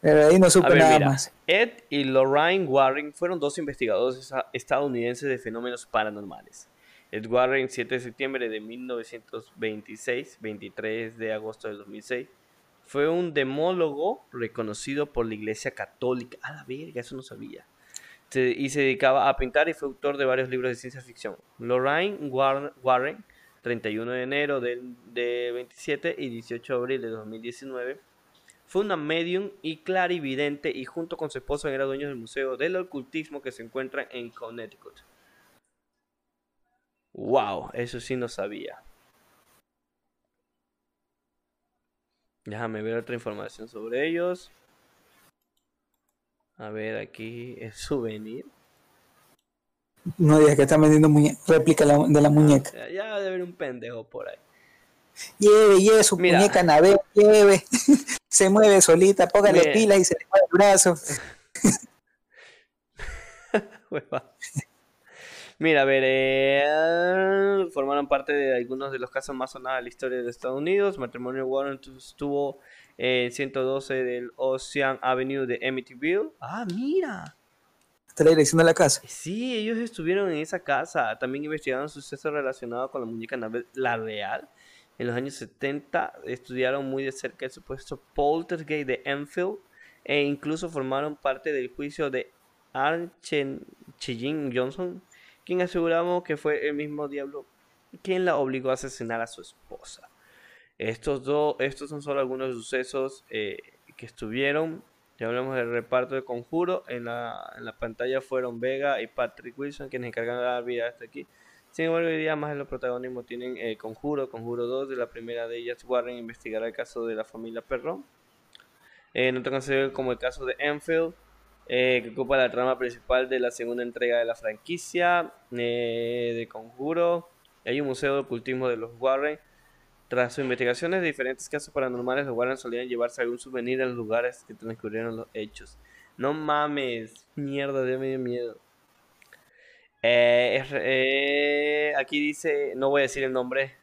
Pero ahí no supe ver, nada mira, más. Ed y Lorraine Warren fueron dos investigadores estadounidenses de fenómenos paranormales. Ed Warren, 7 de septiembre de 1926, 23 de agosto del 2006, fue un demólogo reconocido por la Iglesia Católica. A la verga, eso no sabía. Se, y se dedicaba a pintar y fue autor de varios libros de ciencia ficción. Lorraine Warren, 31 de enero de 27 y 18 de abril de 2019, fue una medium y clarividente y junto con su esposo era dueño del Museo del Ocultismo que se encuentra en Connecticut. Wow, eso sí no sabía. Déjame ver otra información sobre ellos. A ver, aquí el souvenir. No digas que están vendiendo réplica de la muñeca. Ah, ya debe haber un pendejo por ahí. Lleve, lleve su Mira. muñeca nave, lleve. se mueve solita, póngale pilas y se le mueve el brazo. Mira, a ver, eh, formaron parte de algunos de los casos más sonados de la historia de Estados Unidos. Matrimonio Warren estuvo en 112 del Ocean Avenue de Amityville. Ah, mira. Está la dirección de la casa. Sí, ellos estuvieron en esa casa. También investigaron sucesos relacionados con la muñeca La Real. En los años 70 estudiaron muy de cerca el supuesto poltergeist de Enfield e incluso formaron parte del juicio de Chillin Johnson, quien aseguramos que fue el mismo diablo quien la obligó a asesinar a su esposa. Estos, dos, estos son solo algunos sucesos eh, que estuvieron. Ya hablamos del reparto de Conjuro. En la, en la pantalla fueron Vega y Patrick Wilson quienes encargaron de dar vida hasta aquí. Sin embargo, hoy día más los protagonismos tienen eh, Conjuro, Conjuro 2, de la primera de ellas, Warren investigará el caso de la familia Perron. Eh, no te considero como el caso de Enfield, eh, que ocupa la trama principal de la segunda entrega de la franquicia eh, de Conjuro. Hay un museo de ocultismo de los Warren. Tras sus investigaciones de diferentes casos paranormales, los Warren solían llevarse algún souvenir a los lugares que transcurrieron los hechos. No mames, mierda, de medio miedo. Eh, eh, aquí dice, no voy a decir el nombre,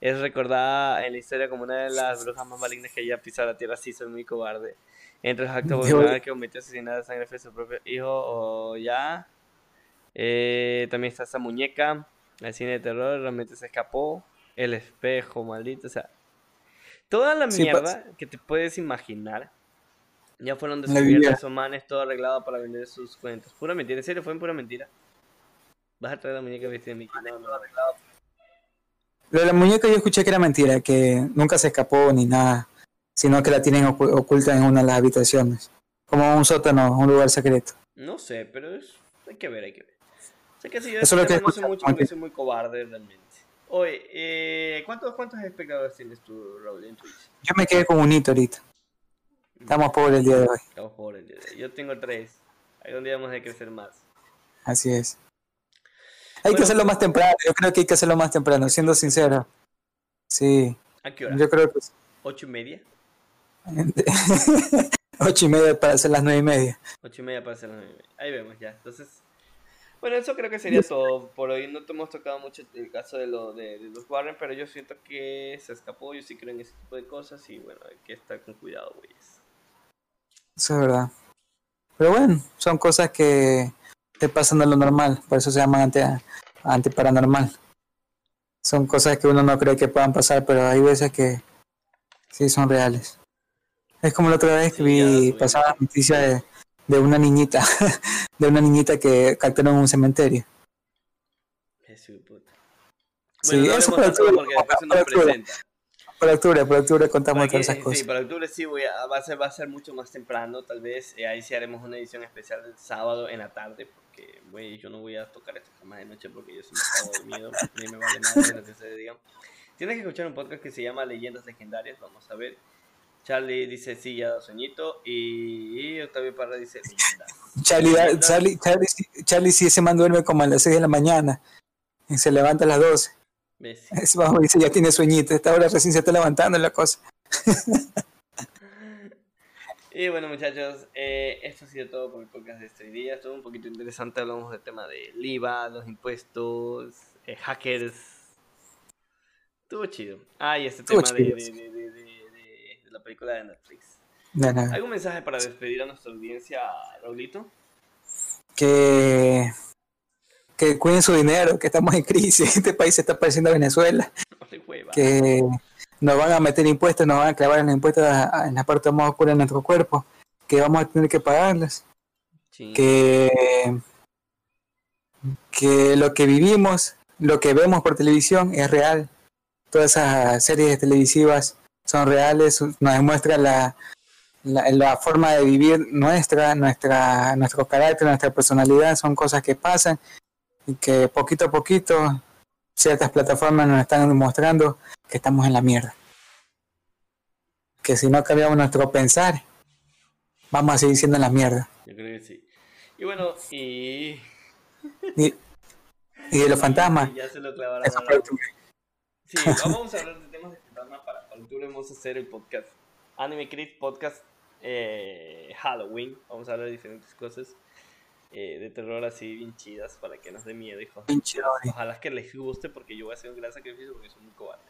es recordada en la historia como una de las brujas más malignas que haya pisado la tierra, sí, soy muy cobarde. Entre los actos de que cometió asesinato de sangre fue su propio hijo o ya. Eh, también está esa muñeca, el cine de terror, realmente se escapó. El espejo, maldito, o sea. Toda la mierda que te puedes imaginar Ya fueron descubiertos esos manes, todo arreglado para vender sus cuentos. Pura mentira, en serio, fue pura mentira. Vas a traer la muñeca vestida de Mickey. No, no, Lo de la muñeca yo escuché que era mentira, que nunca se escapó ni nada, sino que la tienen ocu- oculta en una de las habitaciones, como un sótano, un lugar secreto. no sé, pero es... hay que ver, hay que ver. Sé que si yo Eso es lo que no sé mucho porque soy muy cobarde realmente. Oye, eh, ¿cuántos, ¿cuántos espectadores tienes tú, Raúl, en Twitch? Yo me quedé con un hito ahorita. Estamos pobres el día de hoy, Estamos pobres, yo, yo tengo tres. Ahí donde vamos a crecer más. así es. Hay Bueno, que hacerlo más temprano, yo creo que hay que hacerlo más temprano, siendo sincero. Sí, ¿A qué hora? yo creo que ¿Ocho y media? ocho y media para hacer las nueve y media. Ocho y media para hacer las nueve. Ahí vemos ya. Entonces, bueno, eso creo que sería todo. Por hoy no te hemos tocado mucho el caso de, lo, de, de los Warren, pero yo siento que se escapó. Yo sí creo en ese tipo de cosas y bueno, hay que estar con cuidado, güeyes. Eso es verdad. Pero bueno, son cosas que te pasan de lo normal, por eso se llaman ante, antiparanormal. Son cosas que uno no cree que puedan pasar, pero hay veces que sí son reales. Es como la otra vez que Sí, vi pasaba la noticia de, de una niñita, de una niñita que captaron en un cementerio. Jesús, puta. Sí, Bueno, no eso para octubre, porque después se nos para octubre. presenta. Por octubre, por octubre contamos todas esas sí, cosas. para octubre sí, voy a, va, a ser, va a ser mucho más temprano, tal vez. eh, ahí sí haremos una edición especial el sábado en la tarde, porque, güey, yo no voy a tocar esto jamás de noche porque yo soy un cago de miedo, ni me vale nada lo que se digan. Tienes que escuchar un podcast que se llama Leyendas Legendarias, vamos a ver. Charlie dice sí, ya da sueñito, y, y Octavio Parra dice leyendas. Charlie, Leyendas. Charlie, Charlie, sí- Charlie sí ese man duerme como a las 6 de la mañana y se levanta a las 12. ¿Ves? Es bajo, dice, ya tiene sueñito, esta hora recién se está levantando la cosa. Y bueno muchachos, eh, esto ha sido todo por el podcast de este día. Estuvo un poquito interesante, hablamos del tema del IVA, los impuestos, eh, hackers. Estuvo chido. Ah, y este Estuvo tema de, la película de Netflix. ¿Algún mensaje para despedir a nuestra audiencia, Raulito? Que, que cuiden su dinero, que estamos en crisis, este país se está pareciendo a Venezuela, No que nos van a meter impuestos, nos van a clavar en los impuestos a- a- en la parte más oscura de nuestro cuerpo, que vamos a tener que pagarles, Sí. que, que lo que vivimos, lo que vemos por televisión es real. Todas esas series televisivas son reales, nos demuestran la, la, la forma de vivir nuestra, nuestra, nuestro carácter, nuestra personalidad, son cosas que pasan y que poquito a poquito ciertas plataformas nos están demostrando que estamos en la mierda. Que si no cambiamos nuestro pensar, vamos a seguir siendo en la mierda. Yo creo que sí. Y bueno, y... Y, y de los fantasmas, y ya se lo clavarán. Sí, vamos a hablar de temas de fantasma para, para octubre vamos a hacer el podcast Anime Crit Podcast eh, Halloween. Vamos a hablar de diferentes cosas eh, de terror así bien chidas para que nos dé miedo, Dori. Ojalá que les guste porque yo voy a hacer un gran sacrificio porque soy muy cobarde.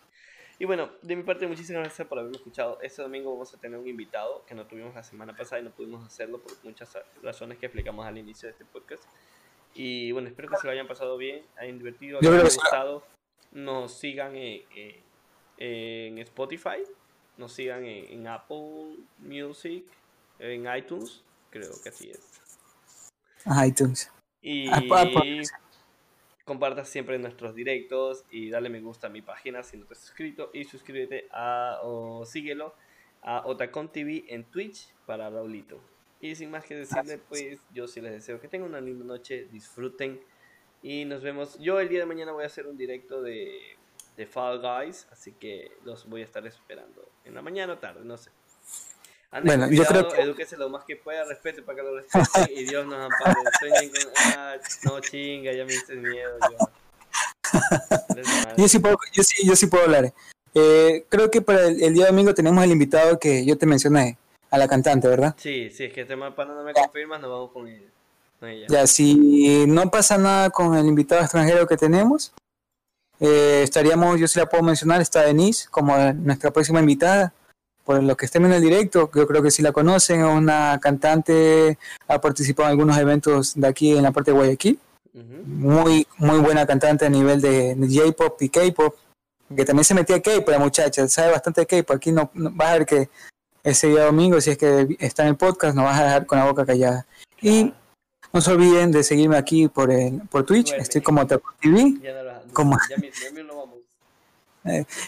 Y bueno, de mi parte muchísimas gracias por haberme escuchado. Este domingo vamos a tener un invitado que no tuvimos la semana pasada y no pudimos hacerlo por muchas razones que explicamos al inicio de este podcast. Y bueno, espero que se lo hayan pasado bien, hayan divertido, Yo que les creo haya que sí. gustado. Nos sigan en, en- en Spotify, nos sigan en, en Apple Music, en iTunes, creo que así es. iTunes. Y pa- pa- compartas siempre nuestros directos y dale me gusta a mi página si no te has suscrito y suscríbete a o síguelo a Otacon TV en Twitch para Raulito. Y sin más que decirle, pues yo sí les deseo que tengan una linda noche, disfruten y nos vemos. Yo el día de mañana voy a hacer un directo de, de Fall Guys, así que los voy a estar esperando en la mañana o tarde, no sé. Bueno, yo creo que- edúquese lo más que pueda, respete para que lo respeten y Dios nos ampare. Sueñen con. Ah, no chinga, ya me diste miedo. Yo. Yo sí puedo, yo sí, yo sí puedo hablar. Eh, creo que para el, el día domingo tenemos el invitado que yo te mencioné, a la cantante, ¿verdad? Sí, sí, es que este mapa no me confirmas, nos vamos con ella. Con ella. Ya, si no pasa nada con el invitado extranjero que tenemos, eh, estaríamos, yo sí la puedo mencionar, está Denise como nuestra próxima invitada. Por lo que estén en el directo, yo creo que sí la conocen, es una cantante, ha participado en algunos eventos de aquí en la parte de Guayaquil. Muy muy buena cantante a nivel de, J-pop y K-pop, que también se metía K-pop la muchacha, sabe bastante de K-pop. Aquí no, no- vas a ver que ese día domingo, si es que está en el podcast, nos vas a dejar con la boca callada. Y no se olviden de seguirme aquí por, el, por Twitch, estoy como Tacón TV. como,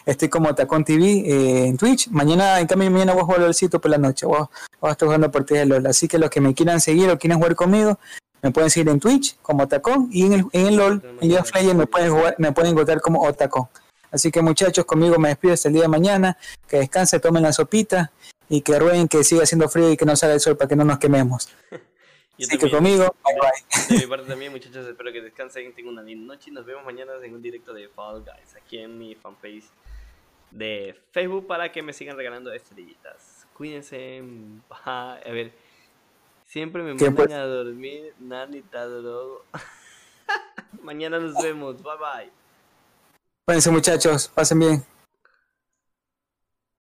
estoy como Tacón TV eh, en Twitch. Mañana, en cambio, mañana voy a jugar LOLcito por la noche. Voy, a estar jugando por de LOL. Así que los que me quieran seguir o quieran jugar conmigo, me pueden seguir en Twitch como Tacón y en el, en el LOL, en League me pueden, jugar, me pueden encontrar como Otacón. Así que muchachos, conmigo me despido hasta el día de mañana. Que descanse, tomen la sopita y que rueguen que siga haciendo frío y que no salga el sol para que no nos quememos. Así que conmigo, bye bye. De mi parte también, muchachos, espero que descansen, tengan una linda noche y nos vemos mañana en un directo de Fall Guys aquí en mi fanpage de Facebook para que me sigan regalando estrellitas. Cuídense, a ver, siempre me mandan pues? a dormir, nanita drogo. mañana nos vemos, bye bye. Cuídense muchachos, pasen bien.